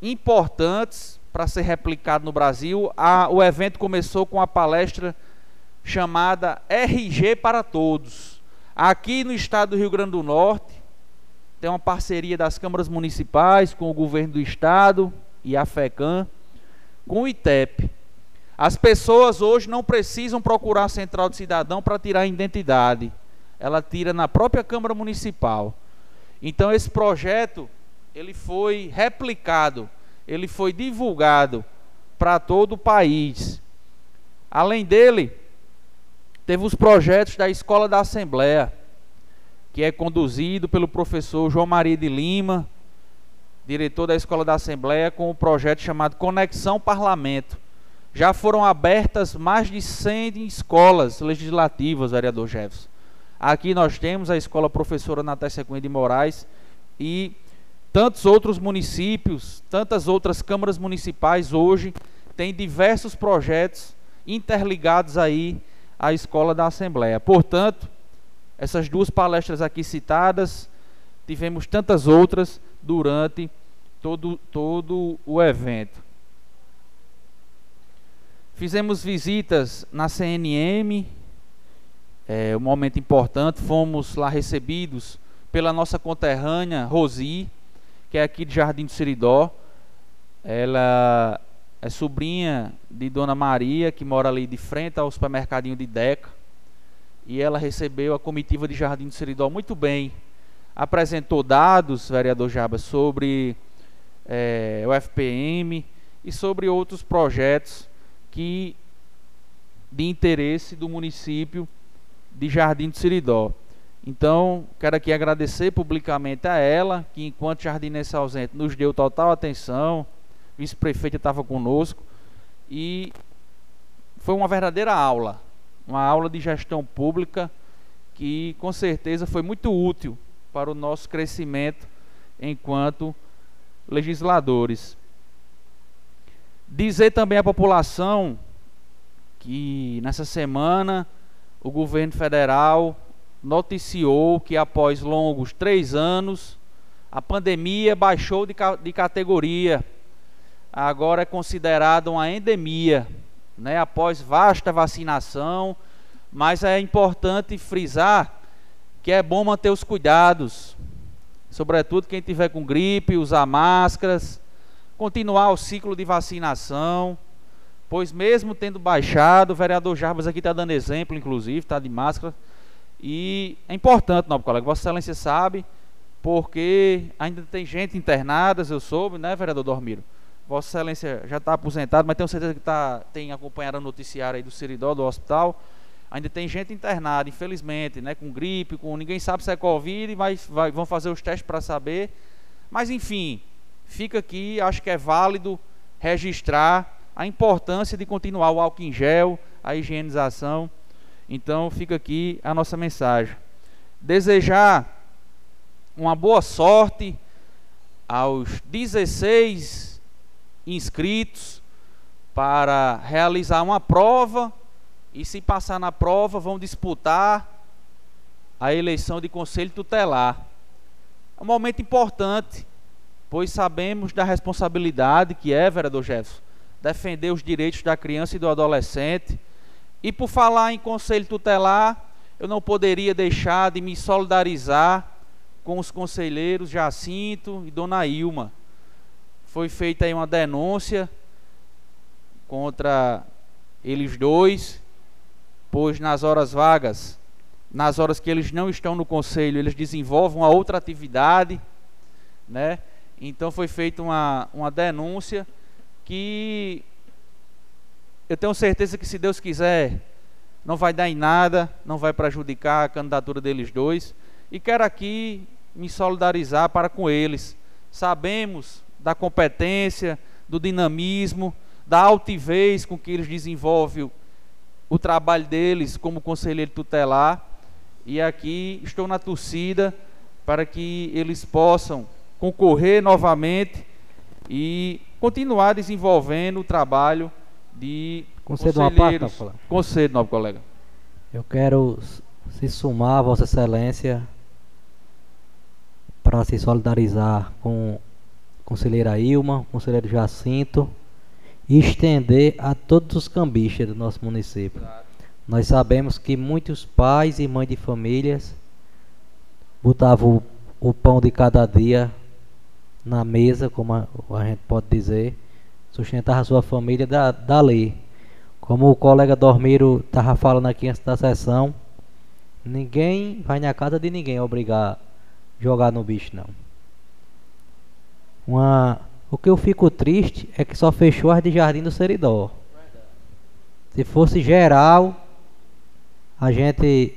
importantes para ser replicado no Brasil. A, o evento começou com a palestra chamada RG para Todos. Aqui no estado do Rio Grande do Norte, tem uma parceria das câmaras municipais com o governo do estado e a FECAM com o ITEP. As pessoas hoje não precisam procurar a central de cidadão para tirar a identidade. Ela tira na própria Câmara Municipal. Então esse projeto, ele foi replicado, ele foi divulgado para todo o país. Além dele, teve os projetos da Escola da Assembleia, que é conduzido pelo professor João Maria de Lima, diretor da Escola da Assembleia, com o um projeto chamado Conexão Parlamento. Já foram abertas mais de 100 escolas legislativas, vereador Jefferson. Aqui nós temos a Escola Professora Natácia Cunha de Moraes e tantos outros municípios, tantas outras câmaras municipais hoje têm diversos projetos interligados aí à Escola da Assembleia. Portanto, essas duas palestras aqui citadas, tivemos tantas outras durante todo, todo o evento. Fizemos visitas na CNM, é um momento importante, fomos lá recebidos pela nossa conterrânea Rosi, que é aqui de Jardim do Seridó. Ela é sobrinha de Dona Maria, que mora ali de frente ao supermercadinho de Deca. E ela recebeu a comitiva de Jardim do Seridó muito bem apresentou dados, vereador Jabas, sobre é, o FPM e sobre outros projetos que de interesse do município de Jardim do Siridó. Então, quero aqui agradecer publicamente a ela, que enquanto jardinense ausente nos deu total atenção, vice-prefeita estava conosco, e foi uma verdadeira aula, uma aula de gestão pública que com certeza foi muito útil para o nosso crescimento enquanto legisladores. Dizer também à população que nessa semana o governo federal noticiou que após longos três anos a pandemia baixou de, de categoria, agora é considerada uma endemia, né? após vasta vacinação, mas é importante frisar que é bom manter os cuidados, sobretudo quem tiver com gripe, usar máscaras, continuar o ciclo de vacinação, pois mesmo tendo baixado, o vereador Jarbas aqui está dando exemplo, inclusive, está de máscara, e é importante, nobre colega, Vossa Excelência sabe, porque ainda tem gente internada, eu soube, né, vereador Dormiro? Vossa Excelência já está aposentado, mas tenho certeza que tá, tem acompanhado o noticiário aí do Seridó, do hospital. Ainda tem gente internada, infelizmente, né, com gripe, com ninguém sabe se é Covid, mas vai, vão fazer os testes para saber. Mas enfim, fica aqui, acho que é válido registrar a importância de continuar o álcool em gel, a higienização. Então fica aqui a nossa mensagem. Desejar uma boa sorte aos 16 inscritos para realizar uma prova e se passar na prova vão disputar a eleição de conselho tutelar. É um momento importante, pois sabemos da responsabilidade que é, vereador Jefferson, defender os direitos da criança e do adolescente. E por falar em conselho tutelar, eu não poderia deixar de me solidarizar com os conselheiros Jacinto e Dona Ilma foi feita aí uma denúncia contra eles dois, pois nas horas vagas, nas horas que eles não estão no conselho, eles desenvolvem uma outra atividade, né? Então foi feita uma, uma denúncia que eu tenho certeza que se Deus quiser não vai dar em nada, não vai prejudicar a candidatura deles dois. E quero aqui me solidarizar para com eles. Sabemos da competência, do dinamismo, da altivez com que eles desenvolvem o, trabalho deles como conselheiro tutelar. E aqui estou na torcida para que eles possam concorrer novamente e continuar desenvolvendo o trabalho de Concedo conselheiros. Uma parte, Concedo, nobre colega. Eu quero se sumar Vossa Excelência para se solidarizar com conselheira Ilma, conselheiro Jacinto, e estender a todos os cambistas do nosso município. Nós sabemos que muitos pais e mães de famílias botavam o, o pão de cada dia na mesa, como a, a gente pode dizer, sustentava a sua família da, dali. Como o colega Dormiro estava falando aqui antes da sessão, ninguém vai na casa de ninguém obrigar jogar no bicho, não. Uma, o que eu fico triste é que só fechou as de Jardim do Seridó. Se fosse geral, a gente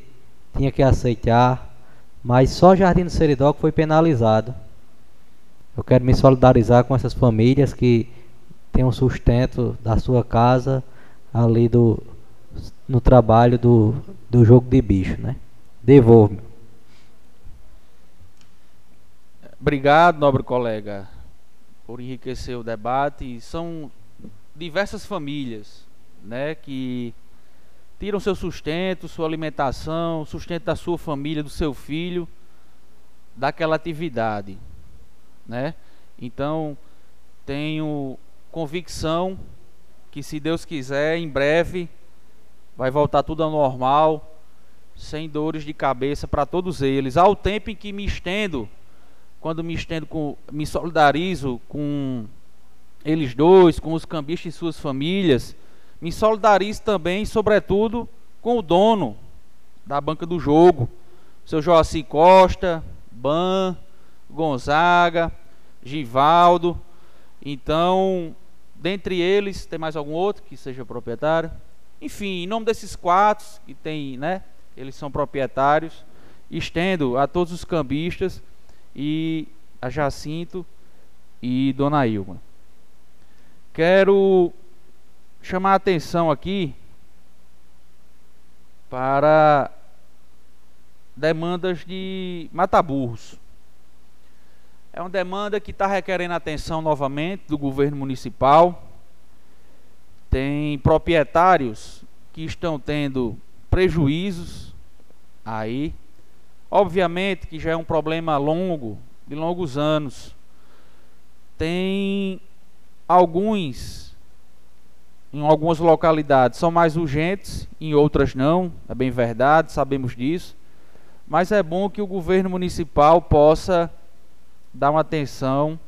tinha que aceitar, mas só Jardim do Seridó que foi penalizado. Eu quero me solidarizar com essas famílias que têm um sustento da sua casa ali do no trabalho do, do jogo de bicho, né? Devolve. Obrigado, nobre colega por enriquecer o debate. São diversas famílias né, que tiram seu sustento, sua alimentação, sustento da sua família, do seu filho, daquela atividade. Né? Então, tenho convicção que, se Deus quiser, em breve vai voltar tudo ao normal, sem dores de cabeça para todos eles. Ao tempo em que me estendo quando me estendo com, me solidarizo com eles dois, com os cambistas e suas famílias, me solidarizo também, sobretudo, com o dono da banca do jogo, seu Joaci Costa, Ban, Gonzaga, Givaldo. Então, dentre eles, tem mais algum outro que seja proprietário? Enfim, em nome desses quatro que tem, né? Eles são proprietários. Estendo a todos os cambistas e a Jacinto e Dona Ilma. Quero chamar a atenção aqui para demandas de mataburros. É uma demanda que está requerendo atenção novamente do governo municipal. Tem proprietários que estão tendo prejuízos aí Obviamente que já é um problema longo, de longos anos. Tem alguns, em algumas localidades, são mais urgentes, em outras não, é bem verdade, sabemos disso. Mas é bom que o governo municipal possa dar uma atenção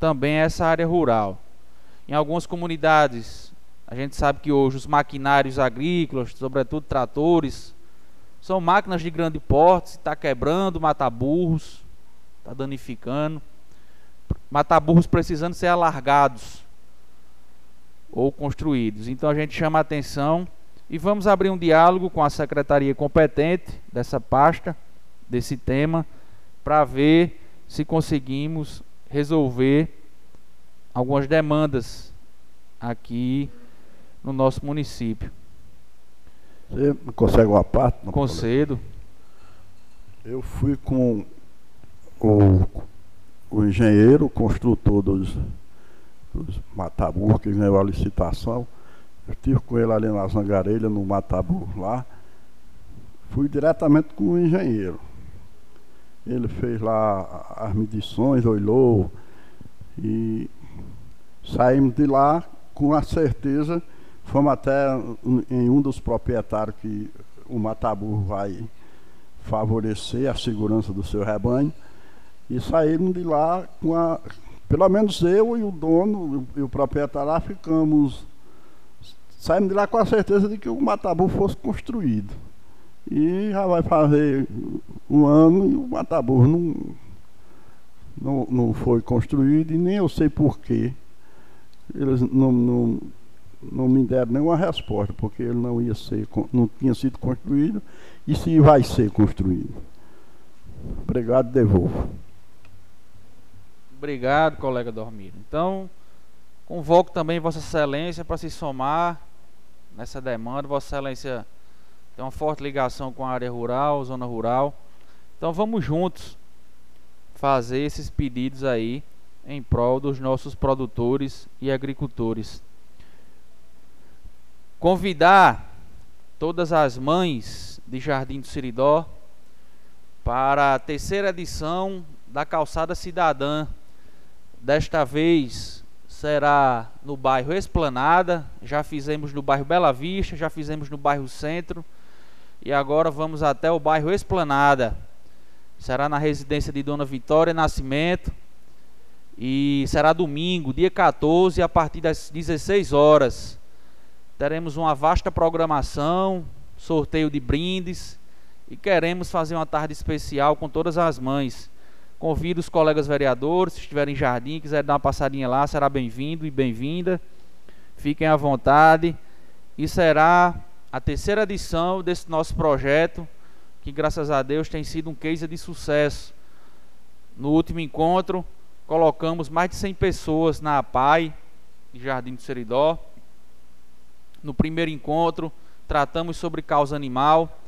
também essa área rural. Em algumas comunidades, a gente sabe que hoje os maquinários agrícolas, sobretudo tratores, são máquinas de grande porte, está quebrando, mata burros, está danificando. Mata burros precisando ser alargados ou construídos. Então a gente chama a atenção e vamos abrir um diálogo com a secretaria competente dessa pasta, desse tema, para ver se conseguimos resolver algumas demandas aqui no nosso município. Você consegue uma parte? Concedo. Eu fui com o, o engenheiro, o construtor dos, dos Mataburros, que ganhou a licitação. Eu estive com ele ali na Zangarelha, no Mataburro lá. Fui diretamente com o engenheiro. Ele fez lá as medições, olhou e saímos de lá com a certeza, fomos até em um dos proprietários que o Mataburro vai favorecer a segurança do seu rebanho e saímos de lá com a. Pelo menos eu e o dono e o proprietário lá ficamos. Saímos de lá com a certeza de que o Mataburro fosse construído. E já vai fazer um ano e o Mataburro não, não, não foi construído e nem eu sei porquê. Eles não, não, não me deram nenhuma resposta, porque ele não ia ser, não tinha sido construído e se vai ser construído. Obrigado, devolvo. Obrigado, colega Dormir. Então, convoco também Vossa Excelência para se somar nessa demanda. Vossa Excelência tem uma forte ligação com a área rural, zona rural. Então vamos juntos fazer esses pedidos aí em prol dos nossos produtores e agricultores. Convidar todas as mães de Jardim do Siridó para a terceira edição da Calçada Cidadã. Desta vez será no bairro Esplanada, já fizemos no bairro Bela Vista, já fizemos no bairro Centro e agora vamos até o bairro Esplanada. Será na residência de Dona Vitória Nascimento. E será domingo, dia 14, a partir das 16 horas. Teremos uma vasta programação, sorteio de brindes e queremos fazer uma tarde especial com todas as mães. Convido os colegas vereadores, se estiverem em jardim, quiserem dar uma passadinha lá, será bem-vindo e bem-vinda. Fiquem à vontade. E será a terceira edição desse nosso projeto, que graças a Deus tem sido um case de sucesso. No último encontro, colocamos mais de 100 pessoas na APAI, de Jardim do Seridó. No primeiro encontro, tratamos sobre causa animal.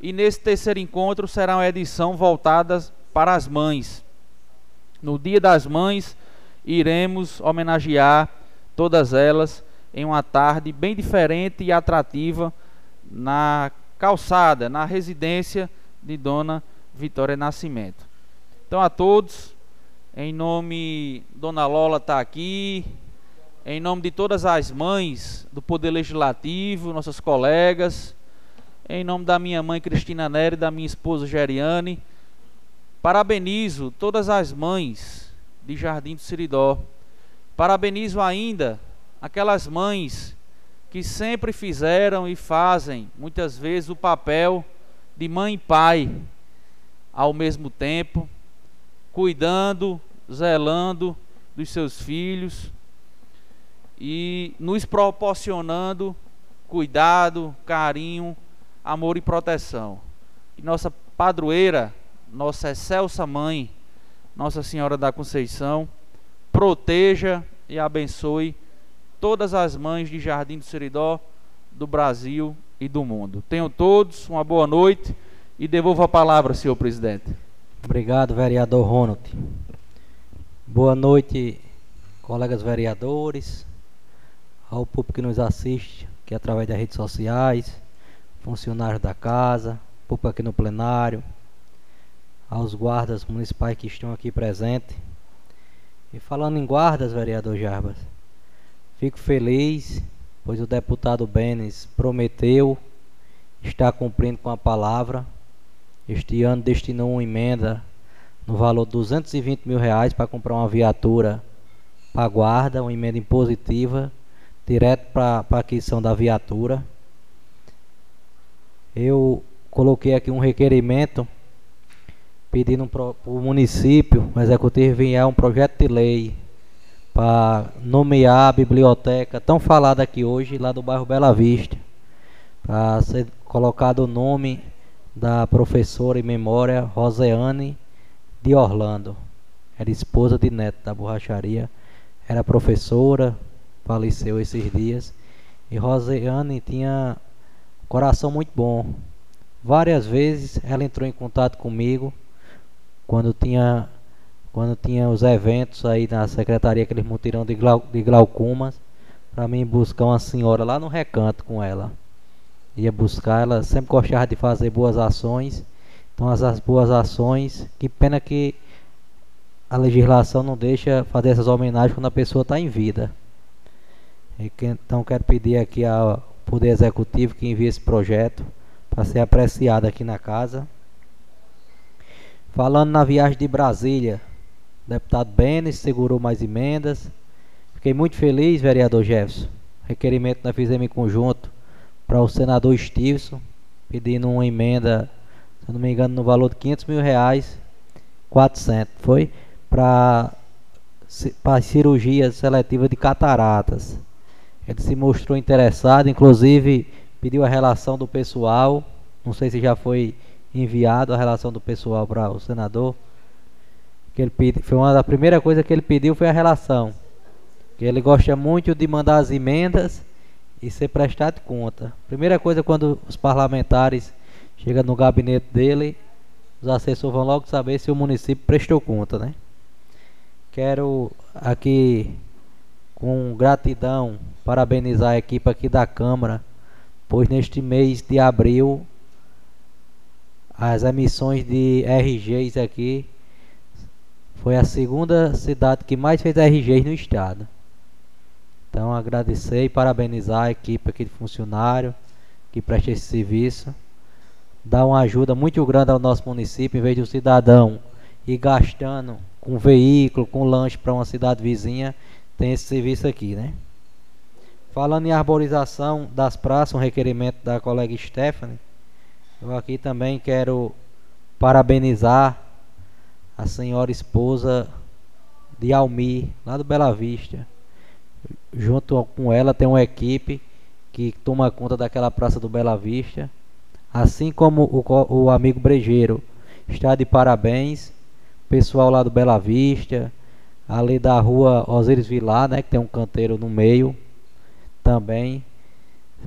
E nesse terceiro encontro será uma edição voltada para as mães. No Dia das Mães, iremos homenagear todas elas em uma tarde bem diferente e atrativa na calçada, na residência de Dona Vitória Nascimento. Então a todos, em nome Dona Lola está aqui, em nome de todas as mães do Poder Legislativo, nossas colegas, em nome da minha mãe Cristina Nery da minha esposa Geriane, parabenizo todas as mães de Jardim do Siridó. Parabenizo ainda aquelas mães que sempre fizeram e fazem, muitas vezes, o papel de mãe e pai ao mesmo tempo, cuidando, zelando dos seus filhos e nos proporcionando cuidado, carinho, amor e proteção. E nossa padroeira, nossa excelsa mãe, Nossa Senhora da Conceição, proteja e abençoe todas as mães de Jardim do Seridó, do Brasil e do mundo. Tenham todos uma boa noite e devolvo a palavra, senhor presidente. Obrigado, vereador Ronald. Boa noite, colegas vereadores, ao público que nos assiste, que é através das redes sociais, funcionários da casa, público aqui no plenário, aos guardas municipais que estão aqui presentes. E falando em guardas, vereador Jarbas, Fico feliz, pois o deputado Benes prometeu estar cumprindo com a palavra. Este ano destinou uma emenda no valor de 220 mil reais para comprar uma viatura para a guarda, uma emenda impositiva, direto para a aquisição da viatura. Eu coloquei aqui um requerimento pedindo para o município, o executivo enviar um projeto de lei para nomear a biblioteca tão falada aqui hoje, lá do bairro Bela Vista, para ser colocado o nome da professora em memória Roseane de Orlando. Era esposa de Neto da borracharia, era professora, faleceu esses dias. E Roseane tinha um coração muito bom. Várias vezes ela entrou em contato comigo quando tinha quando tinha os eventos aí na secretaria aqueles mutirão de, glau, de glaucomas para mim buscar uma senhora lá no recanto com ela ia buscar ela sempre gostava de fazer boas ações então as, as boas ações que pena que a legislação não deixa fazer essas homenagens quando a pessoa está em vida então quero pedir aqui ao poder executivo que envie esse projeto para ser apreciado aqui na casa Falando na viagem de Brasília, o deputado Benes segurou mais emendas. Fiquei muito feliz, vereador Jefferson. Requerimento nós fizemos em conjunto para o senador Stevenson, pedindo uma emenda, se não me engano, no valor de 500 mil reais, 400, foi? Para para cirurgia seletiva de cataratas. Ele se mostrou interessado, inclusive pediu a relação do pessoal. Não sei se já foi enviado a relação do pessoal para o senador. Que ele pedi, foi uma da primeira coisa que ele pediu foi a relação. Que ele gosta muito de mandar as emendas e ser prestado conta. Primeira coisa quando os parlamentares chegam no gabinete dele, os assessores vão logo saber se o município prestou conta, né? Quero aqui com gratidão parabenizar a equipe aqui da Câmara, pois neste mês de abril as emissões de RGs aqui foi a segunda cidade que mais fez RGs no estado. Então agradecer e parabenizar a equipe aqui de funcionário que presta esse serviço. Dá uma ajuda muito grande ao nosso município, em vez de o cidadão ir gastando com veículo, com lanche para uma cidade vizinha, tem esse serviço aqui, né? Falando em arborização das praças, um requerimento da colega Stephanie. Eu aqui também quero parabenizar a senhora esposa de Almir, lá do Bela Vista. Junto com ela tem uma equipe que toma conta daquela praça do Bela Vista. Assim como o, o amigo Brejeiro está de parabéns. Pessoal lá do Bela Vista, ali da rua Osíris Vilar, né, que tem um canteiro no meio também.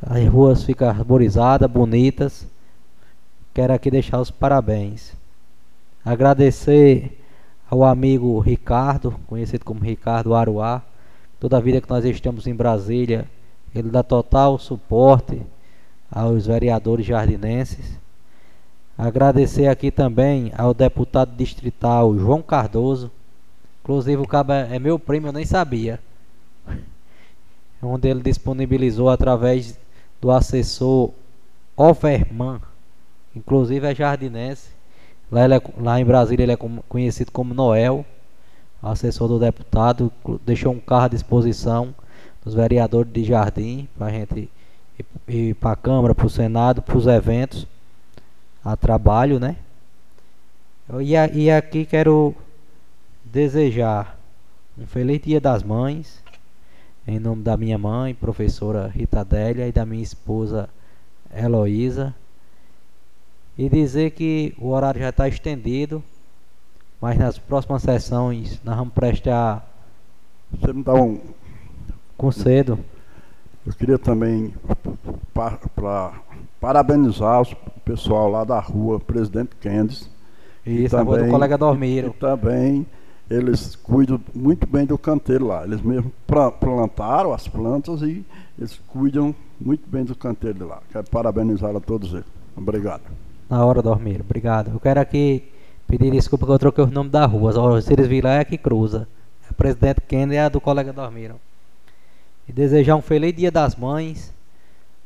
As ruas ficam arborizadas, bonitas. Quero aqui deixar os parabéns. Agradecer ao amigo Ricardo, conhecido como Ricardo Aruá. Toda a vida que nós estamos em Brasília, ele dá total suporte aos vereadores jardinenses. Agradecer aqui também ao deputado distrital João Cardoso. Inclusive o cabo é meu primo, eu nem sabia. Onde ele disponibilizou através do assessor Overman Inclusive é jardinense. Lá, é, lá em Brasília ele é conhecido como Noel, assessor do deputado. Deixou um carro à disposição dos vereadores de Jardim para a gente ir, para a Câmara, para o Senado, para os eventos a trabalho, né? E aqui quero desejar um feliz Dia das Mães, em nome da minha mãe, professora Rita Adélia, e da minha esposa Heloísa e dizer que o horário já está estendido, mas nas próximas sessões nós vamos prestar. Você me dá um. Concedo. Eu queria também para, para parabenizar o pessoal lá da rua Presidente Kendes. Isso, também, a rua do colega Dormiro. E, e também eles cuidam muito bem do canteiro lá. Eles mesmo plantaram as plantas e eles cuidam muito bem do canteiro lá. Quero parabenizar a todos eles. Obrigado na hora dormir. Obrigado. Eu quero aqui pedir desculpa que eu troquei o nome da rua. Eles viram é que cruza. É presidente Kennedy e a do colega dormiram. E desejar um feliz dia das mães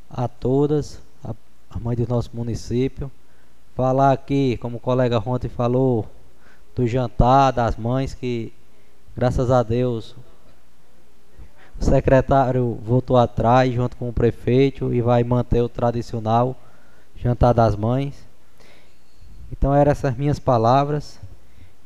a todas, a, a mãe do nosso município. Falar aqui, como o colega ontem falou, do jantar das mães que, graças a Deus, O secretário voltou atrás junto com o prefeito e vai manter o tradicional jantar das mães. Então eram essas minhas palavras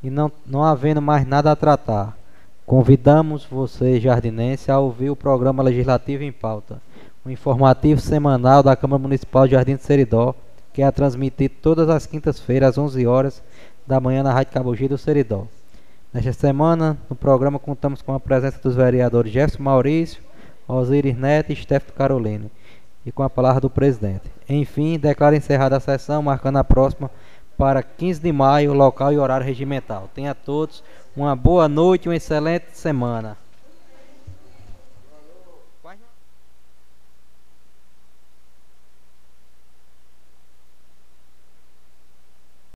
e não, não havendo mais nada a tratar. Convidamos você, jardinense, a ouvir o programa Legislativo em Pauta, um informativo semanal da Câmara Municipal de Jardim de Seridó, que é transmitido todas as quintas-feiras às 11 horas da manhã na Rádio Cabogi do Seridó. Nesta semana, no programa, contamos com a presença dos vereadores Jefferson Maurício, Osiris Neto e Stefano Carolino, e com a palavra do presidente. Enfim, declaro encerrada a sessão, marcando a próxima para 15 de maio, local e horário regimental. Tenha a todos uma boa noite e uma excelente semana.